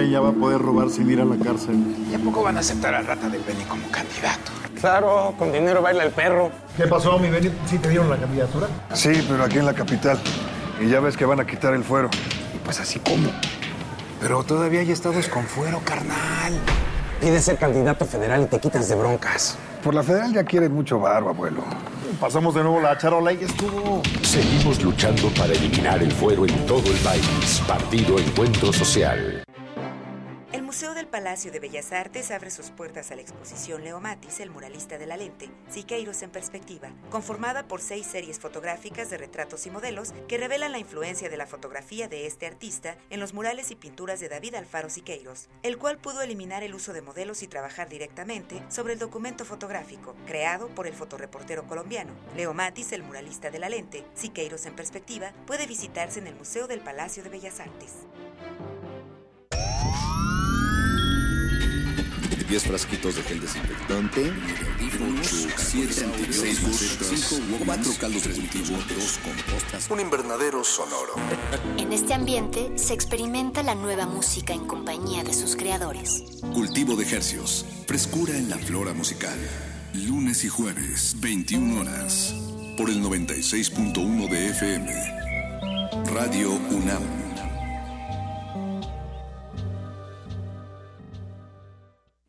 Ya va a poder robar sin ir a la cárcel. ¿Y a poco van a aceptar al rata del Beni como candidato? Claro, con dinero baila el perro. ¿Qué pasó, mi Beni? ¿Sí te dieron la candidatura? Sí, pero aquí en la capital. Y ya ves que van a quitar el fuero. Y pues así como. Pero todavía hay estados con fuero, carnal. Pides ser candidato federal y te quitas de broncas. Por la federal ya quiere mucho barro, abuelo. Pasamos de nuevo la charola y ya estuvo. Seguimos luchando para eliminar el fuero en todo el país. Partido Encuentro Social. Museo del Palacio de Bellas Artes abre sus puertas a la exposición Leo Matis, el muralista de la lente, Siqueiros en perspectiva, conformada por seis series fotográficas de retratos y modelos que revelan la influencia de la fotografía de este artista en los murales y pinturas de David Alfaro Siqueiros, el cual pudo eliminar el uso de modelos y trabajar directamente sobre el documento fotográfico, creado por el fotoreportero colombiano. Leo Matis, el muralista de la lente, Siqueiros en perspectiva, puede visitarse en el Museo del Palacio de Bellas Artes. 10 frasquitos de gel desinfectante, 7 antibióticos, 4 caldos de cultivo, 2 compostas, un invernadero sonoro. En este ambiente se experimenta la nueva música en compañía de sus creadores. Cultivo de ejercios, frescura en la flora musical. Lunes y jueves, 21 horas, por el 96.1 de FM. Radio UNAM.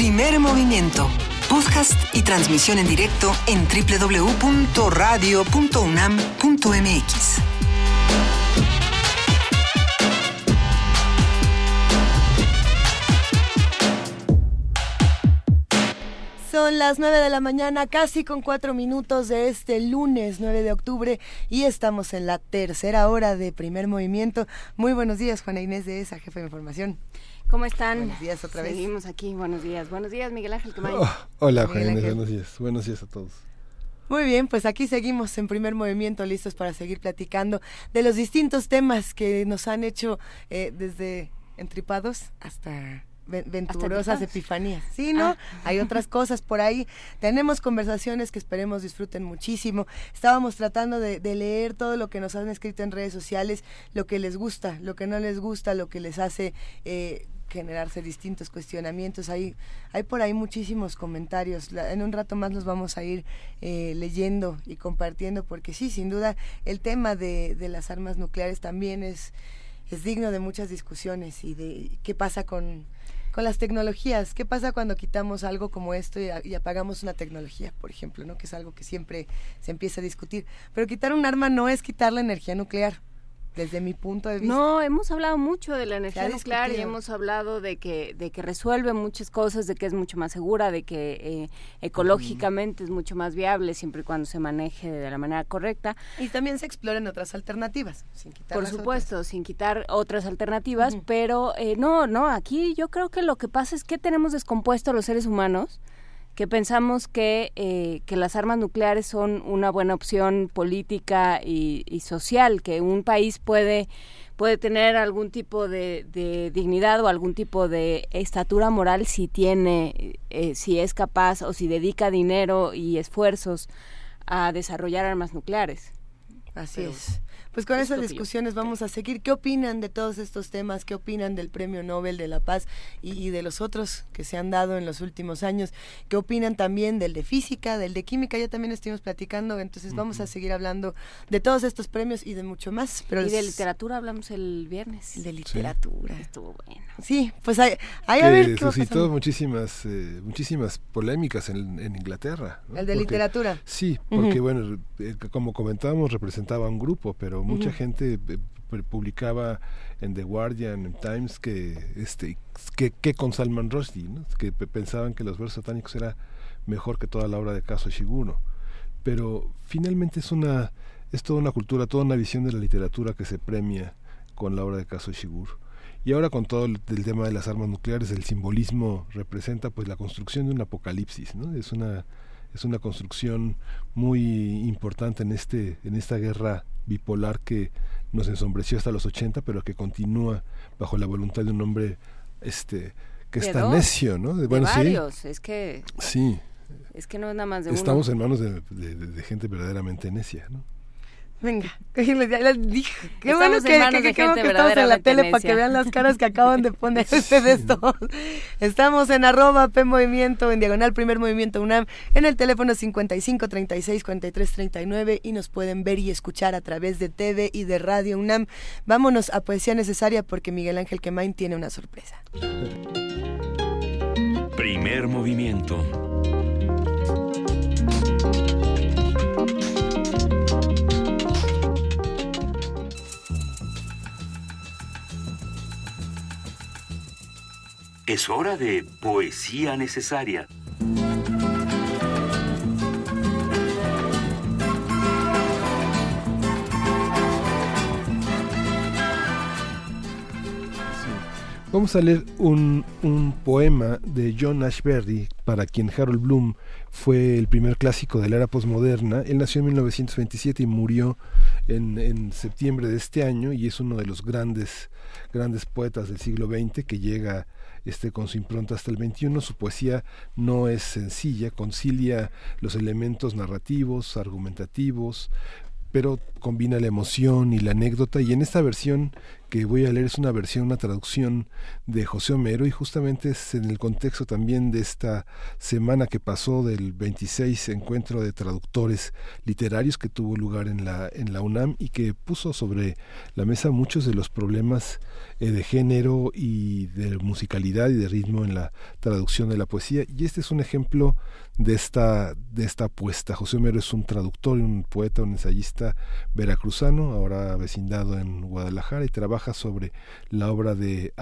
Primer movimiento. Podcast y transmisión en directo en www.radio.unam.mx. Son las 9 de la mañana, casi con cuatro minutos de este lunes 9 de octubre y estamos en la tercera hora de primer movimiento. Muy buenos días, Juana Inés de esa, jefe de información. ¿Cómo están? Buenos días otra vez. Seguimos aquí, buenos días. Buenos días, Miguel Ángel Oh, hola, Juan buenos días. Buenos días a todos. Muy bien, pues aquí seguimos en primer movimiento, listos para seguir platicando de los distintos temas que nos han hecho eh, desde entripados hasta venturosas epifanías. Sí, ¿no? Hay otras cosas por ahí. Tenemos conversaciones que esperemos disfruten muchísimo. Estábamos tratando de, de, leer todo lo que nos han escrito en redes sociales, lo que les gusta, lo que no les gusta, lo que les hace... Eh, generarse distintos cuestionamientos. Hay, hay por ahí muchísimos comentarios. en un rato más los vamos a ir eh, leyendo y compartiendo porque sí, sin duda, el tema de, las armas nucleares también es, es digno de muchas discusiones y de qué pasa con con las tecnologías. ¿Qué pasa cuando quitamos algo como esto y, apagamos una tecnología, por ejemplo, ¿no? que es algo que siempre se empieza a discutir? Pero quitar un arma no es quitar la energía nuclear desde mi punto de vista. No, hemos hablado mucho de la energía nuclear y hemos hablado de que de que resuelve muchas cosas, de que es mucho más segura, de que eh, ecológicamente es mucho más viable siempre y cuando se maneje de la manera correcta. Y también se exploren otras alternativas, sin quitar Por supuesto, sin quitar otras alternativas, pero eh, no, no, aquí yo creo que lo que pasa es que tenemos descompuesto a los seres humanos que pensamos que, eh, que las armas nucleares son una buena opción política y, social, que un país puede puede tener algún tipo de, dignidad o algún tipo de estatura moral si tiene, eh, si es capaz o si dedica dinero y esfuerzos a desarrollar armas nucleares. Así es. Pues con esas discusiones vamos a seguir. ¿Qué opinan de todos estos temas? ¿Qué opinan del Premio Nobel de la Paz y, de los otros que se han dado en los últimos años? ¿Qué opinan también del de física, del de química? Ya también estuvimos platicando, entonces vamos a seguir hablando de todos estos premios y de mucho más. Pero y de literatura hablamos el viernes. De literatura. Estuvo bueno. Sí, pues hay, hay a ver qué suscitó muchísimas, eh, muchísimas polémicas en, Inglaterra. El de literatura. Sí, porque bueno, eh, como comentábamos, representaba un grupo, pero mucha gente eh, publicaba en The Guardian, en Times, que este que, que con Salman Rushdie, que pensaban que los versos satánicos era mejor que toda la obra de Kazuo Shiguro. Pero finalmente es una es toda una cultura, toda una visión de la literatura que se premia con la obra de Kazuo Shiguro. Y ahora con todo el, tema de las armas nucleares, el simbolismo representa pues la construcción de un apocalipsis, ¿no? Es una es una construcción muy importante en este en esta guerra bipolar que nos ensombreció hasta los 80, pero que continúa bajo la voluntad de un hombre este que es tan necio, ¿no? De, bueno, varios, es que sí. Es que no es nada más de Estamos en manos de, de gente verdaderamente necia, ¿no? Venga, ya les dije. Qué bueno que, que, que, que estamos en la tele para que vean las caras que acaban de poner ustedes todos. Estamos en arroba P Movimiento, en diagonal Primer Movimiento UNAM, en el teléfono 55 36 43 39 y nos pueden ver y escuchar a través de TV y de Radio UNAM. Vámonos a Poesía Necesaria porque Miguel Ángel Quemain tiene una sorpresa. Primer Movimiento Es hora de poesía necesaria. Vamos a leer un, un, poema de John Ashbery, para quien Harold Bloom fue el primer clásico de la era posmoderna. Él nació en 1927 y murió en, en, septiembre de este año y es uno de los grandes, grandes poetas del siglo XX que llega este, con su impronta hasta el 21. Su poesía no es sencilla, concilia los elementos narrativos, argumentativos, pero combina la emoción y la anécdota y en esta versión que voy a leer es una versión, una traducción de José Homero y justamente es en el contexto también de esta semana que pasó del 26 encuentro de traductores literarios que tuvo lugar en la, en la UNAM y que puso sobre la mesa muchos de los problemas eh, de género y de musicalidad y de ritmo en la traducción de la poesía y este es un ejemplo de esta, de esta apuesta. José Homero es un traductor, un poeta, un ensayista veracruzano, ahora vecindado en Guadalajara y trabaja sobre la obra de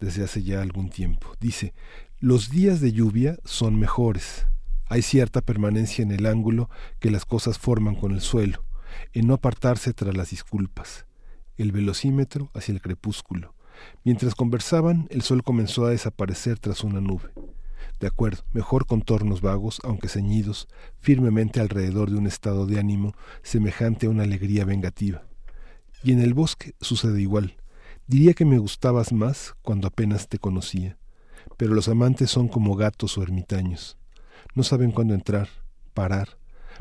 Desde hace ya algún tiempo. Dice, los días de lluvia son mejores. Hay cierta permanencia en el ángulo que las cosas forman con el suelo, en no apartarse tras las disculpas el velocímetro hacia el crepúsculo. Mientras conversaban, el sol comenzó a desaparecer tras una nube. De acuerdo, mejor contornos vagos, aunque ceñidos, firmemente alrededor de un estado de ánimo semejante a una alegría vengativa. Y en el bosque sucede igual. Diría que me gustabas más cuando apenas te conocía. Pero los amantes son como gatos o ermitaños. No saben cuándo entrar, parar,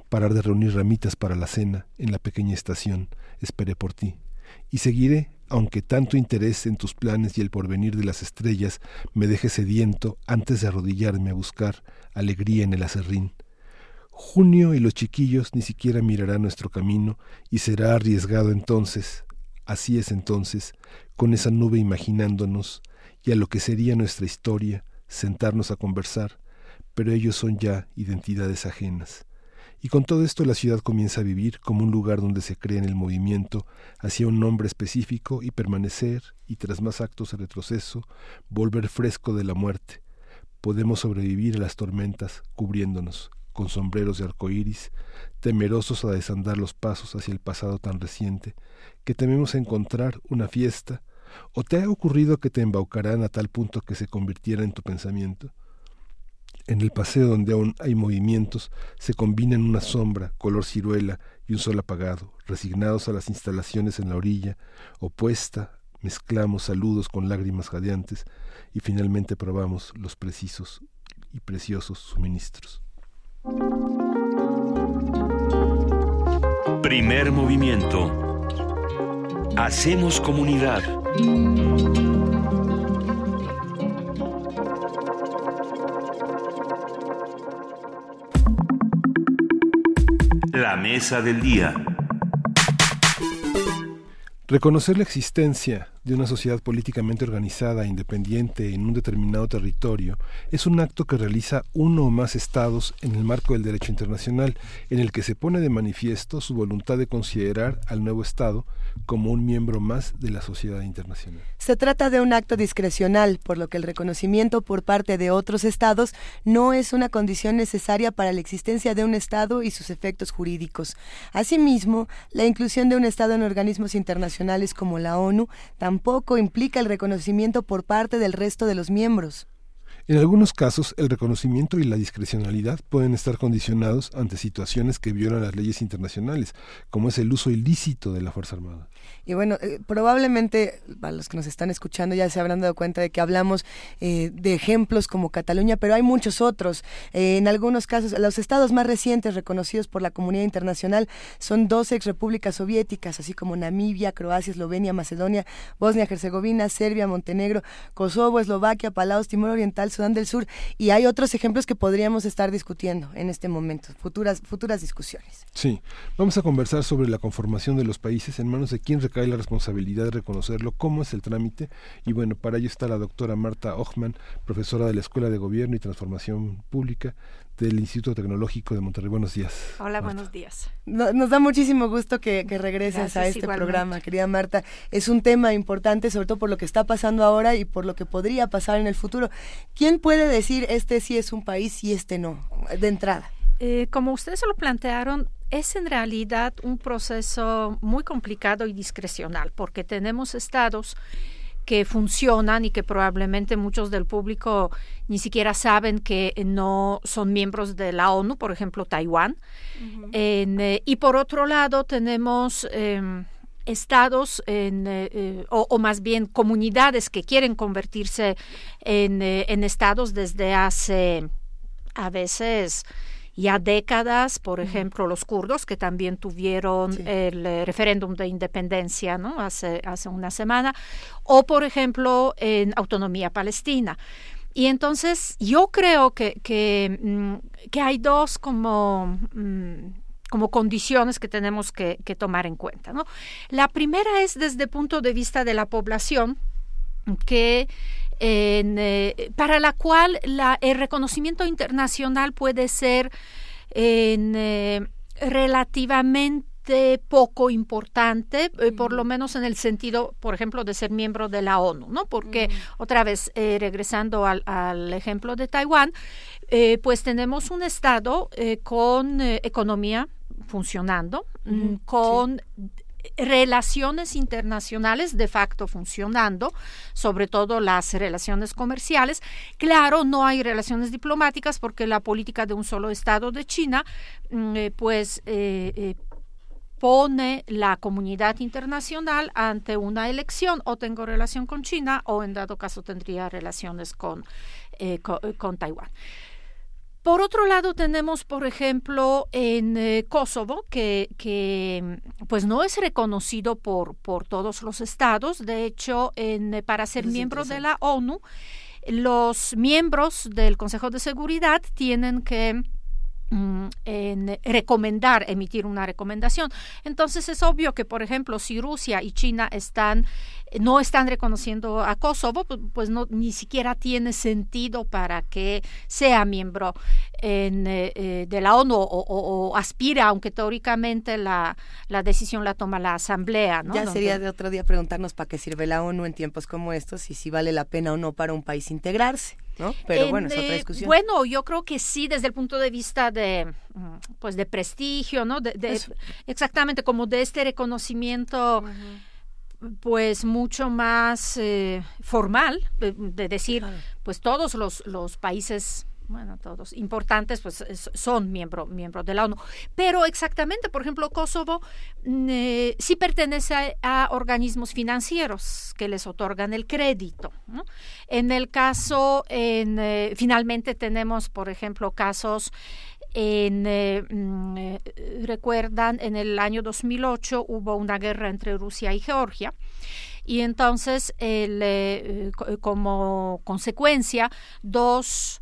parar de reunir ramitas para la cena en la pequeña estación. Esperé por ti y seguiré aunque tanto interés en tus planes y el porvenir de las estrellas me deje sediento antes de arrodillarme a buscar alegría en el acerrín. Junio y los chiquillos ni siquiera mirarán nuestro camino y será arriesgado entonces, así es entonces, con esa nube imaginándonos y a lo que sería nuestra historia, sentarnos a conversar, pero ellos son ya identidades ajenas. Y con todo esto la ciudad comienza a vivir como un lugar donde se cree en el movimiento hacia un nombre específico y permanecer, y tras más actos de retroceso, volver fresco de la muerte. Podemos sobrevivir a las tormentas cubriéndonos con sombreros de arcoíris, temerosos a desandar los pasos hacia el pasado tan reciente, que tememos encontrar una fiesta, o te ha ocurrido que te embaucarán a tal punto que se convirtiera en tu pensamiento? En el paseo donde aún hay movimientos, se combinan una sombra, color ciruela y un sol apagado, resignados a las instalaciones en la orilla, opuesta, mezclamos saludos con lágrimas jadeantes y finalmente probamos los precisos y preciosos suministros. Primer movimiento. Hacemos comunidad. La mesa del día. Reconocer la existencia de una sociedad políticamente organizada e independiente en un determinado territorio es un acto que realiza uno o más estados en el marco del derecho internacional, en el que se pone de manifiesto su voluntad de considerar al nuevo estado como un miembro más de la sociedad internacional. Se trata de un acto discrecional, por lo que el reconocimiento por parte de otros estados no es una condición necesaria para la existencia de un estado y sus efectos jurídicos. Asimismo, la inclusión de un estado en organismos internacionales como la ONU tampoco implica el reconocimiento por parte del resto de los miembros. En algunos casos, el reconocimiento y la discrecionalidad pueden estar condicionados ante situaciones que violan las leyes internacionales, como es el uso ilícito de la Fuerza Armada. Y bueno, eh, probablemente para los que nos están escuchando ya se habrán dado cuenta de que hablamos eh, de ejemplos como Cataluña, pero hay muchos otros. Eh, en algunos casos, los estados más recientes reconocidos por la comunidad internacional son dos ex repúblicas soviéticas, así como Namibia, Croacia, Eslovenia, Macedonia, Bosnia, Herzegovina, Serbia, Montenegro, Kosovo, Eslovaquia, Palaos, Timor Oriental, Sudán del Sur y hay otros ejemplos que podríamos estar discutiendo en este momento, futuras, futuras discusiones. Sí, vamos a conversar sobre la conformación de los países, en manos de quién recae la responsabilidad de reconocerlo, cómo es el trámite y bueno, para ello está la doctora Marta Ochman, profesora de la Escuela de Gobierno y Transformación Pública del Instituto Tecnológico de Monterrey. Buenos días. Hola, buenos días. nos da muchísimo gusto que, regreses a este programa, querida Marta. Es un tema importante, sobre todo por lo que está pasando ahora y por lo que podría pasar en el futuro. ¿Quién puede decir este sí es un país y este no, de entrada? Eh, como ustedes lo plantearon, es en realidad un proceso muy complicado y discrecional, porque tenemos estados que funcionan y que probablemente muchos del público ni siquiera saben que no son miembros de la ONU, por ejemplo, Taiwán. Eh, y por otro lado, tenemos em, estados en, eh, o, más bien comunidades que quieren convertirse en, en estados desde hace a veces ya décadas, por ejemplo, los kurdos, que también tuvieron el eh, referéndum de independencia ¿no? hace, hace una semana, o por ejemplo en autonomía palestina. Y entonces yo creo que, que, mm, que hay dos como... Mm, como condiciones que tenemos que, que, tomar en cuenta. ¿no? La primera es desde el punto de vista de la población, que eh, para la cual la, el reconocimiento internacional puede ser eh, relativamente poco importante, eh, por lo menos en el sentido, por ejemplo, de ser miembro de la ONU, ¿no? Porque, otra vez, regresando al, al, ejemplo de Taiwán, pues tenemos un Estado con economía funcionando, mm, con relaciones internacionales de facto funcionando, sobre todo las relaciones comerciales. Claro, no hay relaciones diplomáticas porque la política de un solo Estado de China, mm, eh, pues, eh, eh, pone la comunidad internacional ante una elección o tengo relación con China o en dado caso tendría relaciones con, con Taiwán. Por otro lado, tenemos, por ejemplo, en eh, Kosovo, que, que, pues no es reconocido por, por todos los estados. De hecho, en, para ser miembro de la ONU, los miembros del Consejo de Seguridad tienen que Mm, en recomendar, emitir una recomendación. Entonces es obvio que, por ejemplo, si Rusia y China están no están reconociendo a Kosovo, pues no ni siquiera tiene sentido para que sea miembro en, eh, eh, de la ONU o, aspira, aunque teóricamente la, la, decisión la toma la Asamblea. ¿no? Ya sería de otro día preguntarnos para qué sirve la ONU en tiempos como estos y si vale la pena o no para un país integrarse. ¿no? Pero bueno, es otra discusión. Bueno, yo creo que sí, desde el punto de vista de, mm, pues, de prestigio, ¿no? De, exactamente, como de este reconocimiento, pues, mucho más eh, formal, de, decir, pues, todos los, los países bueno, todos importantes, pues son miembros miembro de la ONU. Pero exactamente, por ejemplo, Kosovo mm, eh, sí pertenece a, organismos financieros que les otorgan el crédito. En el caso, en, eh, finalmente tenemos, por ejemplo, casos en, eh, mm, recuerdan, en el año 2008 hubo una guerra entre Rusia y Georgia y entonces el, como consecuencia dos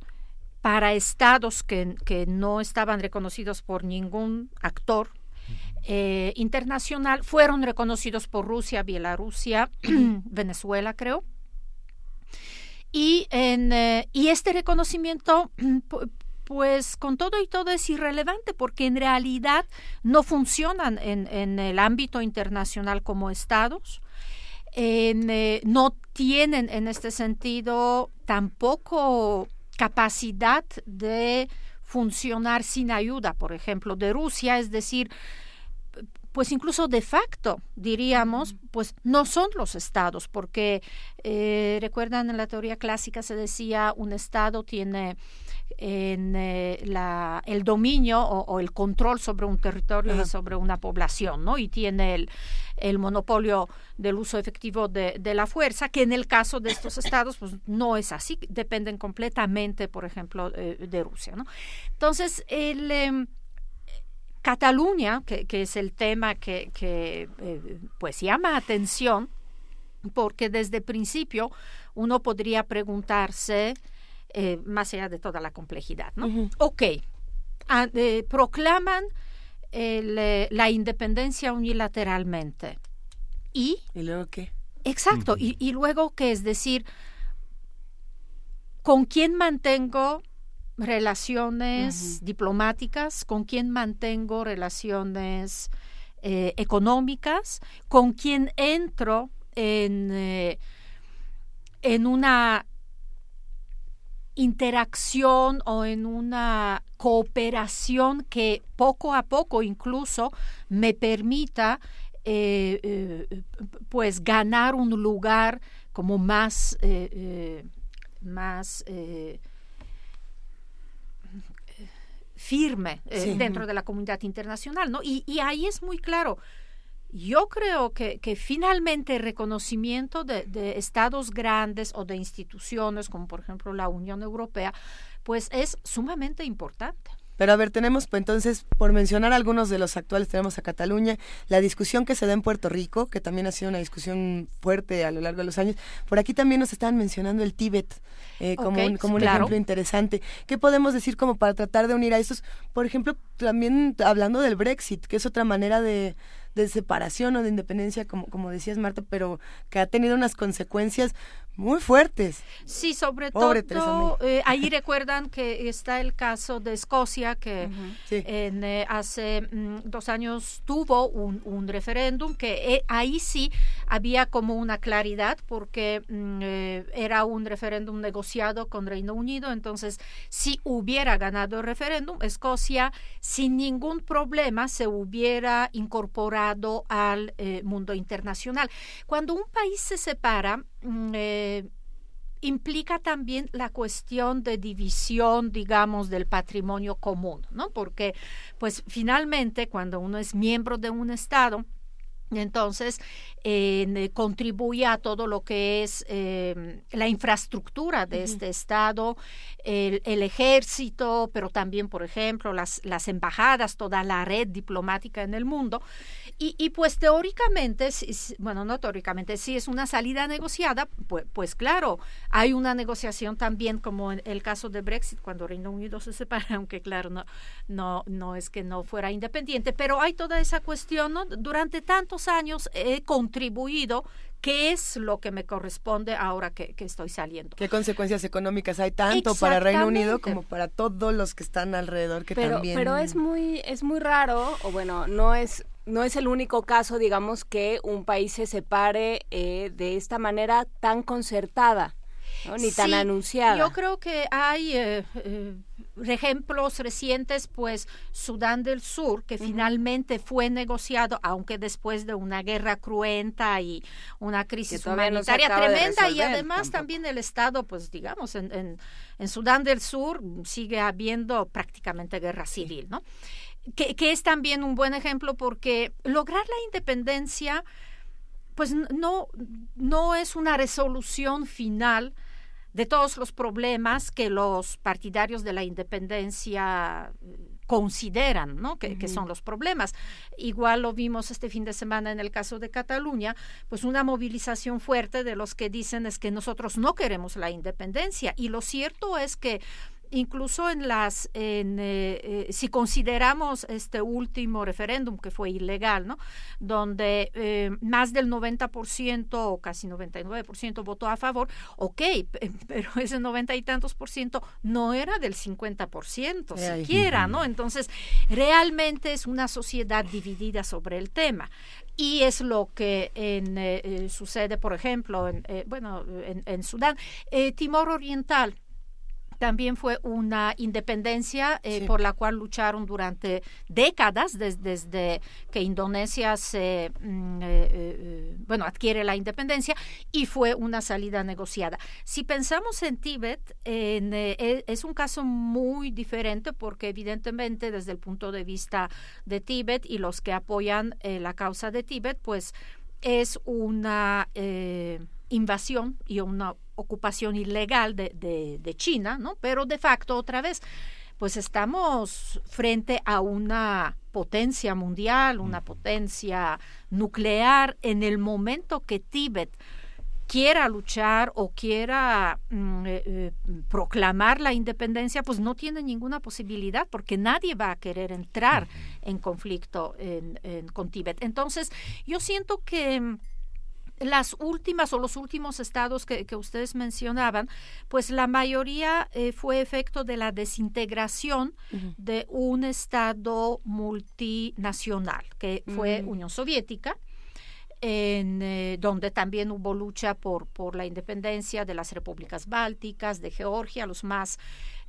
para estados que, que no estaban reconocidos por ningún actor eh, internacional fueron reconocidos por Rusia, Bielorrusia, Venezuela, creo. Y, en, eh, y este reconocimiento, pues con todo y todo es irrelevante porque en realidad no funcionan en, en el ámbito internacional como estados. Eh, no tienen en este sentido tampoco capacidad de funcionar sin ayuda, por ejemplo, de Rusia, es decir, pues incluso de facto, diríamos, pues no son los estados, porque eh, recuerdan en la teoría clásica se decía un estado tiene en eh, la, el dominio o, el control sobre un territorio y sobre una población, ¿no? Y tiene el, el monopolio del uso efectivo de, de, la fuerza, que en el caso de estos estados, pues no es así, dependen completamente, por ejemplo, eh, de Rusia, ¿no? Entonces, el... Em, Cataluña, que, que, es el tema que, que eh, pues llama atención, porque desde el principio uno podría preguntarse eh, más allá de toda la complejidad. ¿no? Ok, ah, eh, proclaman eh, la independencia unilateralmente. ¿Y? ¿Y luego qué? Exacto, y, y, luego qué es decir, ¿con quién mantengo relaciones diplomáticas? ¿Con quién mantengo relaciones económicas? ¿Con quién entro en, en una interacción o en una cooperación que poco a poco incluso me permita eh, eh, pues ganar un lugar como más eh, más firme dentro de la comunidad internacional no y, y ahí es muy claro yo creo que, que finalmente el reconocimiento de, de, estados grandes o de instituciones, como por ejemplo la Unión Europea, pues es sumamente importante. Pero a ver, tenemos pues, entonces, por mencionar algunos de los actuales, tenemos a Cataluña, la discusión que se da en Puerto Rico, que también ha sido una discusión fuerte a lo largo de los años. Por aquí también nos estaban mencionando el Tíbet eh, como, un, como un ejemplo interesante. ¿Qué podemos decir como para tratar de unir a estos? Por ejemplo, también hablando del Brexit, que es otra manera de de separación o de independencia, como, como decías Marta, pero que ha tenido unas consecuencias muy fuertes. Sí, sobre todo, eh, ahí recuerdan que está el caso de Escocia, que en, eh, hace mm, dos años tuvo un, un referéndum, que eh, ahí sí había como una claridad, porque mm, era un referéndum negociado con Reino Unido, entonces si hubiera ganado el referéndum, Escocia sin ningún problema se hubiera incorporado al mundo internacional. Cuando un país se separa, mm, eh, implica también la cuestión de división, digamos, del patrimonio común, ¿no? Porque, pues, finalmente, cuando uno es miembro de un Estado, Entonces, eh, contribuye a todo lo que es eh, la infraestructura de este Estado, el, ejército, pero también, por ejemplo, las, las embajadas, toda la red diplomática en el mundo. Y, y pues teóricamente, bueno, no teóricamente, si es una salida negociada, pues, pues claro, hay una negociación también como en el caso de Brexit, cuando Reino Unido se separa, aunque claro, no, no, no es que no fuera independiente, pero hay toda esa cuestión, ¿no? Durante tantos años he contribuido qué es lo que me corresponde ahora que, estoy saliendo. ¿Qué consecuencias económicas hay tanto para Reino Unido como para todos los que están alrededor que pero, también... Pero es muy, es muy raro, o bueno, no es, no es el único caso, digamos, que un país se separe eh, de esta manera tan concertada. ni tan anunciada. Yo creo que hay eh, eh, ejemplos recientes, pues Sudán del Sur, que finalmente fue negociado, aunque después de una guerra cruenta y una crisis humanitaria tremenda, y además también el Estado, pues digamos, en, en, Sudán del Sur sigue habiendo prácticamente guerra civil, ¿no? Que, que es también un buen ejemplo porque lograr la independencia, pues no, no es una resolución final, de todos los problemas que los partidarios de la independencia eh, consideran ¿no? que, que, son los problemas. Igual lo vimos este fin de semana en el caso de Cataluña, pues una movilización fuerte de los que dicen es que nosotros no queremos la independencia. Y lo cierto es que incluso en las, en, eh, eh, si consideramos este último referéndum que fue ilegal, ¿no? Donde eh, más del 90% o casi 99% votó a favor, ok, pero ese 90 y tantos por ciento no era del 50% siquiera, ¿no? Entonces, realmente es una sociedad dividida sobre el tema. Y es lo que en, sucede, por ejemplo, en, bueno, en, en Sudán. Timor Oriental, también fue una independencia eh, por la cual lucharon durante décadas desde, que Indonesia se mm, eh, eh, bueno adquiere la independencia y fue una salida negociada. Si pensamos en Tíbet, e, es un caso muy diferente porque evidentemente desde el punto de vista de Tíbet y los que apoyan la causa de Tíbet, pues es una invasión y una ocupación ilegal de, de, China, ¿no? Pero de facto, otra vez, pues estamos frente a una potencia mundial, una potencia nuclear en el momento que Tíbet quiera luchar o quiera mm, eh, eh, proclamar la independencia, pues no tiene ninguna posibilidad porque nadie va a querer entrar en conflicto con Tíbet. Entonces, yo siento que las últimas o los últimos estados que, ustedes mencionaban, pues la mayoría eh, fue efecto de la desintegración de un estado multinacional, que fue mm. Unión Soviética, en, eh, donde también hubo lucha por, por la independencia de las repúblicas bálticas, de Georgia, los más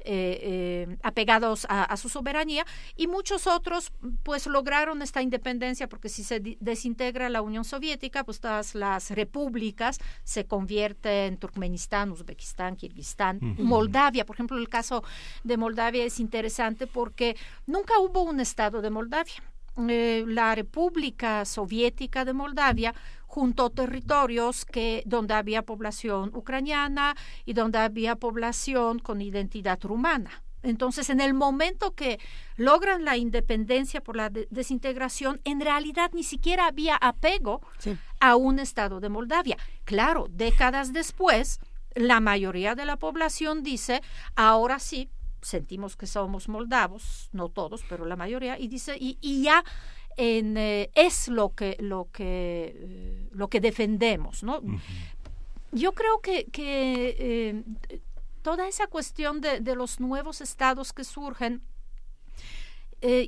eh, eh, apegados a, su soberanía y muchos otros pues lograron esta independencia porque si se desintegra la Unión Soviética pues todas las repúblicas se convierten en Turkmenistán, Uzbekistán, Kirguistán, Moldavia, por ejemplo el caso de Moldavia es interesante porque nunca hubo un estado de Moldavia. Eh, la República Soviética de Moldavia junto territorios que donde había población ucraniana y donde había población con identidad rumana. Entonces, en el momento que logran la independencia por la desintegración, en realidad ni siquiera había apego a un Estado de Moldavia. Claro, décadas después, la mayoría de la población dice, ahora sí, sentimos que somos moldavos, no todos, pero la mayoría, y dice, y, y ya en, eh, es lo que, lo que, eh, lo que defendemos, ¿no? Yo creo que, que eh, toda esa cuestión de, de, los nuevos estados que surgen,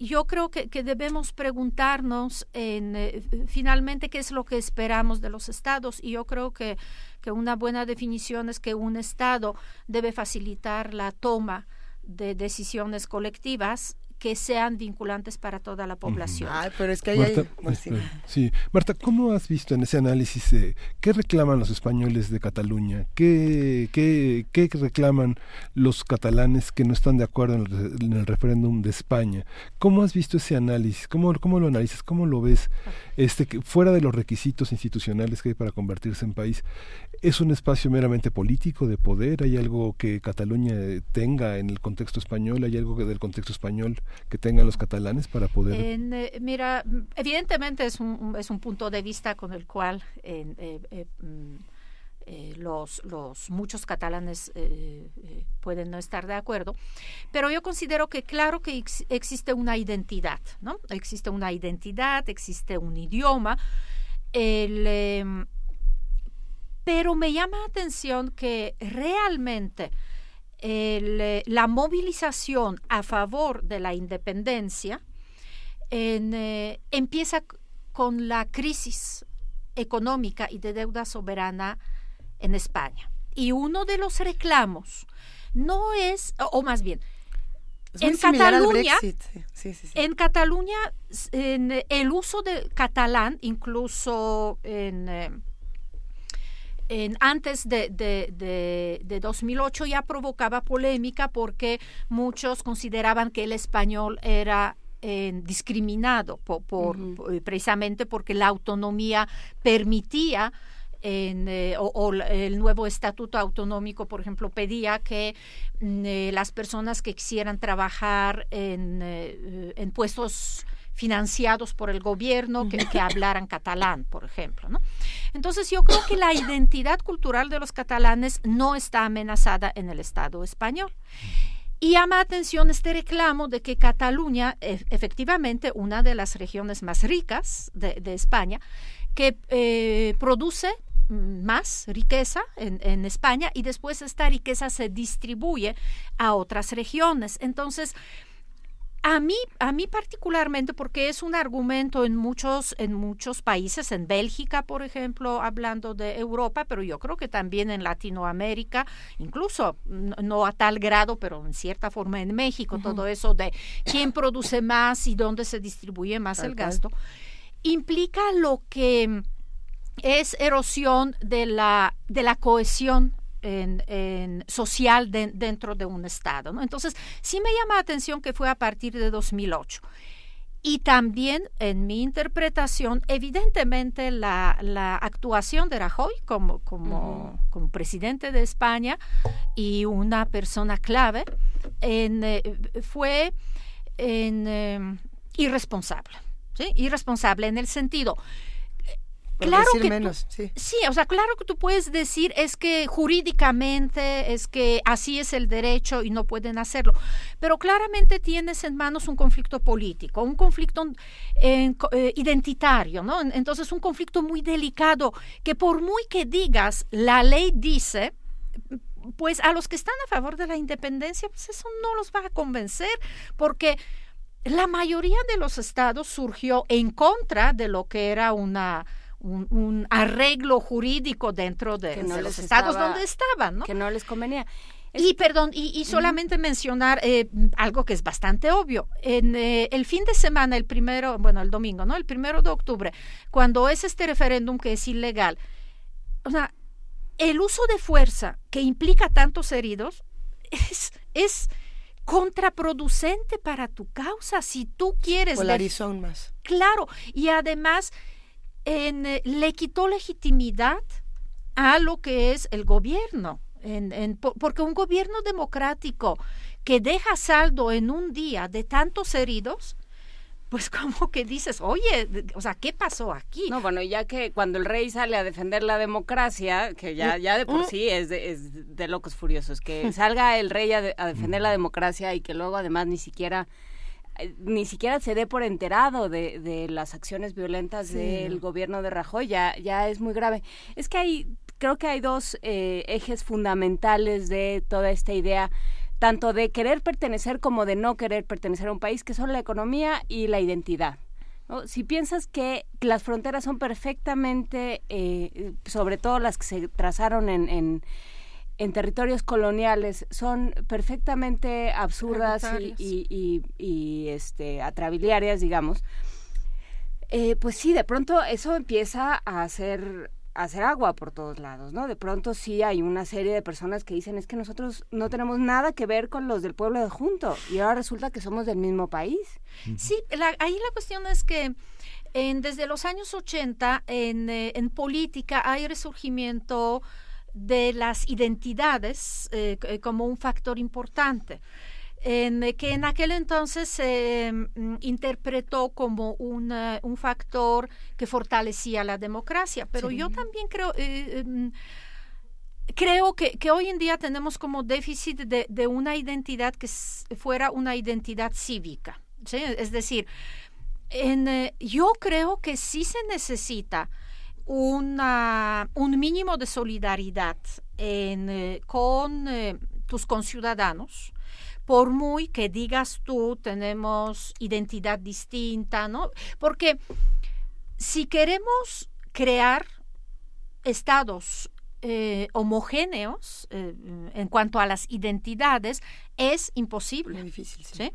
yo creo que, que, debemos preguntarnos en, finalmente qué es lo que esperamos de los estados y yo creo que, que una buena definición es que un estado debe facilitar la toma de decisiones colectivas que sean vinculantes para toda la población. pero es que Marta, sí. Marta, ¿cómo has visto en ese análisis eh, qué reclaman los españoles de Cataluña? ¿Qué, qué, qué reclaman los catalanes que no están de acuerdo en el, en el, referéndum de España? ¿Cómo has visto ese análisis? ¿Cómo, cómo lo analizas? ¿Cómo lo ves? Este, que fuera de los requisitos institucionales que hay para convertirse en país, ¿es un espacio meramente político de poder? ¿Hay algo que Cataluña tenga en el contexto español? ¿Hay algo del contexto español que tengan los catalanes para poder...? Eh, mira, evidentemente es un, es un punto de vista con el cual eh, eh, mm, los, los muchos catalanes pueden no estar de acuerdo, pero yo considero que claro que ex, existe una identidad, ¿no? Existe una identidad, existe un idioma, em, pero me llama la atención que realmente el, la movilización a favor de la independencia en, eh, empieza con la crisis económica y de deuda soberana en España. Y uno de los reclamos no es, o más bien, en Cataluña, sí, sí, sí, en Cataluña, en el uso de catalán, incluso en, eh, en antes de, de, de, 2008 ya provocaba polémica porque muchos consideraban que el español era eh, discriminado por, por, uh -huh. precisamente porque la autonomía permitía en, eh, o, o, el nuevo estatuto autonómico, por ejemplo, pedía que eh, las personas que quisieran trabajar en, eh, en puestos financiados por el gobierno que, que, hablaran catalán, por ejemplo. ¿no? Entonces yo creo que la identidad cultural de los catalanes no está amenazada en el Estado español. Y llama atención este reclamo de que Cataluña, e efectivamente, una de las regiones más ricas de, de España, que eh, produce más riqueza en, en, España y después esta riqueza se distribuye a otras regiones. Entonces, a mí, a mí particularmente, porque es un argumento en muchos, en muchos países, en Bélgica, por ejemplo, hablando de Europa, pero yo creo que también en Latinoamérica, incluso no a tal grado, pero en cierta forma en México, uh -huh. todo eso de quién produce más y dónde se distribuye más el gasto, implica lo que es erosión de la, de la cohesión en, en social de, dentro de un Estado. ¿no? Entonces, sí me llama la atención que fue a partir de 2008. Y también, en mi interpretación, evidentemente la, la actuación de Rajoy como, como, uh -huh. como, presidente de España y una persona clave en, eh, fue en, eh, irresponsable. ¿sí? Irresponsable en el sentido por claro decir que menos, tú, sí. sí, o sea, claro que tú puedes decir es que jurídicamente es que así es el derecho y no pueden hacerlo, pero claramente tienes en manos un conflicto político, un conflicto eh, eh, identitario, ¿no? Entonces un conflicto muy delicado que por muy que digas la ley dice pues a los que están a favor de la independencia, pues eso no los va a convencer, porque la mayoría de los estados surgió en contra de lo que era una un, un, arreglo jurídico dentro de, no de los estados estaba, donde estaban, ¿no? Que no les convenía. Y perdón, y, y solamente uh -huh. mencionar eh, algo que es bastante obvio. En eh, el fin de semana, el primero, bueno, el domingo, ¿no? El primero de octubre, cuando es este referéndum que es ilegal, o sea, el uso de fuerza que implica tantos heridos es, es contraproducente para tu causa si tú quieres. Polarizó aún más. Claro, y además en, eh, le quitó legitimidad a lo que es el gobierno. En, en, porque un gobierno democrático que deja saldo en un día de tantos heridos, pues como que dices, oye, o sea, ¿qué pasó aquí? No, bueno, ya que cuando el rey sale a defender la democracia, que ya, ya de por sí es de, es de locos furiosos, que salga el rey a, de, a defender la democracia y que luego además ni siquiera ni siquiera se dé por enterado de, de las acciones violentas sí. del gobierno de Rajoy, ya, ya es muy grave. Es que hay, creo que hay dos eh, ejes fundamentales de toda esta idea, tanto de querer pertenecer como de no querer pertenecer a un país, que son la economía y la identidad. ¿no? Si piensas que las fronteras son perfectamente, eh, sobre todo las que se trazaron en, en en territorios coloniales son perfectamente absurdas y, y, este, atrabiliarias, digamos, eh, pues sí, de pronto eso empieza a hacer hacer agua por todos lados, ¿no? De pronto sí hay una serie de personas que dicen es que nosotros no tenemos nada que ver con los del pueblo de Junto y ahora resulta que somos del mismo país. Sí, ahí la cuestión es que en, desde los años 80 en, eh, en política hay resurgimiento de las identidades eh, eh, como un factor importante. En, que en aquel entonces se mm, interpretó como una, un factor que fortalecía la democracia, pero yo también creo, mm, creo que, que, hoy en día tenemos como déficit de, de una identidad que fuera una identidad cívica. ¿sí? Es decir, en, eh, yo creo que sí se necesita una, un mínimo de solidaridad en, eh, con eh, tus conciudadanos, por muy que digas tú tenemos identidad distinta, ¿no? Porque si queremos crear estados homogéneos en cuanto a las identidades, es imposible. difícil, ¿sí?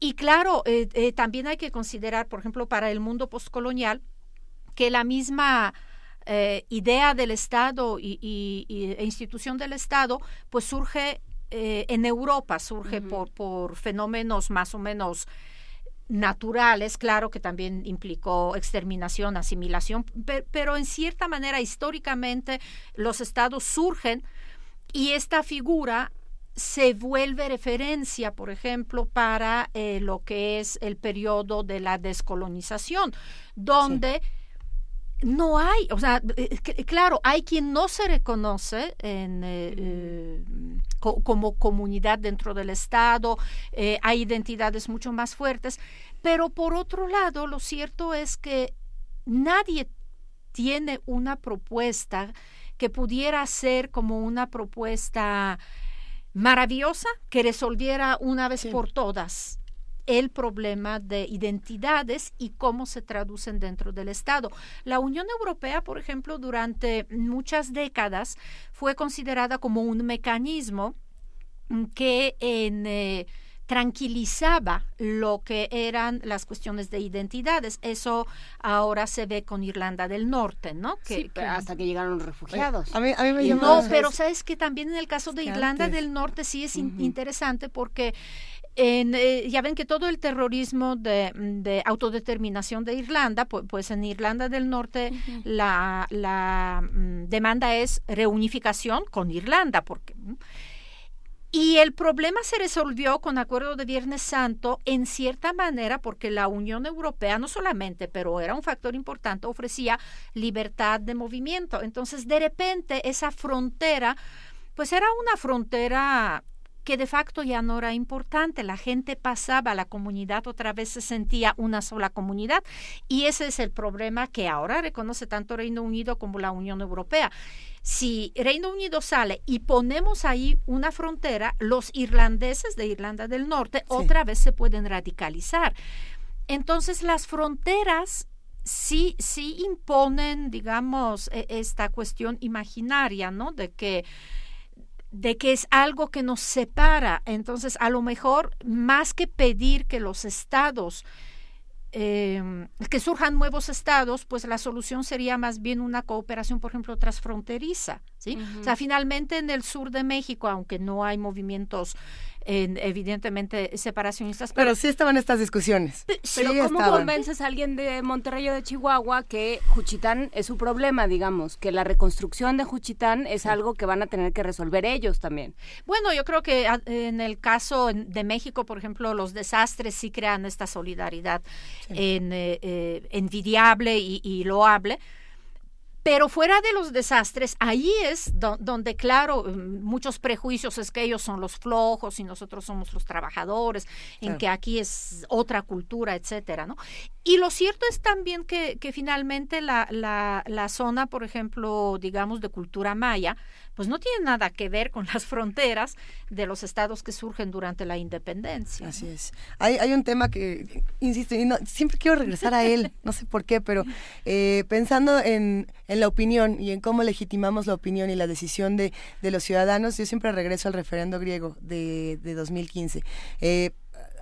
Y claro, eh, eh, también hay que considerar, por ejemplo, para el mundo postcolonial, que la misma eh, idea del Estado y, e institución del Estado, pues surge en Europa, surge por, por fenómenos más o menos naturales, claro que también implicó exterminación, asimilación, pero en cierta manera históricamente los estados surgen y esta figura se vuelve referencia, por ejemplo, para eh, lo que es el periodo de la descolonización, donde no hay, o sea, eh, claro, hay quien no se reconoce en, eh, como comunidad dentro del Estado, hay identidades mucho más fuertes, pero por otro lado, lo cierto es que nadie tiene una propuesta que pudiera ser como una propuesta maravillosa que resolviera una vez por todas el problema de identidades y cómo se traducen dentro del Estado. La Unión Europea, por ejemplo, durante muchas décadas fue considerada como un mecanismo que en... Eh, tranquilizaba lo que eran las cuestiones de identidades. Eso ahora se ve con Irlanda del Norte, ¿no? Que, hasta que llegaron refugiados. A mí, me No, pero sabes que también en el caso de Irlanda del Norte sí es interesante porque en, eh, ya ven que todo el terrorismo de, autodeterminación de Irlanda, pues, pues, en Irlanda del Norte la, la mm, demanda es reunificación con Irlanda, porque y el problema se resolvió con acuerdo de Viernes Santo en cierta manera porque la Unión Europea no solamente, pero era un factor importante, ofrecía libertad de movimiento. Entonces, de repente, esa frontera, pues era una frontera que de facto ya no era importante. La gente pasaba, la comunidad otra vez se sentía una sola comunidad y ese es el problema que ahora reconoce tanto Reino Unido como la Unión Europea si Reino Unido sale y ponemos ahí una frontera, los irlandeses de Irlanda del Norte otra vez se pueden radicalizar. Entonces las fronteras sí, sí imponen, digamos, e, esta cuestión imaginaria, ¿no? De que de que es algo que nos separa. Entonces, a lo mejor, más que pedir que los estados eh, que surjan nuevos estados, pues la solución sería más bien una cooperación, por ejemplo, transfronteriza, ¿sí? O sea, finalmente en el sur de México, aunque no hay movimientos evidentemente separacionistas. Pero, sí estaban estas discusiones. Pero ¿cómo convences a alguien de Monterrey o de Chihuahua que Juchitán es su problema, digamos? Que la reconstrucción de Juchitán es algo que van a tener que resolver ellos también. Bueno, yo creo que en el caso de México, por ejemplo, los desastres sí crean esta solidaridad en, eh, eh, envidiable y, y loable pero fuera de los desastres, ahí es donde, claro, mm, muchos prejuicios es que ellos son los flojos y nosotros somos los trabajadores, en que aquí es otra cultura, etcétera, ¿no? Y lo cierto es también que, que finalmente la, la, la zona, por ejemplo, digamos, de cultura maya, pues no tiene nada que ver con las fronteras de los estados que surgen durante la independencia. Así es. Hay, hay un tema que, insisto, y no, siempre quiero regresar a él, no sé por qué, pero eh, pensando en, en la opinión y en cómo legitimamos la opinión y la decisión de, de los ciudadanos, yo siempre regreso al referendo griego de, de 2015. Eh,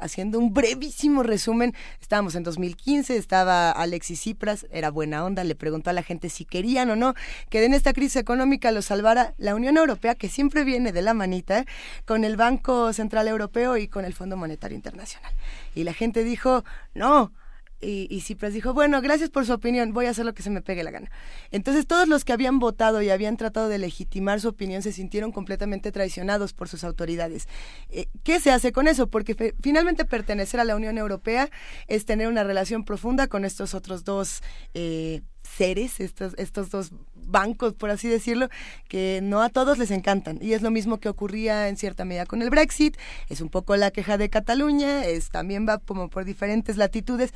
haciendo un brevísimo resumen, estábamos en 2015, estaba Alexis Tsipras, era buena onda, le preguntó a la gente si querían o no que en esta crisis económica lo salvara la Unión Europea, que siempre viene de la manita, con el Banco Central Europeo y con el Fondo Monetario Internacional. Y la gente dijo, no, y, y Cipras dijo, bueno, gracias por su opinión, voy a hacer lo que se me pegue la gana. Entonces todos los que habían votado y habían tratado de legitimar su opinión se sintieron completamente traicionados por sus autoridades. Eh, ¿Qué se hace con eso? Porque finalmente pertenecer a la Unión Europea es tener una relación profunda con estos otros dos eh, seres, estos, estos dos bancos, por así decirlo, que no a todos les encantan. Y es lo mismo que ocurría en cierta medida con el Brexit, es un poco la queja de Cataluña, es también va como por diferentes latitudes.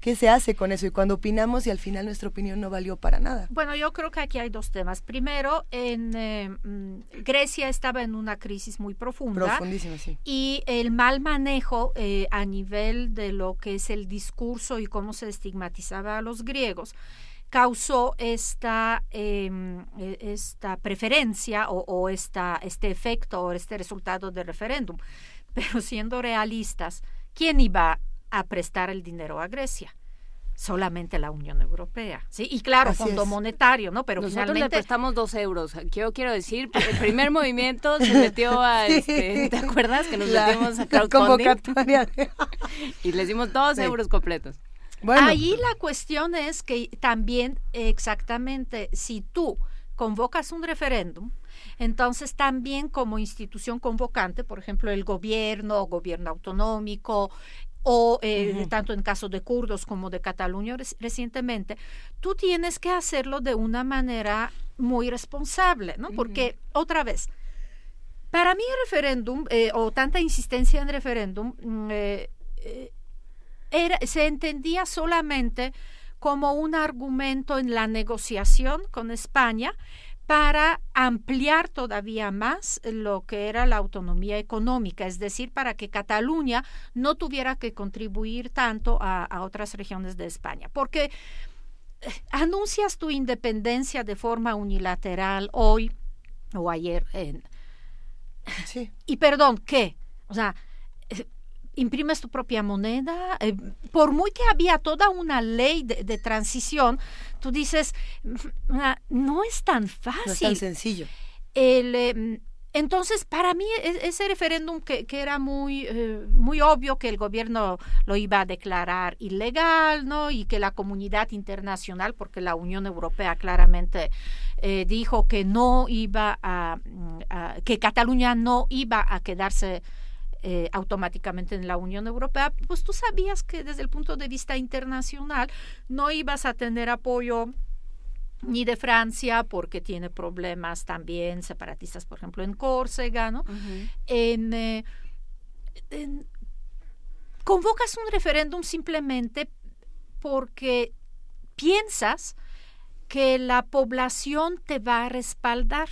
¿Qué se hace con eso? Y cuando opinamos y al final nuestra opinión no valió para nada. Bueno, yo creo que aquí hay dos temas. Primero, en eh, mm, Grecia estaba en una crisis muy profunda. Profundísima, sí. Y el mal manejo eh, a nivel de lo que es el discurso y cómo se estigmatizaba a los griegos causó esta, em, e, esta preferencia o, o esta, este efecto o este resultado del referéndum. Pero siendo realistas, ¿quién iba a prestar el dinero a Grecia? solamente la Unión Europea, sí, y claro, Así Fondo es. Monetario, ¿no? Pero Nosotros finalmente le prestamos dos euros. Yo quiero decir, porque el primer movimiento se metió a, este, ¿te acuerdas que nos La- metimos a crowdfunding? convocatoria. y les dimos dos Sí. euros completos. Ahí la cuestión es que también exactamente si tú convocas un referéndum, entonces también como institución convocante, por ejemplo, el gobierno, gobierno autonómico, o eh, tanto en caso de kurdos como de Cataluña rec- recientemente, tú tienes que hacerlo de una manera muy responsable, ¿no? Porque, otra vez, para mí el referéndum, eh, o tanta insistencia en referéndum, mm, eh, eh, era, se entendía solamente como un argumento en la negociación con España para ampliar todavía más lo que era la autonomía económica, es decir, para que Cataluña no tuviera que contribuir tanto a, a otras regiones de España. Porque eh, anuncias tu independencia de forma unilateral hoy o ayer en, y perdón, ¿qué? O sea, eh, imprimes tu propia moneda. eh, por muy que había toda una ley de, de transición, tú dices, "Mm, ah, no es tan fácil. No es tan sencillo. El, eh, entonces, para mí, e- ese referéndum que, que era muy, eh, muy obvio que el gobierno lo iba a declarar ilegal, ¿no? Y que la comunidad internacional, porque la Unión Europea claramente eh, dijo que no iba a, mm, a- que Cataluña no iba a quedarse eh, automáticamente en la Unión Europea, pues tú sabías que desde el punto de vista internacional no ibas a tener apoyo ni de Francia porque tiene problemas también separatistas, por ejemplo, en Córcega, ¿no? en, eh, en- convocas un referéndum simplemente porque piensas que la población te va a respaldar.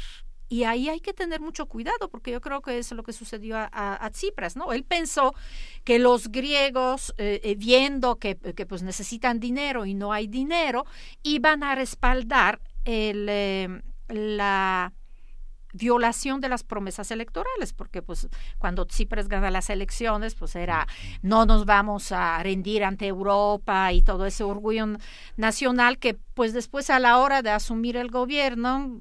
Y ahí hay que tener mucho cuidado, porque yo creo que es lo que sucedió a, a, a Tsipras, ¿no? Él pensó que los griegos, eh, eh, viendo que, que, pues necesitan dinero y no hay dinero, iban a respaldar el, eh, la violación de las promesas electorales, porque pues cuando Tsipras gana las elecciones, pues era no nos vamos a rendir ante Europa y todo ese orgullo nacional que pues después a la hora de asumir el gobierno,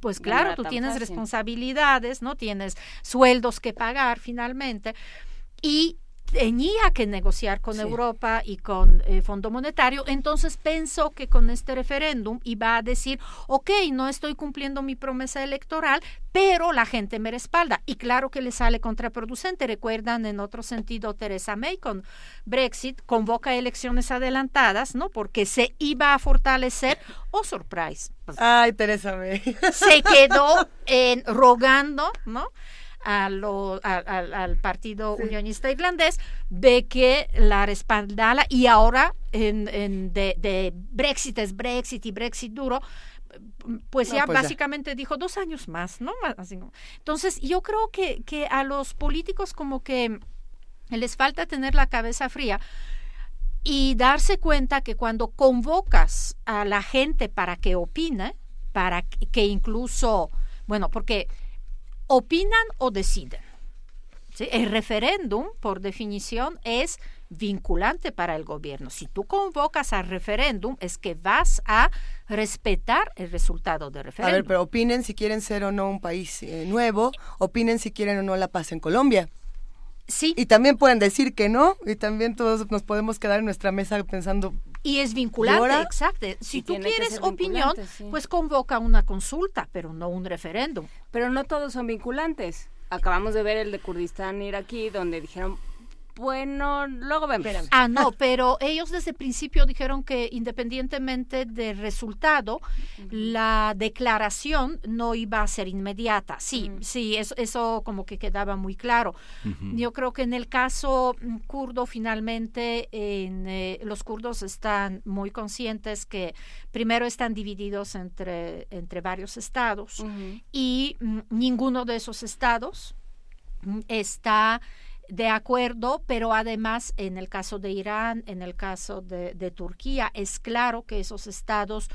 pues No claro, tú tienes fácil. responsabilidades, ¿no? Tienes sueldos que pagar finalmente y tenía que negociar con Sí. Europa y con el Fondo Monetario, entonces pensó que con este referéndum iba a decir, ok, no estoy cumpliendo mi promesa electoral, pero la gente me respalda. Y claro que le sale contraproducente. Recuerdan en otro sentido Teresa May con Brexit, convoca elecciones adelantadas, ¿no? Porque se iba a fortalecer, oh surprise, Ay, Teresa May. se quedó rogando, ¿no? A lo- a- al- al partido unionista irlandés de que la respaldara y ahora en, en de, de Brexit es Brexit y Brexit duro pues No, ya pues ya. básicamente dijo dos años más, ¿no? Así Entonces yo creo que, que a los políticos como que les falta tener la cabeza fría y darse cuenta que cuando convocas a la gente para que opine, para que incluso, bueno, porque opinan o deciden. El referéndum, por definición, es vinculante para el gobierno. Si tú convocas al referéndum, es que vas a respetar el resultado del referéndum. A ver, pero opinen si quieren ser o no un país eh, nuevo, opinen si quieren o no la paz en Colombia. Sí. Y también pueden decir que no, y también todos nos podemos quedar en nuestra mesa pensando. Y es vinculante, exacto. Si tú quieres opinión, pues convoca una consulta, pero no un referéndum. Pero no todos son vinculantes. Acabamos de ver el de Kurdistán iraquí, donde dijeron bueno, luego vemos. Ah, no, pero ellos desde el principio dijeron que independientemente del resultado, la declaración no iba a ser inmediata. Sí, sí, eso, eso como que quedaba muy claro. Yo creo que en el caso mm, kurdo, finalmente, en, eh, los kurdos están muy conscientes que primero están divididos entre, entre varios estados y mm, ninguno de esos estados mm, está de acuerdo, pero además en el caso de Irán, en el caso de, Turquía, es claro que esos estados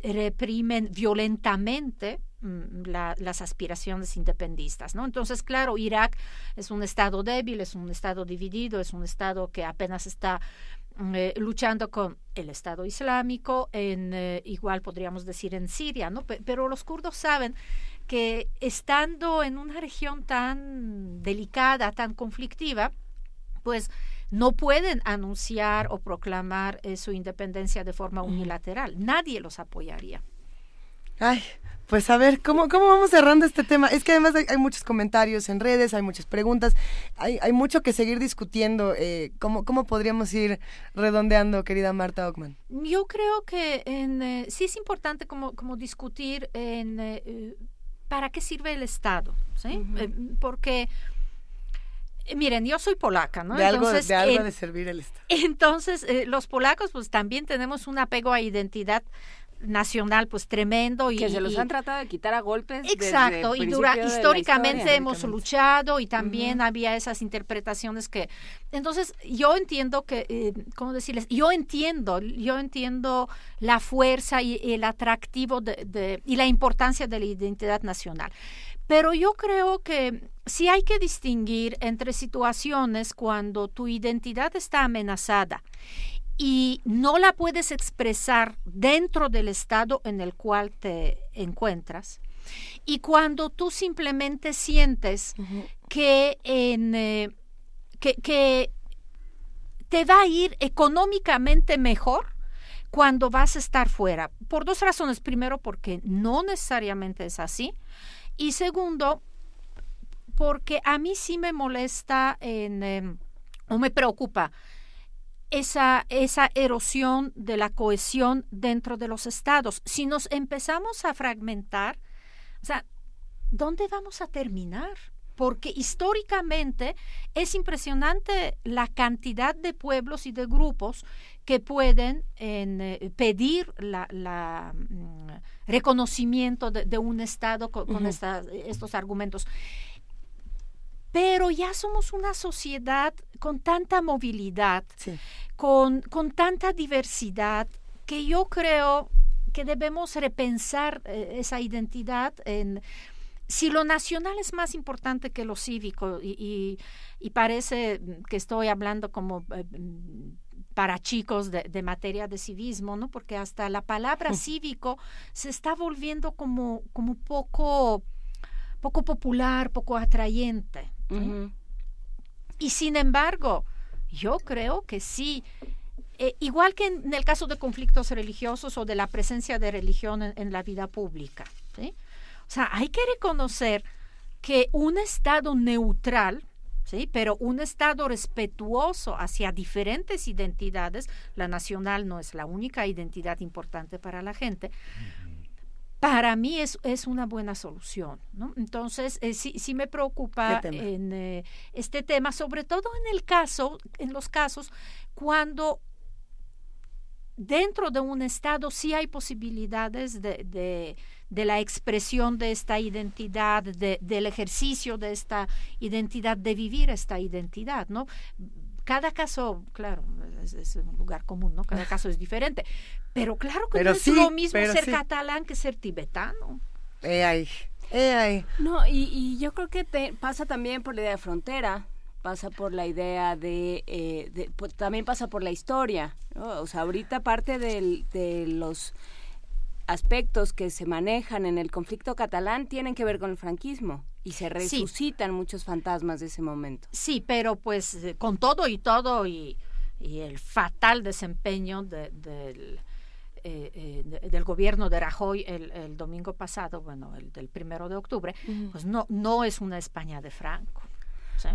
reprimen violentamente mm, las aspiraciones independistas, ¿no? Entonces, claro, Irak es un estado débil, es un estado dividido, es un estado que apenas está mm, eh, luchando con el Estado Islámico, en eh, igual podríamos decir en Siria, ¿no? pero los kurdos saben que estando en una región tan delicada, tan conflictiva, pues no pueden anunciar o proclamar eh, su independencia de forma unilateral. Nadie los apoyaría. Ay, pues a ver, ¿cómo, cómo vamos cerrando este tema? Es que además hay, muchos comentarios en redes, hay muchas preguntas, hay, hay mucho que seguir discutiendo. Eh, ¿cómo, ¿Cómo podríamos ir redondeando, querida Marta Ockman? Yo creo que en, eh, sí es importante como, como discutir en ¿para qué sirve el Estado? ¿Sí? Eh, porque, eh, miren, yo soy polaca, ¿no? De algo, de, algo de servir el Estado. Entonces, eh, los polacos pues también tenemos un apego a identidad nacional pues tremendo y que se los han tratado de quitar a golpes exacto y dura históricamente hemos luchado y también había esas interpretaciones que entonces yo entiendo que eh, cómo decirles yo entiendo yo entiendo la fuerza y, el atractivo de, y la importancia de la identidad nacional. Pero yo creo que sí hay que distinguir entre situaciones cuando tu identidad está amenazada y no la puedes expresar dentro del estado en el cual te encuentras. Y cuando tú simplemente sientes que, en, eh, que, que te va a ir económicamente mejor cuando vas a estar fuera. Por dos razones. Primero, porque no necesariamente es así. Y segundo, porque a mí sí me molesta en, em, o me preocupa esa, esa erosión de la cohesión dentro de los estados. Si nos empezamos a fragmentar, o sea, ¿dónde vamos a terminar? Porque históricamente es impresionante la cantidad de pueblos y de grupos que pueden eh, pedir la, la mm, reconocimiento de, un Estado con, estos argumentos pero ya somos una sociedad con tanta movilidad, con, con, tanta diversidad, que yo creo que debemos repensar eh, esa identidad en si lo nacional es más importante que lo cívico y, y, parece que estoy hablando como eh, para chicos de, de, materia de civismo, ¿no? Porque hasta la palabra cívico se está volviendo como, como poco, poco popular, poco atrayente. Y sin embargo, yo creo que sí. Eh, igual que en, el caso de conflictos religiosos o de la presencia de religión en, la vida pública. ¿sí? O sea, hay que reconocer que un Estado neutral, ¿sí? pero un Estado respetuoso hacia diferentes identidades, la nacional no es la única identidad importante para la gente, para mí es, es una buena solución. ¿no? Entonces, eh, sí, sí me preocupa en eh, este tema, sobre todo en el caso, en los casos cuando dentro de un Estado sí hay posibilidades de, de, de la expresión de esta identidad, de, del ejercicio de esta identidad, de vivir esta identidad, ¿no? Cada caso, claro, es, un lugar común, ¿no? Cada caso es diferente. Pero claro que no es lo mismo ser catalán que ser tibetano. Eh, eh, no, y, yo creo que pasa también por la idea de frontera, pasa por la idea de, eh, pues, también pasa por la historia, o sea, ahorita parte de los aspectos que se manejan en el conflicto catalán tienen que ver con el franquismo y se resucitan muchos fantasmas de ese momento. Sí, pero pues eh, con todo y todo y, el fatal desempeño del eh, eh, del gobierno de Rajoy el, domingo pasado, bueno, el del primero de octubre, pues no, no es una España de Franco.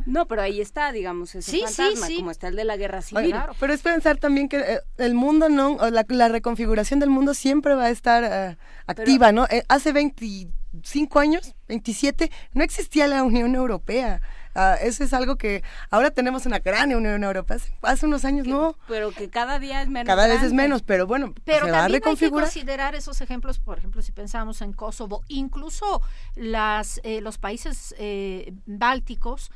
No, pero ahí está, digamos, ese fantasma, como está el de la guerra civil. Pero es pensar también que eh, el mundo, no, la, la, reconfiguración del mundo siempre va a estar activa, ¿no? hace 25 años, 27, no existía la Unión Europea. Uh, eso es algo que ahora tenemos una gran Unión Europea. Hace, unos años no. Pero que cada día es menos. Cada vez es menos, pero bueno, pero también hay que considerar esos ejemplos, por ejemplo, si pensamos en Kosovo, incluso las, eh, los países eh, bálticos,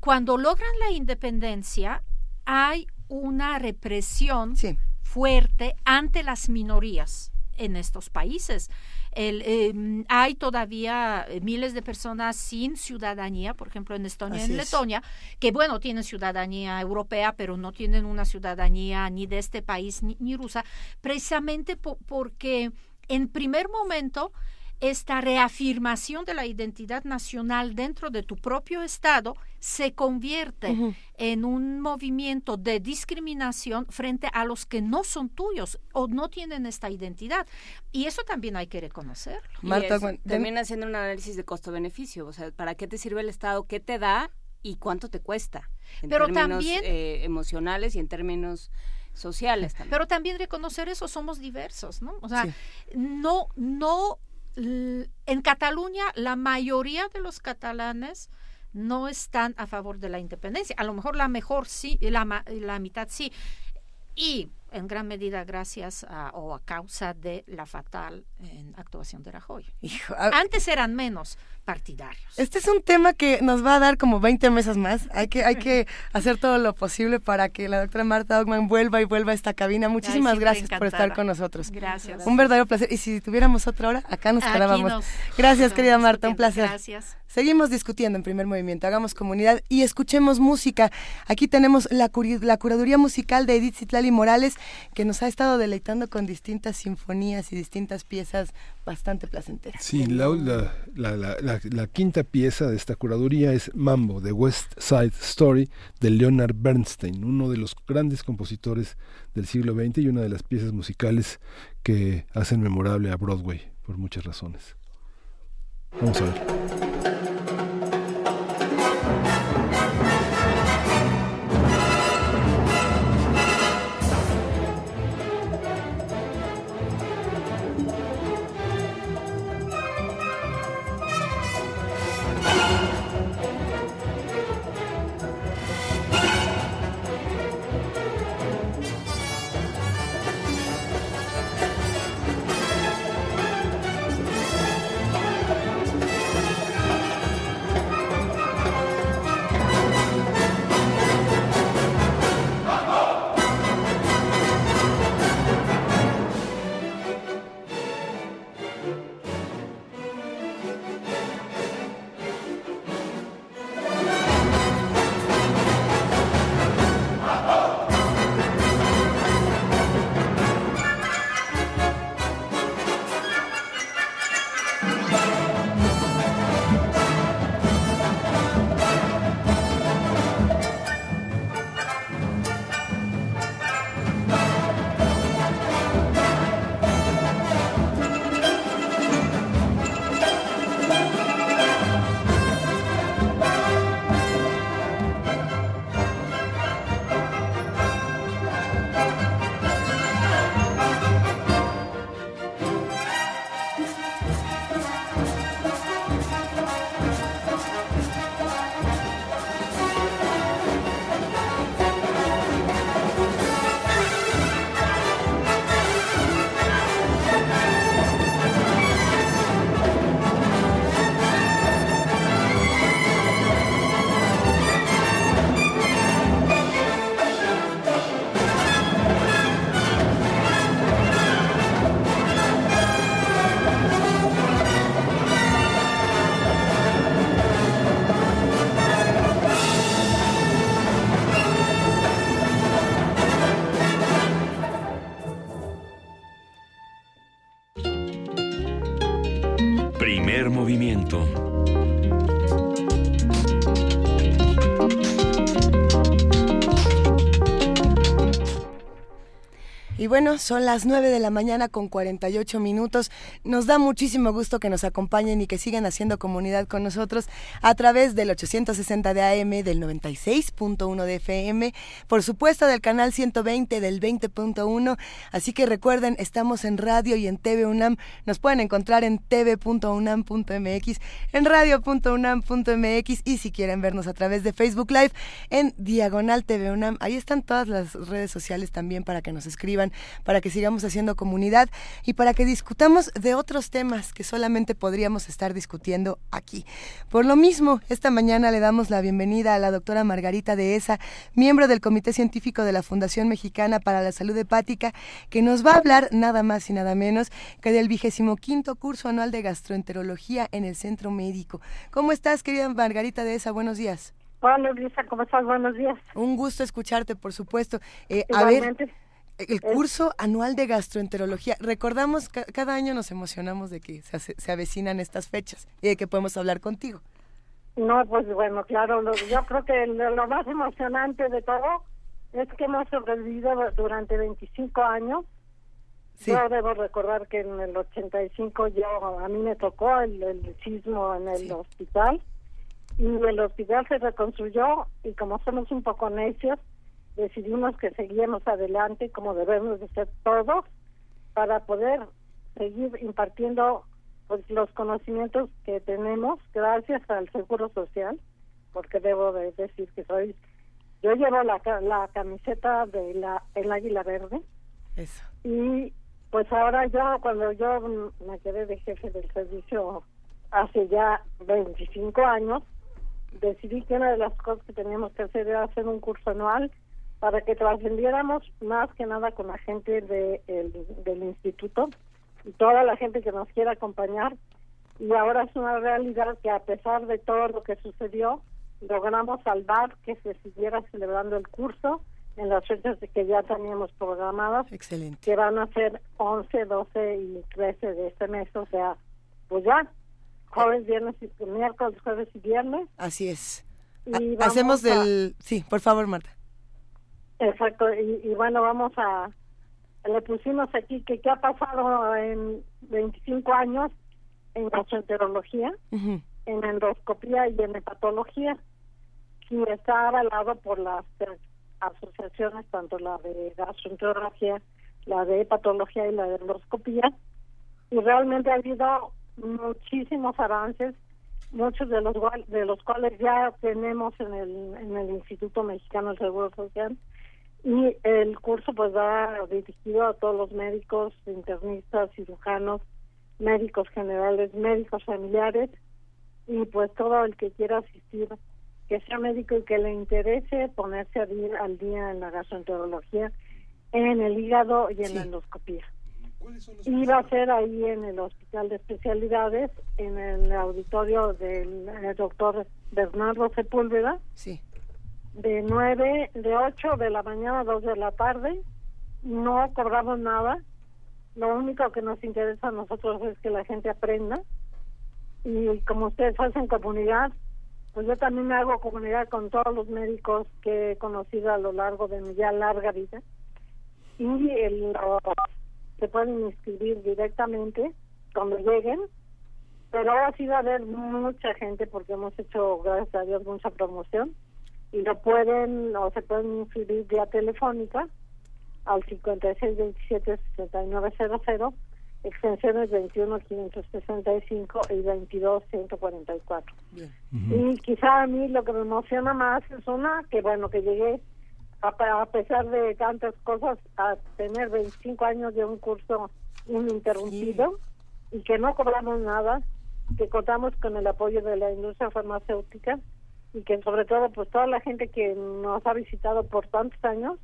cuando logran la independencia, hay una represión fuerte ante las minorías en estos países. El, em, hay todavía eh, miles de personas sin ciudadanía, por ejemplo en Estonia y en Letonia, que bueno, tienen ciudadanía europea, pero no tienen una ciudadanía ni de este país ni, rusa, precisamente porque en primer momento esta reafirmación de la identidad nacional dentro de tu propio Estado se convierte en un movimiento de discriminación frente a los que no son tuyos o no tienen esta identidad. Y eso también hay que reconocerlo. Marta, también haciendo un análisis de costo-beneficio, o sea, ¿para qué te sirve el Estado? ¿Qué te da? ¿Y cuánto te cuesta? En Pero términos, también... Eh, emocionales y en términos sociales también. Pero también reconocer eso, somos diversos, ¿no? O sea, no, no en Cataluña la mayoría de los catalanes no están a favor de la independencia. A lo mejor la mejor sí, la, la mitad sí. Y en gran medida gracias a, o a causa de la fatal actuación de Rajoy. Antes eran menos partidarios. Este es un tema que nos va a dar como 20 mesas más. Hay que, hay que hacer todo lo posible para que la doctora Marta Ogman vuelva y vuelva a esta cabina. Muchísimas gracias por estar con nosotros. Gracias. Un verdadero placer. Y si tuviéramos otra hora, acá nos quedábamos. gracias, querida Marta, un placer. Gracias. Seguimos discutiendo en primer movimiento. Hagamos comunidad y escuchemos música. Aquí tenemos la, la curaduría musical de Edith Citlali Morales que nos ha estado deleitando con distintas sinfonías y distintas piezas bastante placenteras. Sí, la, la, quinta pieza de esta curaduría es Mambo, de West Side Story, de Leonard Bernstein, uno de los grandes compositores del siglo XX y una de las piezas musicales que hacen memorable a Broadway, por muchas razones. Vamos a ver. Bueno, son las 9 de la mañana con 48 minutos. Nos da muchísimo gusto que nos acompañen y que sigan haciendo comunidad con nosotros a través del 860 de AM, del 96.1 de FM, por supuesto del canal 120 del 20.1. Así que recuerden, estamos en radio y en TV UNAM. Nos pueden encontrar en tv.unam.mx, en radio.unam.mx y si quieren vernos a través de Facebook Live en Diagonal TV UNAM. Ahí están todas las redes sociales también para que nos escriban para que sigamos haciendo comunidad y para que discutamos de otros temas que solamente podríamos estar discutiendo aquí. Por lo mismo, esta mañana le damos la bienvenida a la doctora Margarita Dehesa, miembro del Comité Científico de la Fundación Mexicana para la Salud Hepática, que nos va a hablar nada más y nada menos que del vigésimo quinto curso anual de gastroenterología en el Centro Médico. ¿Cómo estás, querida Margarita Dehesa? Buenos días. Hola, Luisa, ¿cómo estás? Buenos días. Un gusto escucharte, por supuesto. Eh, a ver, el curso anual de gastroenterología. Recordamos, cada año nos emocionamos de que se, avecinan estas fechas y de que podemos hablar contigo. No, pues bueno, claro, yo creo que lo, más emocionante de todo es que hemos sobrevivido durante 25 años. Yo debo recordar que en el 85 yo, a mí me tocó el, el sismo en el hospital y el hospital se reconstruyó y como somos un poco necios, decidimos que seguíamos adelante como debemos de ser todos para poder seguir impartiendo pues los conocimientos que tenemos gracias al seguro social porque debo de decir que soy yo llevo la, la camiseta de la el águila verde. Eso. Y pues ahora yo cuando yo me quedé de jefe del servicio hace ya 25 años decidí que una de las cosas que teníamos que hacer era hacer un curso anual para que trascendiéramos más que nada con la gente de, del instituto y toda la gente que nos quiera acompañar. Y ahora es una realidad que a pesar de todo lo que sucedió, logramos salvar que se siguiera celebrando el curso en las fechas que ya teníamos programadas, Excelente. que van a ser 11, 12 y 13 de este mes, o sea, pues ya, jueves, viernes, y, miércoles, jueves y viernes. Así es. Y Hacemos del... Sí, por favor, Marta. Exacto, y, bueno, vamos a, le pusimos aquí que qué ha pasado en 25 años en gastroenterología, en endoscopía y en hepatología, y está avalado por las asociaciones, tanto la de gastroenterología, la de hepatología y la de endoscopía, y realmente ha habido muchísimos avances, muchos de los de los cuales ya tenemos en el en el Instituto Mexicano del Seguro Social y el curso pues va dirigido a todos los médicos, internistas, cirujanos, médicos generales, médicos familiares y pues todo el que quiera asistir, que sea médico y que le interese ponerse al día en la gastroenterología, en el hígado y en la endoscopía. Y va a ser ahí en el Hospital de Especialidades, en el auditorio del doctor Bernardo Sepúlveda. Sí de nueve, de 8 de la mañana a 2 de la tarde. No cobramos nada. Lo único que nos interesa a nosotros es que la gente aprenda. Y como ustedes hacen comunidad, pues yo también me hago comunidad con todos los médicos que he conocido a lo largo de mi ya larga vida. Y el, se pueden inscribir directamente cuando lleguen. Pero así va a haber mucha gente porque hemos hecho, gracias a Dios, mucha promoción y lo pueden o se pueden inscribir vía telefónica al 5627-6900, extensiones 21565 y 22144. Y quizá a mí lo que me emociona más es una que, bueno, que llegué a, pesar de tantas cosas a tener 25 años de un curso ininterrumpido y que no cobramos nada, que contamos con el apoyo de la industria farmacéutica y que sobre todo pues toda la gente que nos ha visitado por tantos años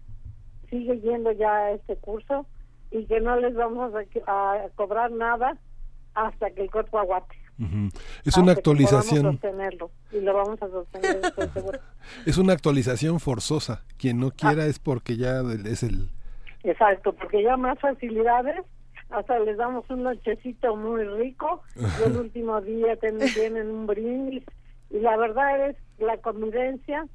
sigue yendo ya a este curso y que no les vamos a, cobrar nada hasta que el cuerpo aguante. Es una actualización. y lo vamos a sostener, es una actualización forzosa. Quien no quiera ah. es porque ya es el. Exacto, porque ya más facilidades hasta les damos un nochecito muy rico y el último día tienen un brindis y la verdad es la convivencia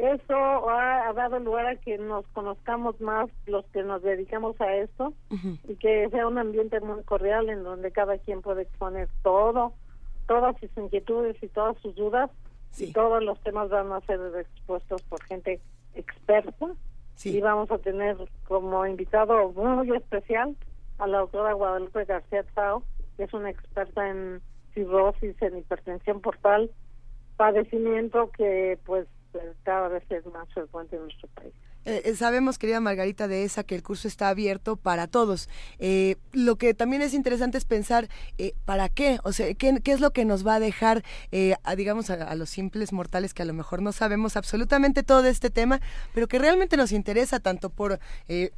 eso ha, dado lugar a que nos conozcamos más los que nos dedicamos a esto y que sea un ambiente muy cordial en donde cada quien puede exponer todo, todas sus inquietudes y todas sus dudas y todos los temas van a ser expuestos por gente experta. Y vamos a tener como invitado muy especial a la autora Guadalupe García Tao, que es una experta en cirrosis, en hipertensión portal, padecimiento que pues cada vez es más frecuente en nuestro país. Eh, eh, sabemos, querida Margarita de esa, que el curso está abierto para todos. Eh, lo que también es interesante es pensar para qué, o sea, qué, es lo que nos va a dejar, a, digamos, a, los simples mortales que a lo mejor no sabemos absolutamente todo de este tema, pero que realmente nos interesa tanto por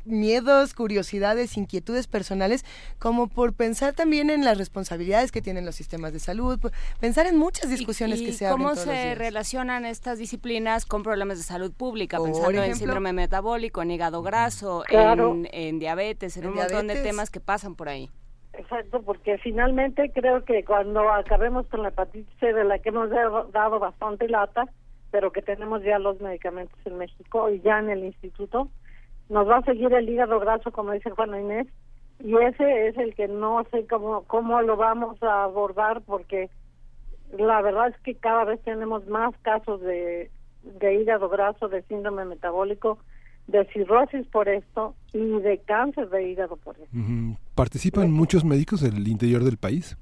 miedos, curiosidades, inquietudes personales, como por pensar también en las responsabilidades que tienen los sistemas de salud, pensar en muchas discusiones que se abren. ¿Cómo se relacionan estas disciplinas con problemas de salud pública? Pensando en síndrome metabólico, en hígado graso, en, diabetes, en, un montón de temas que pasan por ahí. Exacto, porque finalmente creo que cuando acabemos con la hepatitis C, de la que hemos dado bastante lata, pero que tenemos ya los medicamentos en México y ya en el instituto, nos va a seguir el hígado graso, como dice Juana Inés, y ese es el que no sé cómo, cómo lo vamos a abordar, porque la verdad es que cada vez tenemos más casos de de hígado graso, de síndrome metabólico, de cirrosis por esto y de cáncer de hígado por esto. ¿Participan muchos médicos del interior del país?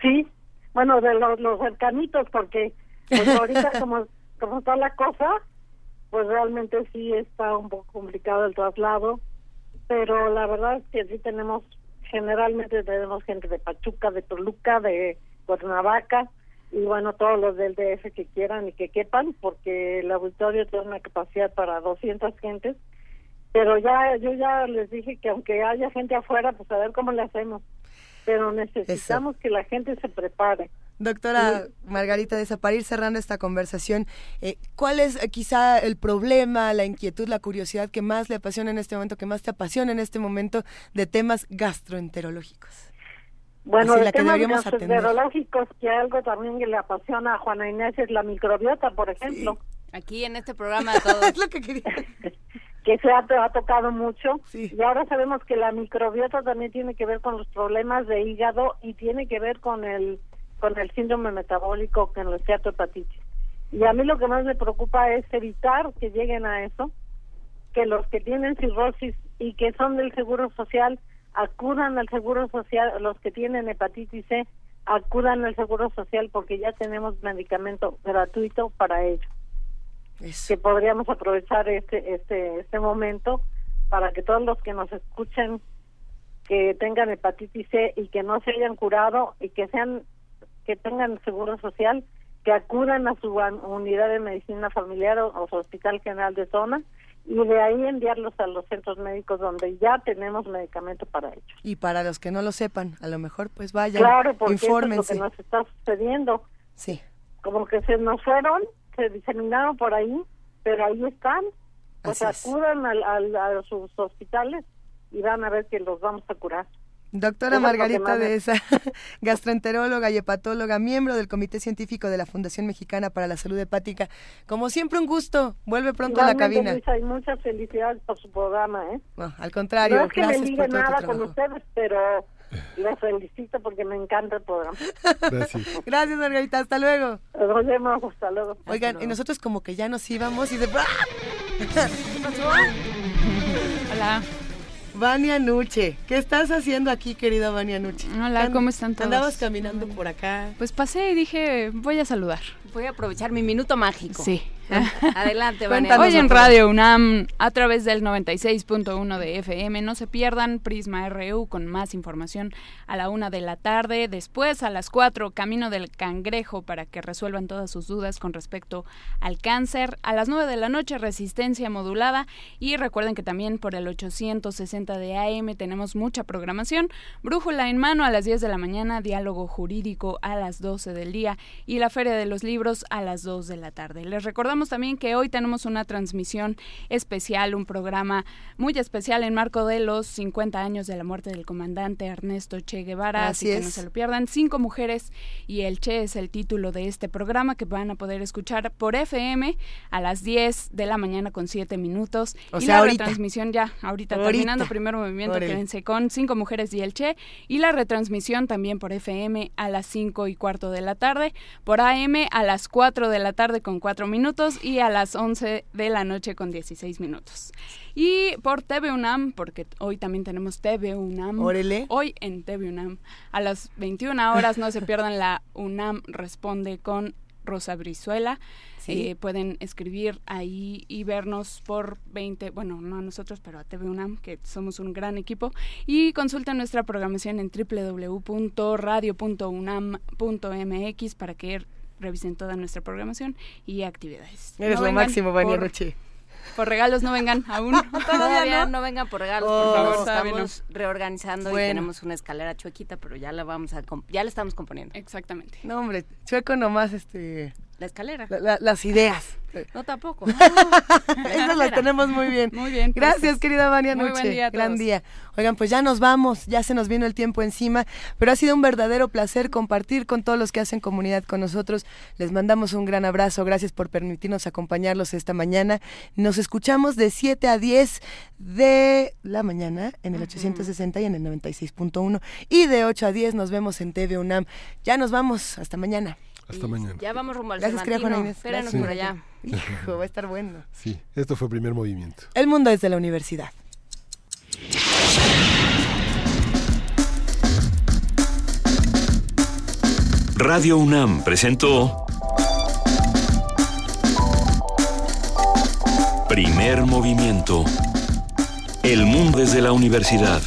Sí, bueno, de los, los cercanitos, porque pues ahorita como, como está la cosa, pues realmente sí está un poco complicado el traslado, pero la verdad es que sí tenemos, generalmente tenemos gente de Pachuca, de Toluca, de Cuernavaca, y bueno, todos los del DF que quieran y que quepan, porque el auditorio tiene una capacidad para 200 gentes, pero ya yo ya les dije que aunque haya gente afuera, pues a ver cómo le hacemos, pero necesitamos que la gente se prepare. Doctora Margarita de para ir cerrando esta conversación, eh, ¿cuál es eh, quizá el problema, la inquietud, la curiosidad que más le apasiona en este momento, que más te apasiona en este momento de temas gastroenterológicos? Bueno, el tema de los neurológicos, que algo también que le apasiona a Juana Inés es la microbiota, por ejemplo. Aquí en este programa todo es lo que quería. que se ha, tocado mucho y ahora sabemos que la microbiota también tiene que ver con los problemas de hígado y tiene que ver con el con el síndrome metabólico, con el hepatitis. Y a mí lo que más me preocupa es evitar que lleguen a eso, que los que tienen cirrosis y que son del seguro social acudan al Seguro Social, los que tienen hepatitis C, acudan al Seguro Social porque ya tenemos medicamento gratuito para ello. Que podríamos aprovechar este este este momento para que todos los que nos escuchen que tengan hepatitis C y que no se hayan curado y que sean que tengan seguro social que acudan a su unidad de medicina familiar o, o su hospital general de zona y de ahí enviarlos a los centros médicos donde ya tenemos medicamento para ellos. Y para los que no lo sepan, a lo mejor pues vayan, claro, porque infórmense. es lo que nos está sucediendo. Sí. Como que se nos fueron, se diseminaron por ahí, pero ahí están. Pues acudan a sus hospitales y van a ver que los vamos a curar. Doctora Margarita de esa, gastroenteróloga y hepatóloga, miembro del Comité Científico de la Fundación Mexicana para la Salud Hepática. Como siempre, un gusto. Vuelve pronto a la cabina. Luisa, y muchas felicidades por su programa. ¿eh? al contrario, no es que me diga nada con ustedes, pero les felicito porque me encanta el programa. Gracias. Gracias, Margarita. Hasta luego. Nos vemos. Hasta luego. Oigan, y nosotros como que ya nos íbamos y de... Hola. Vania Nuche, ¿qué estás haciendo aquí, querida Vania Nuche? Hola, ¿cómo están todos? Andabas caminando por acá. Pues pasé y dije, voy a saludar. Voy a aprovechar mi minuto mágico. Sí. Adelante, Vanessa. Hoy en Radio UNAM, a través del 96.1 de FM, no se pierdan Prisma RU con más información a la una de la tarde. Después, a las 4, Camino del Cangrejo para que resuelvan todas sus dudas con respecto al cáncer. A las 9 de la noche, Resistencia Modulada. Y recuerden que también por el 860 de AM tenemos mucha programación. Brújula en mano a las 10 de la mañana, Diálogo Jurídico a las 12 del día y la Feria de los Libros a las 2 de la tarde. Les recordamos también que hoy tenemos una transmisión especial, un programa muy especial en marco de los 50 años de la muerte del comandante Ernesto Che Guevara, así, que no se lo pierdan. Cinco mujeres y el Che es el título de este programa que van a poder escuchar por FM a las 10 de la mañana con 7 minutos. O y sea, la ahorita. retransmisión ya, ahorita, Ahorita. terminando primer movimiento, quédense con cinco mujeres y el Che. Y la retransmisión también por FM a las 5 y cuarto de la tarde, por AM a las 4 de la tarde con 4 minutos y a las 11 de la noche con 16 minutos. Y por TV UNAM, porque hoy también tenemos TV UNAM. Órale. Hoy en TV UNAM. A las 21 horas no se pierdan la UNAM Responde con Rosa Brizuela. Sí. Eh, pueden escribir ahí y vernos por 20, bueno, no a nosotros, pero a TV UNAM, que somos un gran equipo. Y consulten nuestra programación en www.radio.unam.mx para que revisen toda nuestra programación y actividades. Eres No lo máximo, Vania por- Roche. Por regalos no vengan aún. Todavía no vengan por regalos, Oh, por favor. no. Estamos reorganizando Bueno. y tenemos una escalera chuequita, pero ya la vamos a ya la estamos componiendo. Exactamente. No, hombre, chueco nomás este La escalera. la- la- las ideas. No tampoco. Esas las tenemos muy bien. Muy bien. Gracias, pues, querida Vania muy Nuche. buen día a Gran día. Oigan, pues ya nos vamos, ya se nos vino el tiempo encima, pero ha sido un verdadero placer compartir con todos los que hacen comunidad con nosotros. Les mandamos un gran abrazo, gracias por permitirnos acompañarlos esta mañana. Nos escuchamos de 7 a 10 de la mañana en el 860 y en el 96.1 y de 8 a 10 nos vemos en TV UNAM. Ya nos vamos, hasta mañana. Hasta mañana. Ya vamos rumbo al Gracias, Cervantino. Inés. Espérenos Gracias. por allá. Hijo, va a estar bueno. Sí, esto fue primer movimiento. El mundo es de la universidad. Radio UNAM presentó Primer movimiento. El mundo desde la universidad.